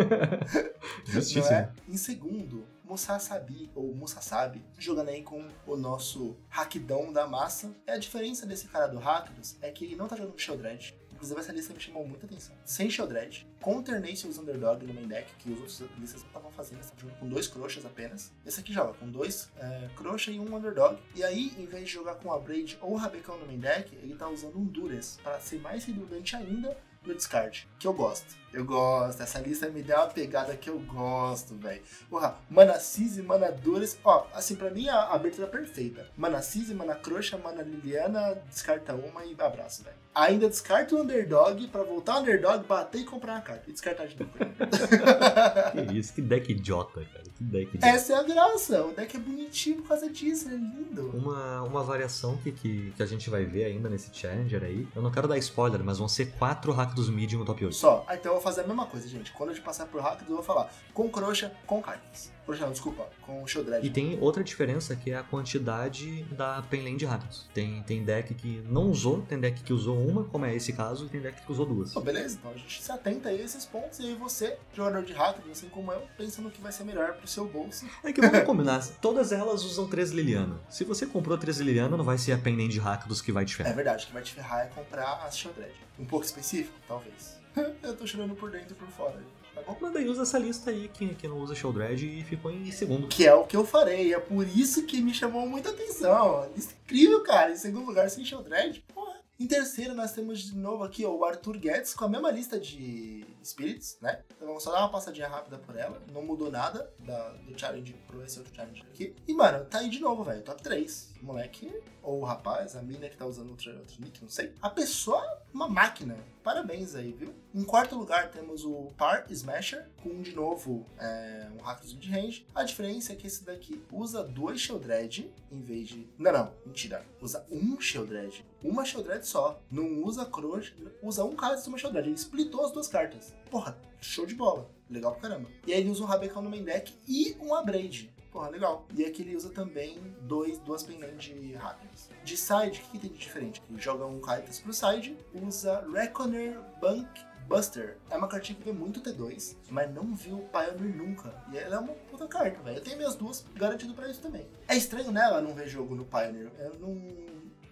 Speaker 2: Justíssimo. É?
Speaker 1: Em segundo, Musasabi, ou Musasabi, jogando aí com o nosso Hackdão da massa. E a diferença desse cara do Hackdos é que ele não tá jogando com Shieldred. Inclusive, essa lista me chamou muita atenção. Sem Shieldred, com Ternacious Underdog no main deck, que os outros listas não estavam fazendo, jogando com dois Crochas apenas. Esse aqui joga com dois é, Crocha e um Underdog. E aí, em vez de jogar com a Braid ou o Rabecão no main deck, ele tá usando um Dures, para ser mais redundante ainda no descarte, que eu gosto. Eu gosto. Essa lista me deu uma pegada que eu gosto, velho. Porra, Mana Cis e Mana Dures. Ó, assim, pra mim a abertura é perfeita. Mana Cis, Mana Croxa, Mana Liliana, descarta uma e abraço, velho. Ainda descarta o Underdog pra voltar o Underdog, bater e comprar uma carta. E descartar de novo.
Speaker 2: que isso, que deck idiota, cara. Que deck idiota.
Speaker 1: Essa é a graça. O deck é bonitinho por causa disso, é lindo.
Speaker 2: Uma, uma variação que, que, que a gente vai ver ainda nesse Challenger aí. Eu não quero dar spoiler, mas vão ser quatro hacks dos medium no top 8.
Speaker 1: Só. Ah, então eu fazer a mesma coisa, gente. Quando a gente passar por hackers, eu vou falar com crocha, com cartas. Não, desculpa, com Shieldred.
Speaker 2: E tem outra diferença que é a quantidade da Penland Rakdos. Tem, tem deck que não usou, tem deck que usou uma, como é esse caso, e tem deck que usou duas.
Speaker 1: Beleza, então a gente se atenta a esses pontos e aí você, jogador de Rakdos, assim como eu, pensa no que vai ser melhor pro seu bolso.
Speaker 2: É que vamos combinar, todas elas usam 3 Liliana. Se você comprou 3 Liliana, não vai ser a Penland Rakdos que vai te ferrar.
Speaker 1: É verdade, o que vai te ferrar é comprar a Shieldred. Um pouco específico, talvez. eu tô chorando por dentro e por fora tá bom?
Speaker 2: Mas daí usa essa lista aí que, que não usa Shieldred e ficou em segundo.
Speaker 1: Que é o que eu farei, é por isso que me chamou muita atenção. Lista incrível, cara. Em segundo lugar, sem Shieldred. Porra. Em terceiro, nós temos de novo aqui ó, o Arthur Guedes com a mesma lista de Spirits, né? Então vamos só dar uma passadinha rápida por ela. Não mudou nada da, do challenge pro esse outro challenge aqui. E, mano, tá aí de novo, velho. Top 3. O moleque, ou o rapaz, a mina que tá usando outro, outro nick, não sei. A pessoa, uma máquina. Parabéns aí, viu? Em quarto lugar, temos o Par Smasher, com de novo é, um hackzinho de range. A diferença é que esse daqui usa dois Shieldred em vez de. Não, não, mentira. Usa um Shieldred. Uma Shieldred só. Não usa Cross, usa um card de uma Shieldred. Ele splitou as duas cartas. Porra, show de bola. Legal pra caramba. E aí ele usa um Rabecão no main deck e um Abrade. Porra, legal. E aqui ele usa também dois, duas Penland Hackers. De side, o que, que tem de diferente? Ele joga um Kaitas pro side, usa Reckoner Bank Buster é uma cartinha que vê muito T2, mas não viu Pioneer nunca. E ela é uma puta carta, velho. Eu tenho minhas duas garantido pra isso também. É estranho, né, ela não ver jogo no Pioneer. Eu não,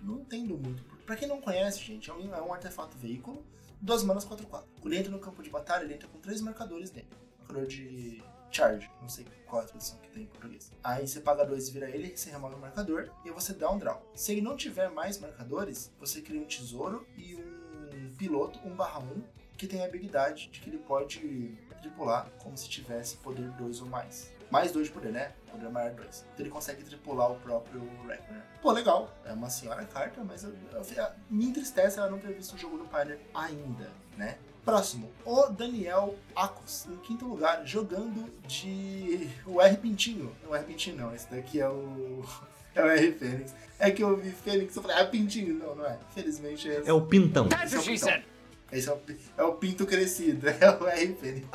Speaker 1: não entendo muito. Pra quem não conhece, gente, é um, é um artefato veículo, duas manas 4-4. Quando ele entra no campo de batalha, ele entra com três marcadores dele. Marcador de charge, não sei qual é a tradução que tem em português. Aí você paga dois e vira ele, você remove o marcador e você dá um draw. Se ele não tiver mais marcadores, você cria um tesouro e um piloto 1 barra 1 que tem a habilidade de que ele pode tripular como se tivesse poder 2 ou mais. Mais 2 de poder, né? Poder maior 2. Então ele consegue tripular o próprio Reckoner. Pô, legal. É uma senhora carta, mas eu, eu, eu, me entristece ela não ter visto o jogo do Pioneer ainda, né? Próximo, o Daniel Acos, em quinto lugar, jogando de o R Pintinho. Não é R Pintinho, não. Esse daqui é o. É o R Fênix. É que eu vi Fênix e falei, ah, Pintinho. Não, não é. Felizmente é.
Speaker 2: É o Pintão.
Speaker 1: That's what she said. Esse é o, é o pinto crescido, é o R Fênix.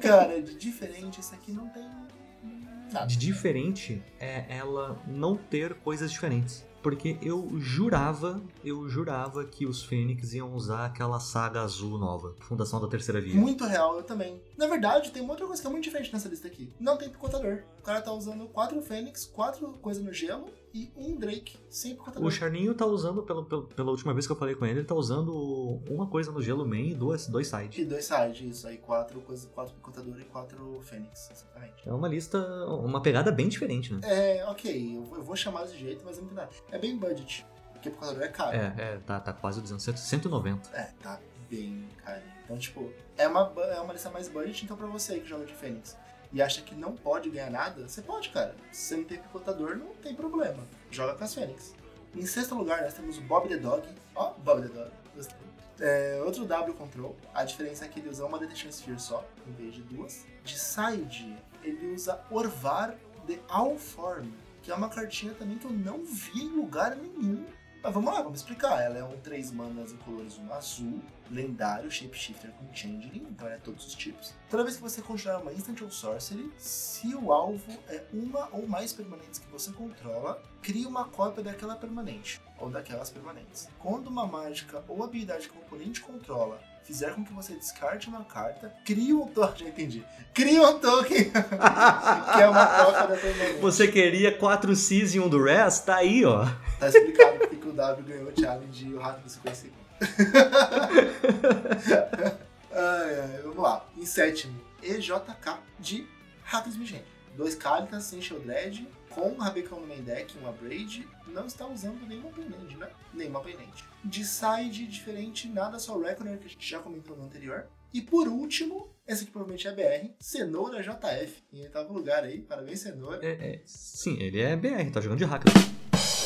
Speaker 1: Cara, de diferente, esse aqui não tem nada.
Speaker 2: De diferente é ela não ter coisas diferentes Porque eu jurava, eu jurava que os Fênix iam usar aquela saga azul nova, Fundação da Terceira Via.
Speaker 1: Muito real, eu também. Na verdade, tem uma outra coisa que é muito diferente nessa lista aqui. Não tem picotador. O cara tá usando quatro Fênix, quatro coisas no gelo e um Drake sem picotador.
Speaker 2: O Charninho tá usando, pelo, pelo- pela última vez que eu falei com ele, ele tá usando uma coisa no gelo main e duas, dois side.
Speaker 1: E dois sides, isso aí. Quatro coisas, quatro picotador e quatro Fênix, exatamente.
Speaker 2: É uma lista, uma pegada bem diferente, né?
Speaker 1: É, ok, eu vou, eu vou chamar desse jeito, mas não tem nada. É bem budget. Porque picotador é caro.
Speaker 2: É, é, tá, tá quase dizendo 190.
Speaker 1: É, tá bem caro. Então, tipo, é uma, é uma lista mais budget, então pra você que joga de Fênix e acha que não pode ganhar nada, você pode, cara. Se você não tem picotador, não tem problema. Joga com as Fênix. Em sexto lugar, nós temos o Bob the Dog. Ó, Bob the Dog. Gostei. É, outro W Control. A diferença é que ele usa uma Detection Sphere só, em vez de duas. De side, ele usa Orvar the Allform, que é uma cartinha também que eu não vi em lugar nenhum. Mas vamos lá, vamos explicar. Ela é um 3 manas em colores um azul, lendário, shapeshifter com changeling, então é todos os tipos. Toda vez que você conjurar uma instant ou sorcery, se o alvo é uma ou mais permanentes que você controla, cria uma cópia daquela permanente, ou daquelas permanentes. Quando uma mágica ou habilidade que o oponente controla fizer com que você descarte uma carta, cria um token. Já entendi. Cria um token que é uma cópia da permanente.
Speaker 2: Você queria 4 Cs e um do Rest? Tá aí, ó.
Speaker 1: Tá explicado porque que o W ganhou o challenge e o Rápido 50 segundos. ai, ai, vamos lá. Em sétimo, EJK de Rápido Vigente. Dois Calitas sem Shieldred, com um Rabecão no main deck, uma Braid. Não está usando nenhuma Penend, né? Nenhuma Penend. De side diferente, nada só Reckoner, que a gente já comentou no anterior. E por último, esse aqui provavelmente é BR, Cenoura JF. Em oitavo lugar aí, parabéns Cenoura.
Speaker 2: É, é, sim, ele é BR, tá jogando de hack.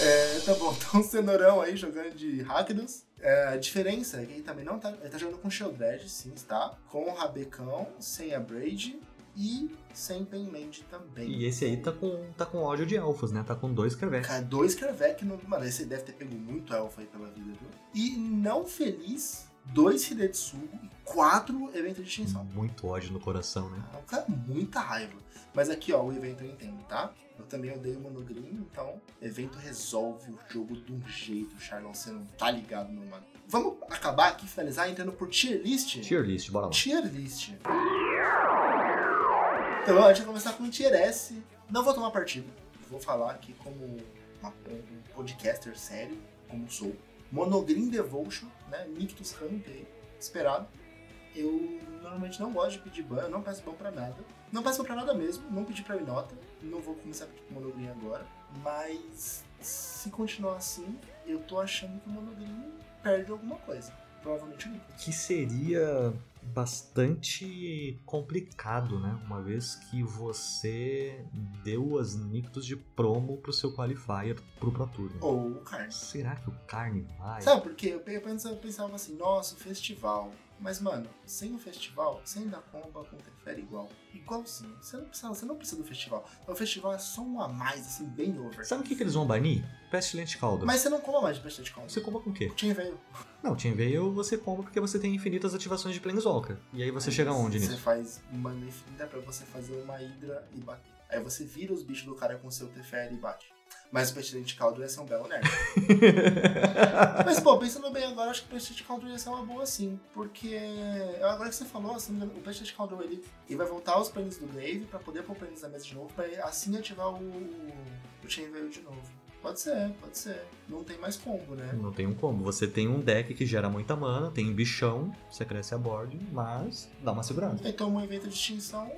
Speaker 1: É, tá bom, então Cenourão aí jogando de Rakdos. É, a diferença é que ele também não tá. Ele tá jogando com Shieldred, sim, tá? Com o Rabecão, sem a Braid e sem Penland também.
Speaker 2: E esse aí tá com, tá com ódio de elfos, né? Tá com dois.
Speaker 1: Cara, dois Kervek no. Mano, esse deve ter pego muito elfo aí pela vida, viu? E não feliz, dois Hidetsugu e quatro eventos de extinção.
Speaker 2: Muito ódio no coração, né?
Speaker 1: Um cara muita raiva. Mas aqui, ó, o evento eu entendo, tá? Eu também odeio o Monogreen, então evento resolve o jogo de um jeito, Charlon. Você não tá ligado, meu mano. Vamos acabar aqui, finalizar entrando por tier list?
Speaker 2: Tier list, bora lá.
Speaker 1: Tier list. Então, a gente vai começar com o tier S. Não vou tomar partido. Vou falar aqui como um podcaster sério, como sou. Monogreen Devotion, né? Nictus aí, esperado. Eu normalmente não gosto de pedir ban, eu não peço ban pra nada. Não peço ban pra nada mesmo, não pedi pra Inota. Não vou começar pro Monogreen agora. Mas se continuar assim, eu tô achando que o Monogreen perde alguma coisa. Provavelmente o Nictus.
Speaker 2: Que seria bastante complicado, né? Uma vez que você deu as Nictus de promo pro seu qualifier pro Pro Tour. né?
Speaker 1: Ou o Carne.
Speaker 2: Será que o Carne vai?
Speaker 1: Sabe por quê? Eu pe- eu pensava, eu pensava assim, nossa, o festival. Mas, mano, sem o festival, sem dar comba Teferi igual. Igualzinho. Você não, precisa, você não precisa do festival. O festival é só um a mais, assim, bem over.
Speaker 2: Sabe o que, que eles vão banir? Pestilente Caldo.
Speaker 1: Mas você não comba mais de de combo.
Speaker 2: Você comba com o quê?
Speaker 1: Veio.
Speaker 2: Não, Chain Veil você compra porque você tem infinitas ativações de Planeswalker. E aí você chega onde
Speaker 1: Você
Speaker 2: nisso?
Speaker 1: faz mana infinita pra você fazer uma hidra e bater. Aí você vira os bichos do cara com seu Teferi e bate. Mas o Pestilente Caldo ia ser um belo nerd. Mas, pô, pensando bem agora, acho que o Pestilente Caldo ia ser uma boa sim. Porque agora que você falou, assim, o Pestilente Caldo ele, ele vai voltar aos planos do Grave pra poder pôr planos na mesa de novo, pra assim ativar o, o Chain Veil de novo. Pode ser, pode ser. Não tem mais combo, né?
Speaker 2: Não tem um como. Você tem um deck que gera muita mana, tem bichão, você cresce a board, mas dá uma segurada.
Speaker 1: Aí toma um evento de extinção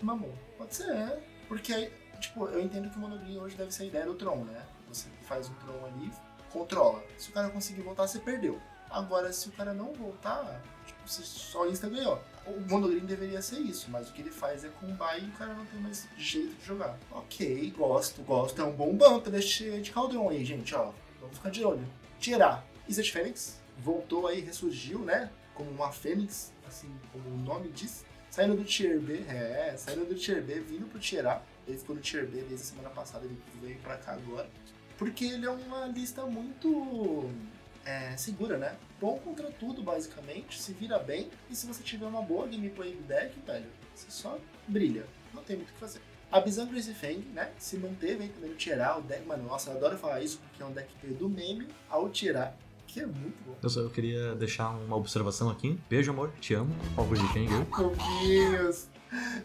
Speaker 1: mamou. Pode ser, porque aí, tipo, eu entendo que o Monogreen hoje deve ser a ideia do Tron, né? Você faz um Tron ali, controla. Se o cara conseguir voltar, você perdeu. Agora, se o cara não voltar, tipo, você só insta ganhou. O Monogreen deveria ser isso, mas o que ele faz é combar e o cara não tem mais jeito de jogar. Ok, gosto, gosto. É um bom banco desse de Caldron aí, gente, ó. Vamos ficar de olho. Tirar. Isa de Fênix voltou aí, ressurgiu, né? Como uma Fênix, assim como o nome diz. Saindo do Tier B, é, saindo do Tier B, vindo pro Tier A. Ele ficou no Tier B desde a semana passada, ele veio pra cá agora. Porque ele é uma lista muito é, segura, né? Bom contra tudo, basicamente, se vira bem. E se você tiver uma boa gameplay do deck, velho, você só brilha. Não tem muito o que fazer. A Bizan Crazy Fang, né, se manteve aí também no tirar o deck. Mano, nossa, eu adoro falar isso porque é um deck do meme ao tirar, que é muito bom.
Speaker 2: Eu, só, eu queria deixar uma observação aqui. Beijo, amor. Te amo. Fogos de Fang.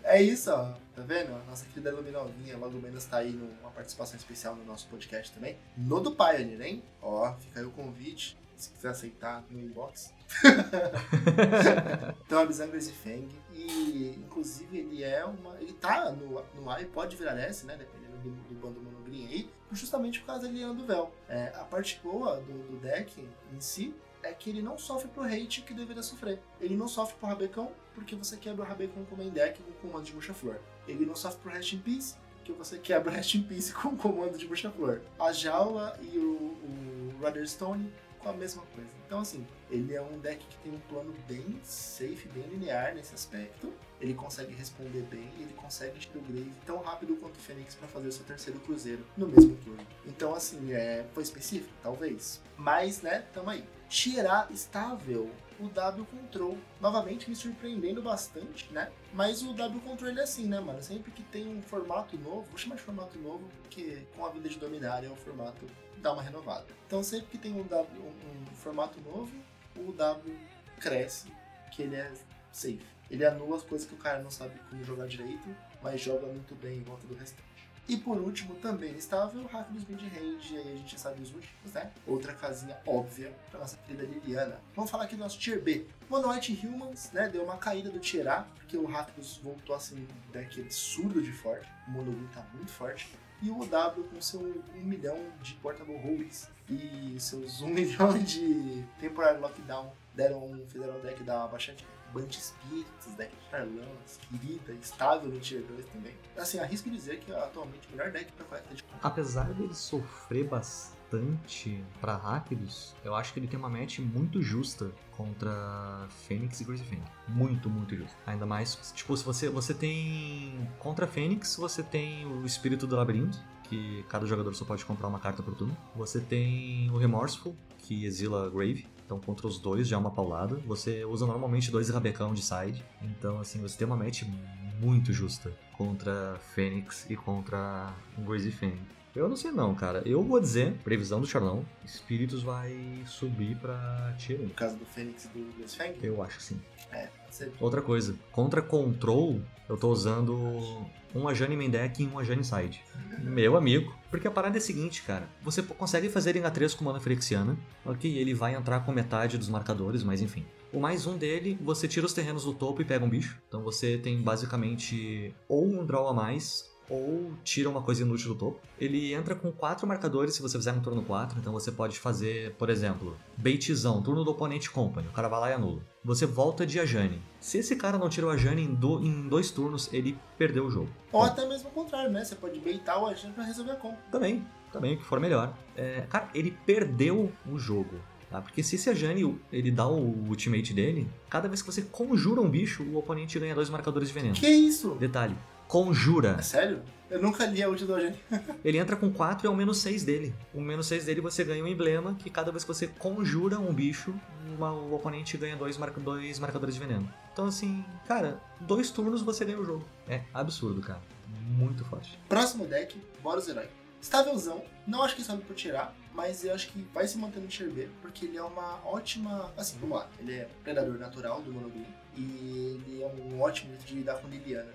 Speaker 1: É isso, ó. Tá vendo? A nossa querida Luminovinha logo menos tá aí numa participação especial no nosso podcast também. No do Pioneer, hein? Ó, fica aí o convite. Se quiser aceitar no inbox. então a Bizan Crazy Fang. E inclusive ele é uma. Ele tá no, no A e pode virar S, né? Dependendo do, do bando monogreen aí. Justamente por causa da Liana do Véu. É, a parte boa do, do deck em si é que ele não sofre pro hate que deveria sofrer. Ele não sofre pro Rabecão, porque você quebra o Rabecão com main deck com comando de Bucha-Flor. Ele não sofre pro Rest in Peace, porque você quebra o Rest in Peace com comando de Bucha-Flor. A Jaula e o, o Rudderstone com a mesma coisa. Então, assim, ele é um deck que tem um plano bem safe, bem linear nesse aspecto. Ele consegue responder bem, ele consegue encher o Grave tão rápido quanto o Fênix para fazer o seu terceiro cruzeiro no mesmo turno. Então, assim, é, foi específico? Talvez. Mas, né, tamo aí. Tirar estável o W Control. Novamente me surpreendendo bastante, né? Mas o W Control ele é assim, né, mano? Sempre que tem um formato novo, vou chamar de formato novo, porque com a vida de Dominária é o formato dá uma renovada. Então sempre que tem um, w, um, um formato novo, o W cresce, que ele é safe. Ele anula as coisas que o cara não sabe como jogar direito, mas joga muito bem em volta do restante. E por último, também estável, o hack dos mid-range, aí a gente já sabe os últimos, né? Outra casinha óbvia pra nossa querida Liliana. Vamos falar aqui do nosso Tier B. Mono White Humans, né? Deu uma caída do Tier A, porque o Rakdos voltou assim, um deck absurdo de forte. O Mono tá muito forte. E o W com seu 1 milhão de Portable Holes e seus 1 milhão de Temporary Lockdown deram, fizeram um deck da bastante Bunch Spirits, deck de Tarlans, querida, estável no Tier 2 também. Assim, arrisco dizer que é atualmente o melhor deck para coleta de
Speaker 2: Apesar dele sofrer bastante para Rakdos, eu acho que ele tem uma match muito justa contra Fênix e Fang. Muito, muito justa. Ainda mais, tipo, se você, você tem. Contra Fênix, você tem o Espírito do Labirinto, que cada jogador só pode comprar uma carta por turno. Você tem o Remorseful, que exila Grave. Então, contra os dois já é uma paulada. Você usa normalmente dois rabecão de side. Então, assim, você tem uma match muito justa contra Fênix e contra Crazy Fang. Eu não sei não, cara. Eu vou dizer, previsão do Charlão, Espíritos vai subir pra Tier 1.
Speaker 1: No caso do Fênix e do Crazy Fang?
Speaker 2: Eu acho que sim.
Speaker 1: É, você...
Speaker 2: Outra coisa, contra Control, eu tô usando um Ajani main e um Ajani side. Meu amigo. Porque a parada é a seguinte, cara. Você consegue fazer em A3 com mana Ferexiana. Ok, ele vai entrar com metade dos marcadores, mas enfim. O mais um dele, você tira os terrenos do topo e pega um bicho. Então você tem basicamente ou um draw a mais, ou tira uma coisa inútil do topo. Ele entra com quatro marcadores se você fizer no turno 4, então você pode fazer, por exemplo, baitzão, turno do oponente company, o cara vai lá e anula. Você volta de Ajani. Se esse cara não tirou Ajani em, do, em dois turnos, ele perdeu o jogo.
Speaker 1: Ou Bom. até mesmo o contrário, né? Você pode baitar o Ajani pra resolver a compra.
Speaker 2: Também, também, o que for melhor. É, cara, ele perdeu o jogo. Tá? Porque se esse Ajani ele dá o ultimate dele, cada vez que você conjura um bicho, o oponente ganha dois marcadores de veneno.
Speaker 1: Que isso?
Speaker 2: Detalhe, conjura.
Speaker 1: É sério? Eu nunca li a ult do Ajani.
Speaker 2: ele entra com 4 e é o menos 6 dele. O menos 6 dele você ganha um emblema que cada vez que você conjura um bicho, uma, o oponente ganha dois, marca, dois marcadores de veneno. Então assim, cara, dois turnos você ganha o jogo. É absurdo, cara. Muito forte.
Speaker 1: Próximo deck, Boros Herói. Estávelzão, não acho que sobe por tirar, mas eu acho que vai se manter no Tier B, porque ele é uma ótima. Assim, vamos lá, ele é predador natural do Monogreen, e ele é um ótimo jeito de lidar com Liliana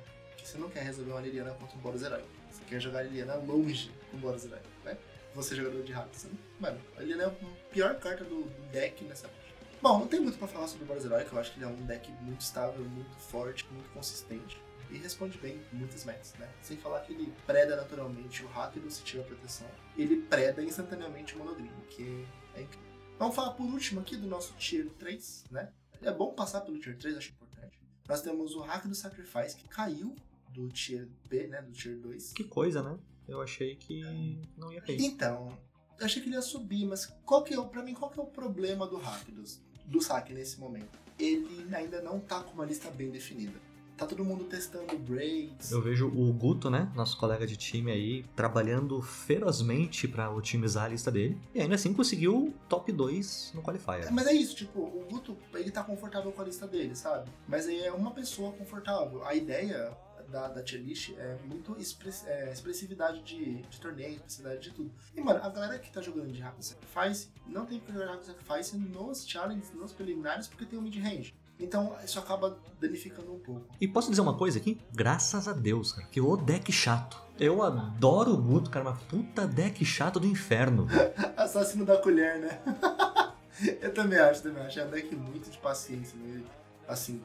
Speaker 1: você não quer resolver uma Liliana contra um Boros Herói. Você quer jogar a Liliana longe com o Boros Herói, né? Você jogador de rato, assim, mano, a Liliana é a pior carta do, deck nessa parte. Bom, não tem muito pra falar sobre o Boros Herói, que eu acho que ele é um deck muito estável, muito forte, muito consistente. E responde bem muitas metas, né? Sem falar que ele preda naturalmente o rápido se tiver proteção. Ele preda instantaneamente o monogreen, que é incrível. Vamos falar por último aqui do nosso Tier 3, né? É bom passar pelo Tier 3, acho importante. Nós temos o Hack do Sacrifice, que caiu do Tier B, né? Do Tier 2.
Speaker 2: Que coisa, né? Eu achei que não ia cair.
Speaker 1: Então, eu achei que ele ia subir, mas qual que é, pra mim, qual que é o problema do Rakdos? Do saque nesse momento? Ele ainda não tá com uma lista bem definida. Tá todo mundo testando braids.
Speaker 2: Eu vejo o Guto, né, nosso colega de time aí, trabalhando ferozmente para otimizar a lista dele. E ainda assim conseguiu top 2 no Qualifier.
Speaker 1: É, mas é isso, tipo, o Guto, ele tá confortável com a lista dele, sabe? Mas aí é uma pessoa confortável. A ideia da, da tier list é muito express, é, expressividade de, de torneio, expressividade de tudo. E, mano, a galera que tá jogando de Hack Sacrifice não tem que jogar Hack Sacrifice nos challenges, nos preliminares, porque tem o mid-range. Então isso acaba danificando um pouco.
Speaker 2: E posso dizer uma coisa aqui? Graças a Deus, cara, que o deck chato. Eu adoro o Guto, cara, mas puta deck chato do inferno.
Speaker 1: Assassino da colher, né? eu também acho, também acho. É um deck muito de paciência, né? Assim,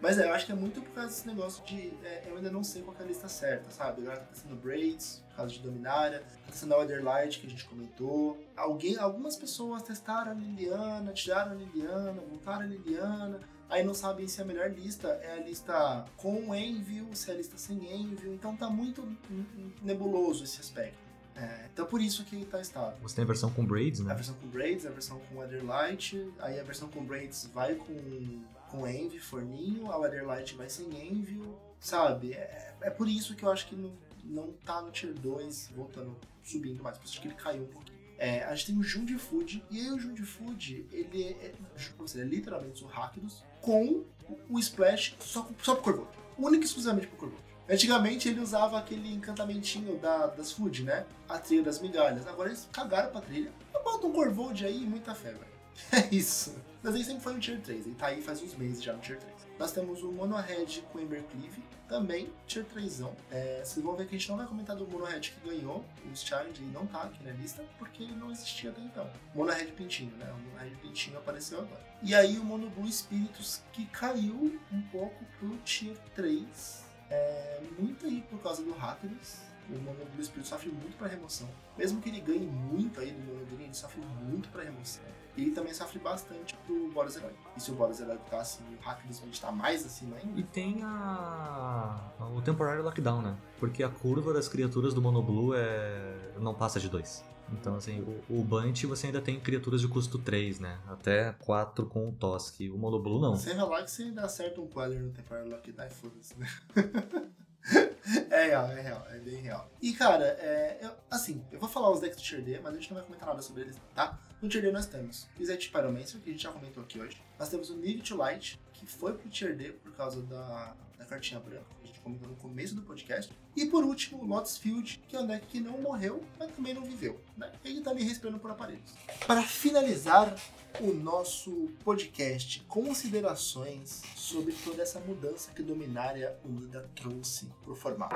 Speaker 1: mas é, eu acho que é muito por causa desse negócio de. É, eu ainda não sei qual é a lista certa, sabe? Agora tá sendo Braids, por causa de Dominária, tá sendo a Weatherlight, que a gente comentou. Alguém, algumas pessoas testaram a Liliana, tiraram a Liliana, voltaram a Liliana. Aí não sabem se a melhor lista é a lista com Envio, se é a lista sem Envio. Então tá muito nebuloso esse aspecto. É, então por isso que tá estável.
Speaker 2: Você tem a versão com braids, né?
Speaker 1: A versão com braids, a versão com Weatherlight, aí a versão com braids vai com com Envy, Forninho, a Weatherlight vai sem Envy, sabe? É, é por isso que eu acho que não, não tá no Tier 2, voltando, subindo mais, por isso que ele caiu um pouquinho. É, a gente tem o Jundi Food, e aí o Jundi Food, ele é, ele é literalmente o Rakdos com o Splash só, só pro Corvo. Único e exclusivamente pro Corvo. Antigamente ele usava aquele encantamentinho da, das Food, né? A trilha das migalhas. Agora eles cagaram pra trilha. Bota um Corvold aí e muita fé, velho. É isso. Mas ele sempre foi no Tier 3, ele tá aí faz uns meses já no Tier 3. Nós temos o Mono Red com Embercleave, também Tier 3. É, vocês vão ver que a gente não vai comentar do Mono Red que ganhou os Challenge e não tá aqui na lista, porque ele não existia até então. Mono Red Pintinho, né? O Mono Red Pintinho apareceu agora. E aí o Mono Blue Spiritus que caiu um pouco pro Tier 3. É, muito aí por causa do Hackers o Mono Blue Spirit sofre muito para remoção. Mesmo que ele ganhe muito aí no Mono Green, ele sofre muito para remoção. E ele também sofre bastante pro Boros Herói. E se o Boros Herói tá assim, o Hack Smith tá mais acima ainda.
Speaker 2: E tem a... o temporário lockdown, né? Porque a curva das criaturas do Mono Blue é... não passa de 2. Então, assim, o, o Bunt você ainda tem criaturas de custo 3, né? Até 4 com o Tosk. O Mono Blue não.
Speaker 1: Você lá que você ainda acerta um Queller no temporário lockdown e foda-se, né? é real, é real, é bem real. E cara, é, eu, assim, eu vou falar os decks do Tier D, mas a gente não vai comentar nada sobre eles, tá? No Tier D nós temos Izzet Pyromancer, que a gente já comentou aqui hoje. Nós temos o Need to Light, que foi pro Tier D por causa da, da cartinha branca, comentou no começo do podcast. E por último, o Lotus Field, que é um deck que não morreu, mas também não viveu. Né? Ele tá ali respirando por aparelhos. Para finalizar o nosso podcast, considerações sobre toda essa mudança que Dominária Unida trouxe pro formato.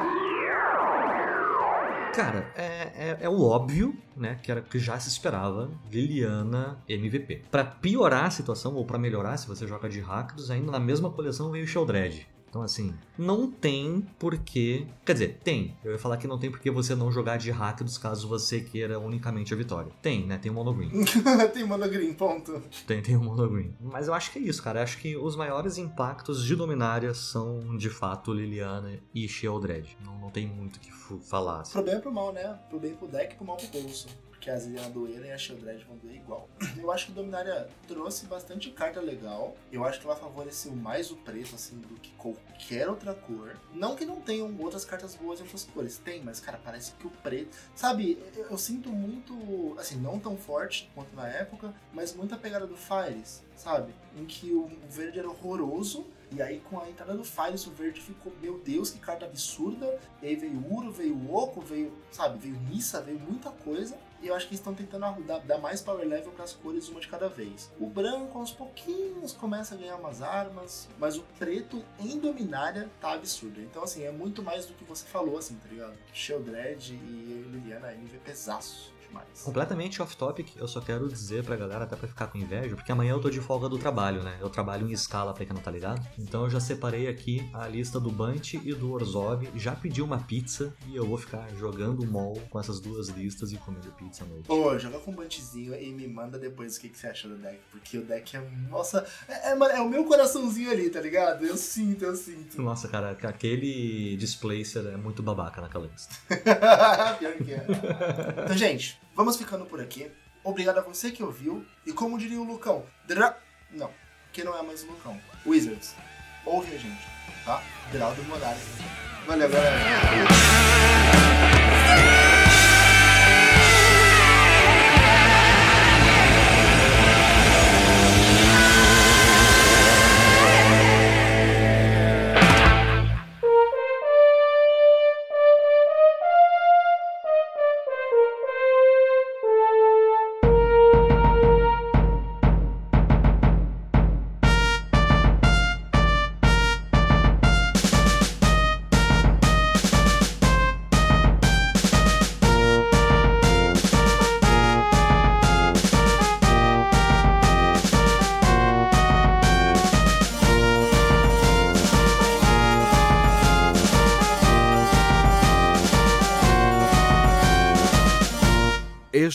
Speaker 2: Cara, é, é, é, o óbvio, né? Que era que já se esperava. Liliana MVP. Para piorar a situação, ou para melhorar, se você joga de Rakdos, ainda na mesma coleção veio o Sheldred. Então, assim, não tem porquê. Quer dizer, tem. Eu ia falar que não tem porquê você não jogar de Rakdos caso você queira unicamente a vitória. Tem, né? Tem o Monogreen.
Speaker 1: tem Monogreen, ponto.
Speaker 2: Tem, tem o Monogreen. Mas eu acho que é isso, cara. Eu acho que os maiores impactos de Dominária são, de fato, Liliana e Sheldred. Não, não tem muito o que falar.
Speaker 1: Assim. Pro bem e pro mal, né? Pro bem pro deck e pro mal pro bolso que a Zilliana doeram e a Shieldred vão doer igual. Eu acho que Dominária trouxe bastante carta legal. Eu acho que ela favoreceu mais o preto, assim, do que qualquer outra cor. Não que não tenham outras cartas boas em outras cores. Tem, mas, cara, parece que o preto... Sabe, eu, eu sinto muito... Assim, não tão forte quanto na época, mas muita pegada do Fires, sabe? Em que o verde era horroroso e aí com a entrada do Fires o verde ficou, meu Deus, que carta absurda. E aí veio Uro, veio Oco, veio, sabe, veio Nissa, veio muita coisa. E eu acho que eles estão tentando dar, dar, mais power level para as cores uma de cada vez. O branco aos pouquinhos começa a ganhar umas armas, mas o preto em Dominária tá absurdo. Então assim, é muito mais do que você falou, assim, tá ligado? Sheldred e Liliana MVP pesaço
Speaker 2: demais. Completamente off-topic, eu só quero dizer pra galera, até pra ficar com inveja, porque amanhã eu tô de folga do trabalho, né? Eu trabalho em escala, pra quem não tá ligado. Então eu já separei aqui a lista do Bunt e do Orzov, já pedi uma pizza e eu vou ficar jogando mol com essas duas listas e comendo pizza à noite.
Speaker 1: Pô, joga com um Buntzinho e me manda depois o que, que você achou do deck, porque o deck é. Nossa, é, é, é, o meu coraçãozinho ali, tá ligado? Eu sinto, eu sinto.
Speaker 2: Nossa, cara, aquele displacer é muito babaca naquela lista.
Speaker 1: Pior que é. Então, gente, Vamos ficando por aqui. Obrigado a você que ouviu. E como diria o Lucão, dra... não, que não é mais o Lucão. Wizards, ouve a gente, tá? Graldo Moraes. Valeu, galera.